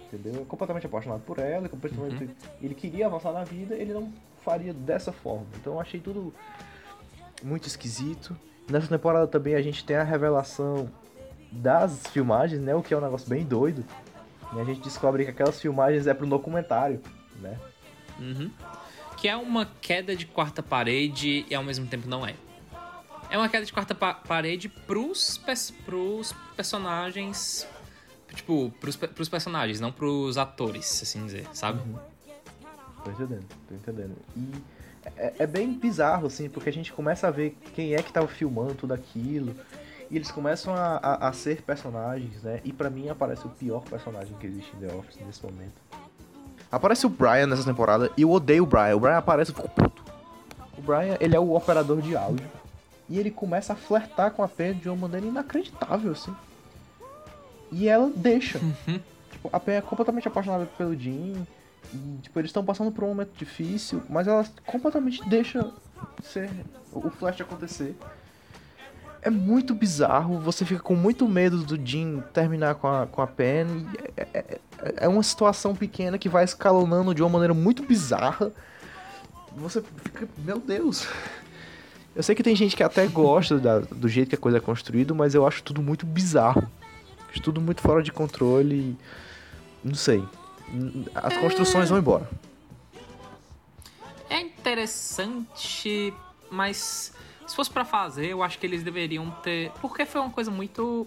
Entendeu? É completamente apaixonado por ela, é completamente... ele queria avançar na vida, ele não faria dessa forma. Então eu achei tudo muito esquisito. Nessa temporada também a gente tem a revelação das filmagens, né? O que é um negócio bem doido. E a gente descobre que aquelas filmagens é pro documentário, né? Uhum. Que é uma queda de quarta parede e ao mesmo tempo não é. É uma queda de quarta pa- parede pros, pers- pros personagens. Tipo, pros, pe- pros personagens, não pros atores, assim dizer, sabe? Tô entendendo, tô entendendo. E é, é bem bizarro, assim, porque a gente começa a ver quem é que tava filmando tudo aquilo. E eles começam a, a, a ser personagens, né? E pra mim aparece o pior personagem que existe em The Office nesse momento. Aparece o Brian nessa temporada e eu odeio o Brian. O Brian aparece e eu fico puto. O Brian, ele é o operador de áudio. E ele começa a flertar com a Pen de uma maneira inacreditável, assim. E ela deixa. Tipo, a Pen é completamente apaixonada pelo Jim. E, tipo, eles estão passando por um momento difícil, mas ela completamente deixa ser, o o flash acontecer. É muito bizarro, você fica com muito medo do Jim terminar com a, com a Pen. É, é- é uma situação pequena que vai escalonando de uma maneira muito bizarra. Você fica, meu Deus. Eu sei que tem gente que até gosta da- do jeito que a coisa é construída, mas eu acho tudo muito bizarro. Acho tudo muito fora de controle. Não sei. As construções vão embora. É interessante, mas se fosse pra fazer, eu acho que eles deveriam ter. Porque foi uma coisa muito.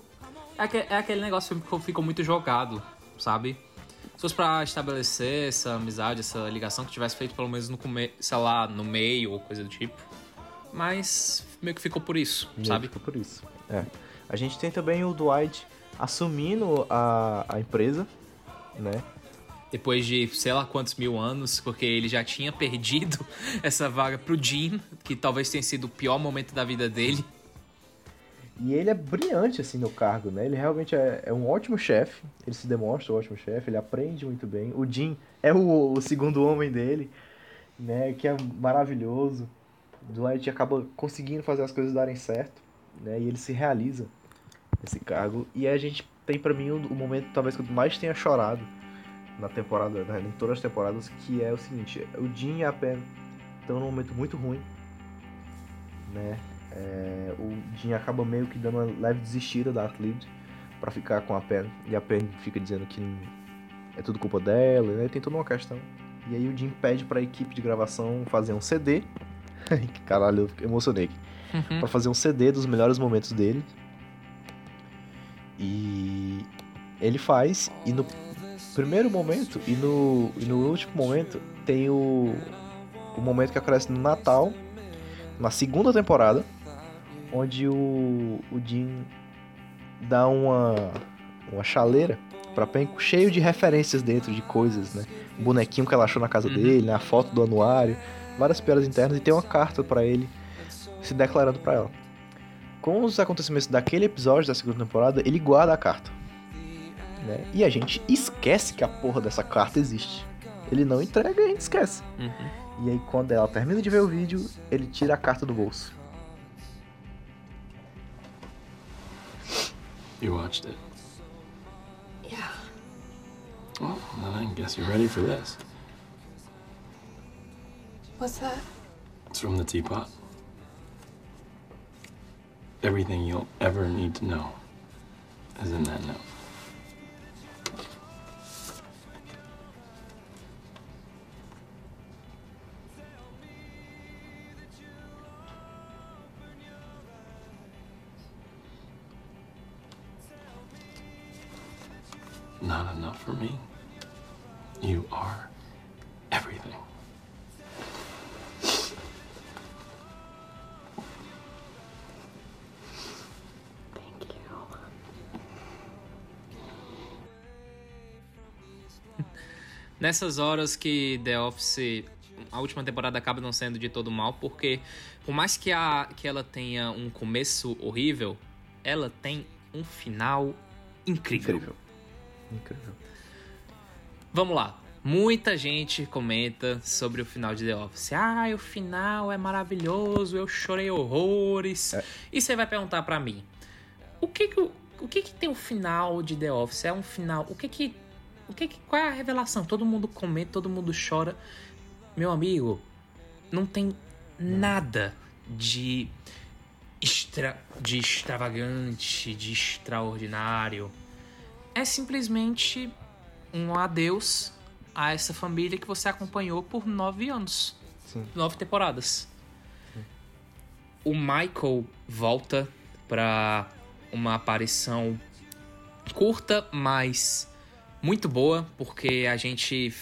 É é aquele negócio que ficou muito jogado, sabe? Se fosse pra estabelecer essa amizade, essa ligação que tivesse feito pelo menos no começo, sei lá, no meio ou coisa do tipo. Mas meio que ficou por isso, Meio sabe? Ficou por isso. É. A gente tem também o Dwight assumindo a, a empresa, né? Depois de sei lá quantos mil anos, porque ele já tinha perdido essa vaga pro Jim, que talvez tenha sido o pior momento da vida dele. E ele é brilhante, assim, no cargo, né? Ele realmente é, é um ótimo chefe. Ele se demonstra um ótimo chefe, ele aprende muito bem. O Jim é o, o segundo homem dele, né? Que é maravilhoso. Dwight acaba conseguindo fazer as coisas darem certo, né? E ele se realiza nesse cargo. E a gente tem pra mim o, o momento talvez que eu mais tenha chorado na temporada, né, em todas as temporadas, que é o seguinte, o Jim e a Pen estão num momento muito ruim, né? É, o Jim acaba meio que dando uma leve desistida da Atlid para ficar com a Pen, e a Pen fica dizendo que é tudo culpa dela, né? Tem toda uma questão. E aí o Jim pede para a equipe de gravação fazer um CD. que caralho, eu emocionei aqui. Uhum. Pra fazer um CD dos melhores momentos dele. E ele faz, e no primeiro momento e no, e no último momento tem o, o momento que aparece no Natal, na segunda temporada, onde o, o Jim dá uma, uma chaleira pra Pen cheio de referências dentro de coisas, né? O bonequinho que ela achou na casa Uhum. dele, né? a foto do anuário, várias piadas internas e tem uma carta pra ele se declarando pra ela. Com os acontecimentos daquele episódio da segunda temporada, ele guarda a carta. Né? E a gente esquece que a porra dessa carta existe. Ele não entrega e a gente esquece. Uhum. E aí, quando ela termina de ver o vídeo, ele tira a carta do bolso. You watched it. Yeah. Well, then I guess you're ready for this. What's that? It's from the teapot. Everything you'll ever need to know is in that note. Not enough for me. You are everything. Nessas horas que The Office, a última temporada acaba não sendo de todo mal, porque por mais que, a, que ela tenha um começo horrível, ela tem um final incrível. Incrível. Incrível. Vamos lá. Muita gente comenta sobre o final de The Office. Ah, o final é maravilhoso, eu chorei horrores. E você vai perguntar pra mim, o que que, o, o que que tem o final de The Office? É um final, o que que, o que que, qual é a revelação? Todo mundo comenta, todo mundo chora. Meu amigo, não tem nada de extra, de extravagante, de extraordinário. É simplesmente um adeus a essa família que você acompanhou por nove anos. Sim. Nove temporadas. O Michael volta pra uma aparição curta, mas muito boa, porque a gente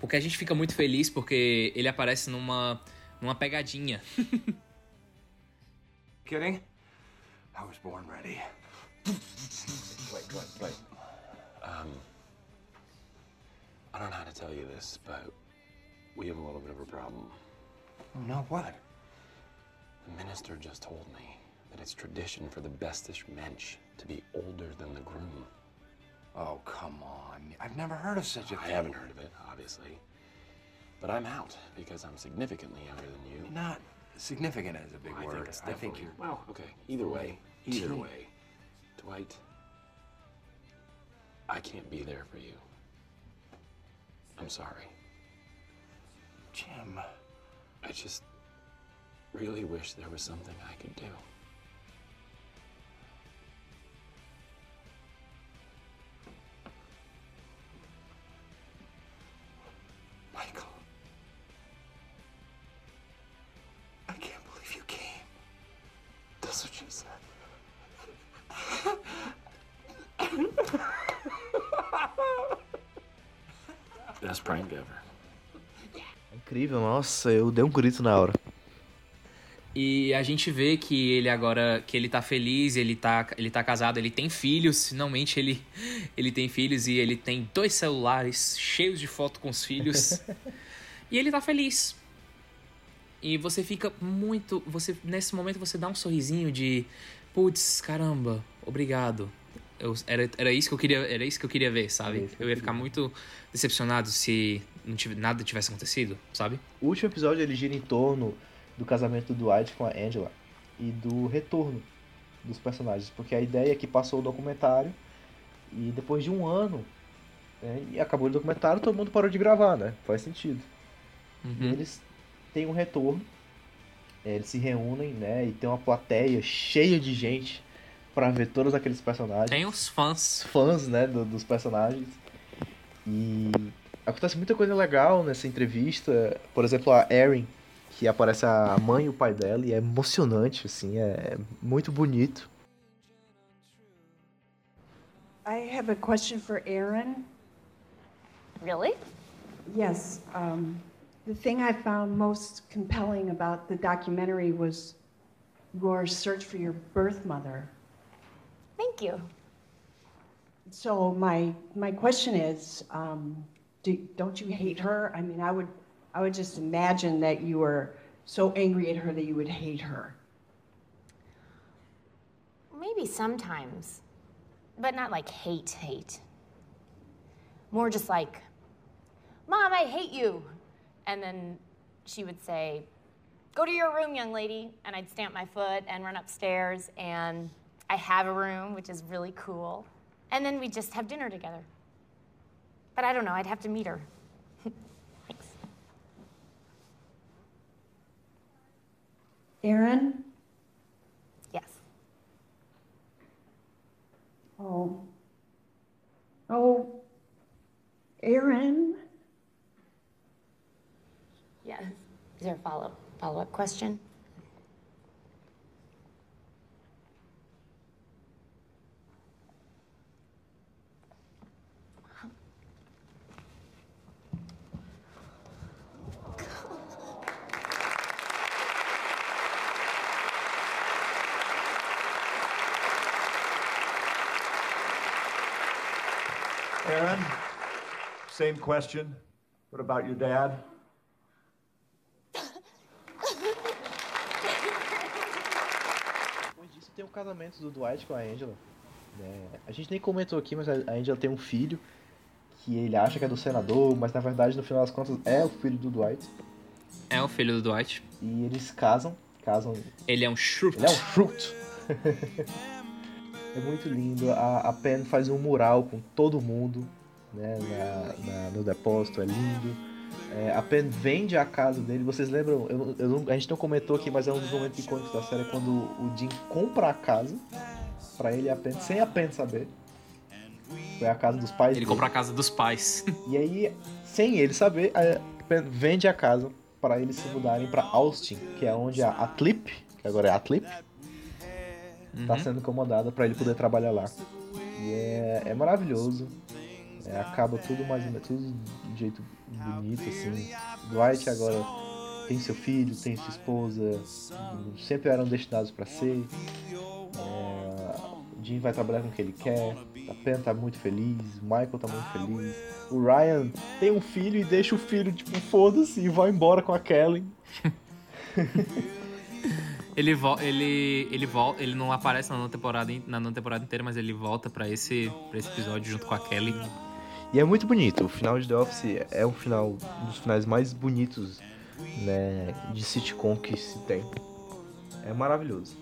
porque a gente fica muito feliz porque ele aparece numa numa pegadinha. Kidding? I was born ready. Wait, wait, wait. I don't know how to tell you this, but we have a little bit of a problem. Oh, no, what? The minister just told me that it's tradition for the bestish mensch to be older than the groom. Oh, come on. I've never heard of such a I thing. I haven't heard of it, obviously. But I'm out because I'm significantly younger than you. Not significant is a big I think word. I think you're. Well, okay. Either way, either way, Dwight, I can't be there for you. I'm sorry. Jim. I just really wish there was something I could do. Best prank ever. Incrível, nossa, eu dei um grito na hora. E a gente vê que ele agora, que ele tá feliz, ele tá, ele tá casado, ele tem filhos, finalmente ele, ele tem filhos e ele tem dois celulares cheios de foto com os filhos. e ele tá feliz. E você fica muito, você nesse momento você dá um sorrisinho de putz, caramba, obrigado. Eu, era, era isso que eu queria, era isso que eu queria ver, sabe? Eu ia ficar muito decepcionado se não tive, nada tivesse acontecido, sabe? O último episódio ele gira em torno do casamento do Dwight com a Angela e do retorno dos personagens, porque a ideia é que passou o documentário e depois de um ano né, e acabou o documentário, todo mundo parou de gravar, né? Faz sentido. E eles têm um retorno, é, eles se reúnem, né? E tem uma plateia cheia de gente pra ver todos aqueles personagens. Tem os fãs. Fãs, né, do- dos personagens. E acontece muita coisa legal nessa entrevista. Por exemplo, a Erin, que aparece a mãe e o pai dela, e é emocionante, assim, é muito bonito. I have a question for Aaron. Really? Yes. Um, the thing I found most compelling about the documentary was your search for your birth mother. Thank you. So my my question is, um, do, don't you hate her? I mean, I would I would just imagine that you were so angry at her that you would hate her. Maybe sometimes, but not like hate, hate. More just like, Mom, I hate you. And then she would say, Go to your room, young lady. And I'd stamp my foot and run upstairs. And I have a room, which is really cool. And then we'd just have dinner together. But I don't know, I'd have to meet her. Thanks. Aaron? Yes. Oh. Oh. Aaron? Yes. Is there a follow follow up question? Aaron, same question. What about your dad? Depois disso tem o casamento do Dwight com a Angela. né? A gente nem comentou aqui, mas a Angela tem um filho que ele acha que é do senador, mas na verdade, no final das contas, é o filho do Dwight. É o filho do Dwight. E eles casam, casam. Ele é um Shroot. Ele é um Shroot. é muito lindo. A, a Pen faz um mural com todo mundo né, na, na- no depósito, é lindo. É, a Pen vende a casa dele. Vocês lembram? eu eu a gente não comentou aqui, mas é um dos momentos icônicos da série quando o Jim compra a casa pra ele e a Pen, sem a Pen saber. Foi a casa dos pais Ele dele. compra a casa dos pais. E aí, sem ele saber, a Pen vende a casa para eles se mudarem para Austin, que é onde a Atlip, que agora é Atlip, tá sendo incomodada para ele poder trabalhar lá. E é, é maravilhoso. É, acaba tudo mais tudo de um jeito bonito assim. Dwight agora tem seu filho, tem sua esposa, sempre eram destinados para ser. É, o Jim vai trabalhar com o que ele quer. A Pen tá muito feliz, o Michael tá muito feliz. O Ryan tem um filho e deixa o filho, tipo, foda-se e vai embora com a Kelly. Ele, ele, ele, ele não aparece na nona temporada, na nona temporada inteira, mas ele volta pra esse, pra esse episódio junto com a Kelly. E é muito bonito. O final de The Office é um final um dos finais mais bonitos, né, de sitcom que se tem. É maravilhoso.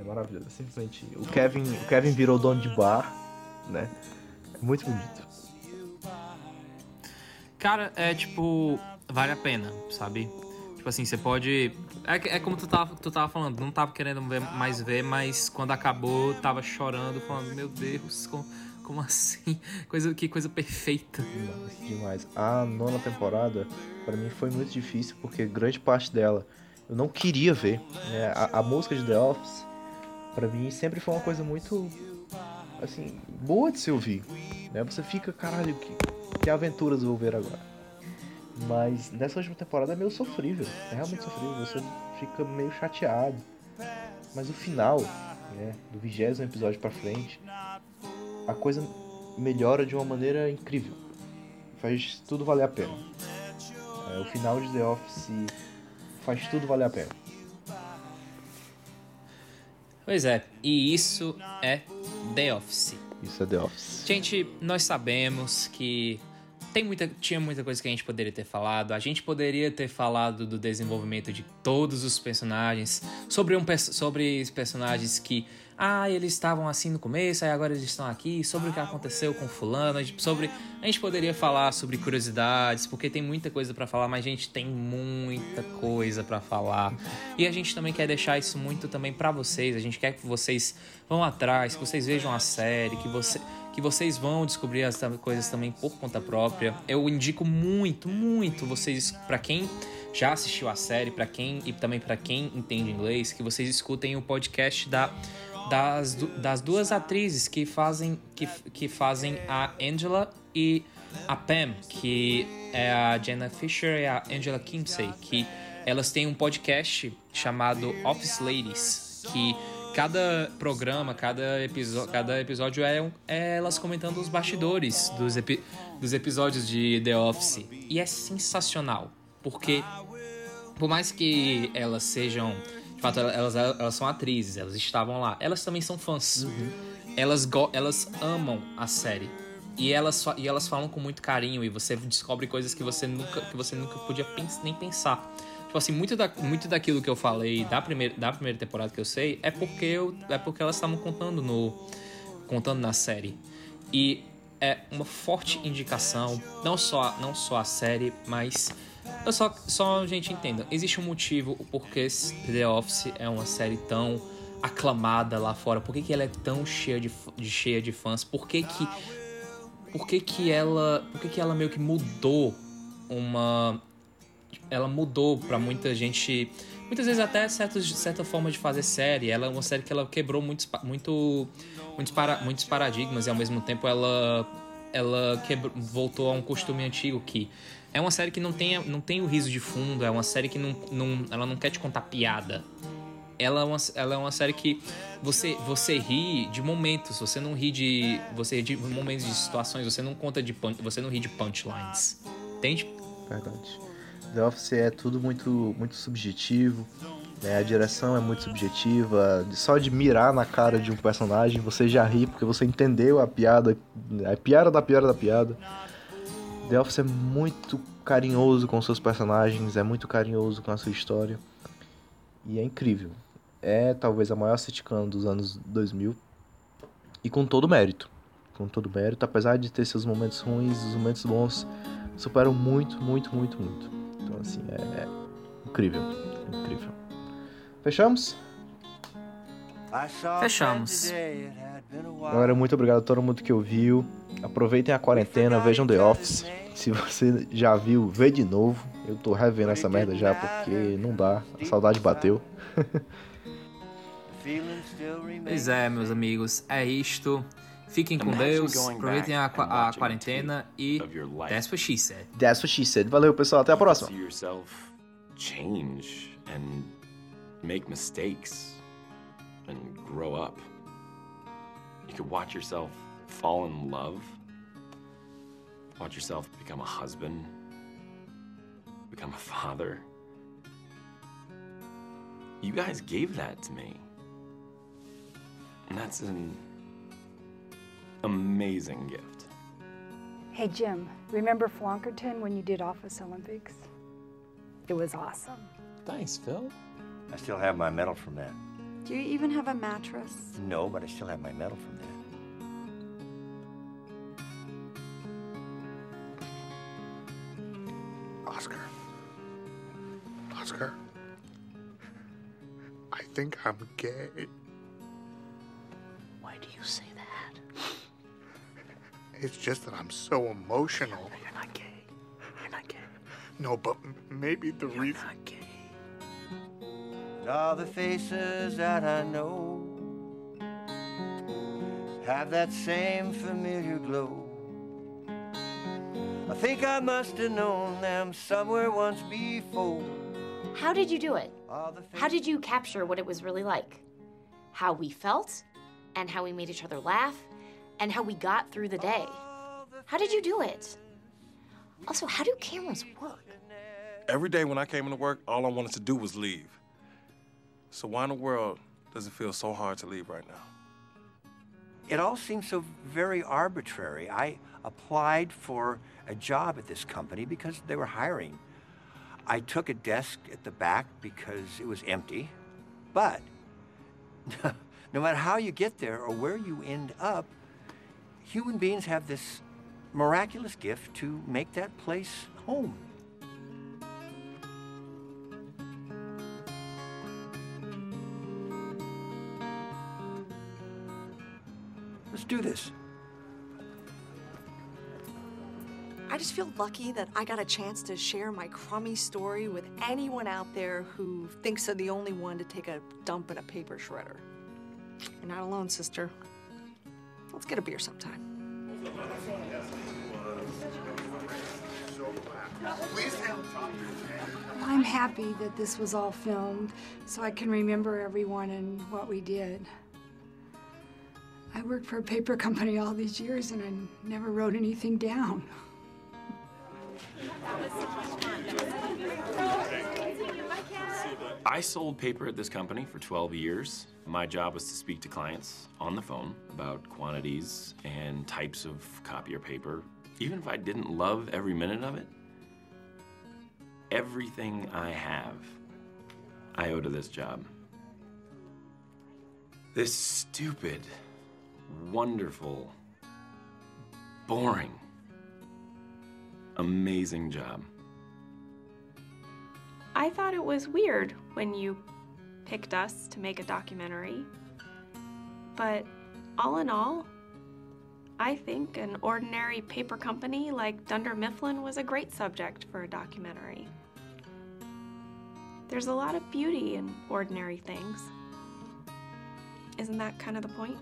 É maravilhoso. Simplesmente. O Kevin, o Kevin virou dono de bar, né? É muito bonito. Cara, é tipo, vale a pena, sabe? Tipo assim, você pode. É, é como tu tava, tu tava falando, não tava querendo ver- mais ver, mas quando acabou, tava chorando, falando, meu Deus, como, como assim? Coisa, que coisa perfeita. Demais, demais. A nona temporada, pra mim, foi muito difícil, porque grande parte dela eu não queria ver. né? A, a música de The Office, pra mim, sempre foi uma coisa muito, assim, boa de se ouvir. Né? Você fica, caralho, que, que aventuras eu vou ver agora? Mas nessa última temporada é meio sofrível. É realmente sofrível. Você fica meio chateado. Mas o final, né, do vigésimo episódio pra frente, a coisa melhora de uma maneira incrível. Faz tudo valer a pena. É, o final de The Office faz tudo valer a pena. Pois é, e isso é The Office. Isso é The Office. Gente, nós sabemos que tem muita, tinha muita coisa que a gente poderia ter falado. A gente poderia ter falado do desenvolvimento de todos os personagens, sobre, um, sobre personagens que, ah, eles estavam assim no começo, aí agora eles estão aqui, sobre o que aconteceu com fulano, a sobre a gente poderia falar sobre curiosidades, porque tem muita coisa pra falar, mas gente, tem muita coisa pra falar. E a gente também quer deixar isso muito também pra vocês. A gente quer que vocês vão atrás, que vocês vejam a série, que você que vocês vão descobrir as coisas também por conta própria. Eu indico muito, muito vocês para quem já assistiu a série, pra quem e também pra quem entende inglês, que vocês escutem o podcast da das, das duas atrizes que fazem que, que fazem a Angela e a Pam, que é a Jenna Fisher e a Angela Kinsey, que elas têm um podcast chamado Office Ladies, que cada programa, cada, episo- cada episódio é, um- é elas comentando os bastidores dos, epi- dos episódios de The Office. E é sensacional, porque por mais que elas sejam. De fato, elas, elas são atrizes, elas estavam lá. Elas também são fãs. Elas, go- elas amam a série. E elas, e elas falam com muito carinho e você descobre coisas que você nunca, que você nunca podia pens- nem pensar. Tipo assim, muito, da, muito daquilo que eu falei da primeira, da primeira temporada que eu sei é porque, eu, é porque elas estavam contando no. contando na série. E é uma forte indicação, não só, não só a série, mas. Eu só, só a gente entenda, existe um motivo o porquê The Office é uma série tão aclamada lá fora, por que, que ela é tão cheia de, de- cheia de fãs, por que que, por que que ela, por que que ela meio que mudou uma, ela mudou pra muita gente, muitas vezes até certas, certa forma de fazer série, ela é uma série que ela quebrou muitos, muito, muitos, para, muitos paradigmas e ao mesmo tempo ela, ela quebrou, voltou a um costume antigo que é uma série que não tem, não tem o riso de fundo, é uma série que não, não, ela não quer te contar piada. Ela é, uma, ela é uma série que você, você ri de momentos, você não ri de. Você ri de momentos de situações, você não conta de punch, você não ri de punchlines. Entende? Verdade. The Office é tudo muito, muito subjetivo. né? A direção é muito subjetiva. Só de mirar na cara de um personagem, você já ri porque você entendeu a piada. A piada da piada da piada. The Office é muito carinhoso com seus personagens, é muito carinhoso com a sua história. E é incrível. É talvez a maior sitcom dos anos 2000. E com todo mérito. Com todo mérito, apesar de ter seus momentos ruins, os momentos bons superam muito, muito, muito, muito. Então, assim, é, é incrível. Incrível. Fechamos? Fechamos. Galera, muito obrigado a todo mundo que ouviu. Aproveitem a quarentena, vejam The Office. Se você já viu, vê de novo. Eu tô revendo essa merda já porque não dá. A saudade bateu. Pois é, meus amigos, é isto. Fiquem com Deus, aproveitem a, back a quarentena e that's what she said. That's what she said. Valeu, pessoal. Até a próxima. See yourself change and make mistakes and grow up. You could watch yourself fall in love, watch yourself become a husband, become a father. You guys gave that to me. And that's an amazing gift. Hey, Jim, remember Flonkerton when you did Office Olympics? It was awesome. Thanks, Phil. I still have my medal from that. Do you even have a mattress? No, but I still have my medal from that. Oscar. Oscar. I think I'm gay. Why do you say that? It's just that I'm so emotional. You're not gay. You're not gay. No, but maybe the reason. All the faces that I know have that same familiar glow. I think I must have known them somewhere once before. How did you do it? How did you capture what it was really like? How we felt, and how we made each other laugh, and how we got through the day. How did you do it? Also, how do cameras work? Every day when I came into work, all I wanted to do was leave. So why in the world does it feel so hard to leave right now? It all seems so very arbitrary. I applied for a job at this company because they were hiring. I took a desk at the back because it was empty. But no matter how you get there or where you end up, human beings have this miraculous gift to make that place home. Let's do this. I just feel lucky that I got a chance to share my crummy story with anyone out there who thinks they're the only one to take a dump in a paper shredder. You're not alone, sister. Let's get a beer sometime. I'm happy that this was all filmed so I can remember everyone and what we did. I worked for a paper company all these years and I never wrote anything down. I sold paper at this company for 12 years. My job was to speak to clients on the phone about quantities and types of copier paper. Even if I didn't love every minute of it, everything I have, I owe to this job. This stupid, wonderful, boring, amazing job. I thought it was weird when you picked us to make a documentary. But all in all, I think an ordinary paper company like Dunder Mifflin was a great subject for a documentary. There's a lot of beauty in ordinary things. Isn't that kind of the point?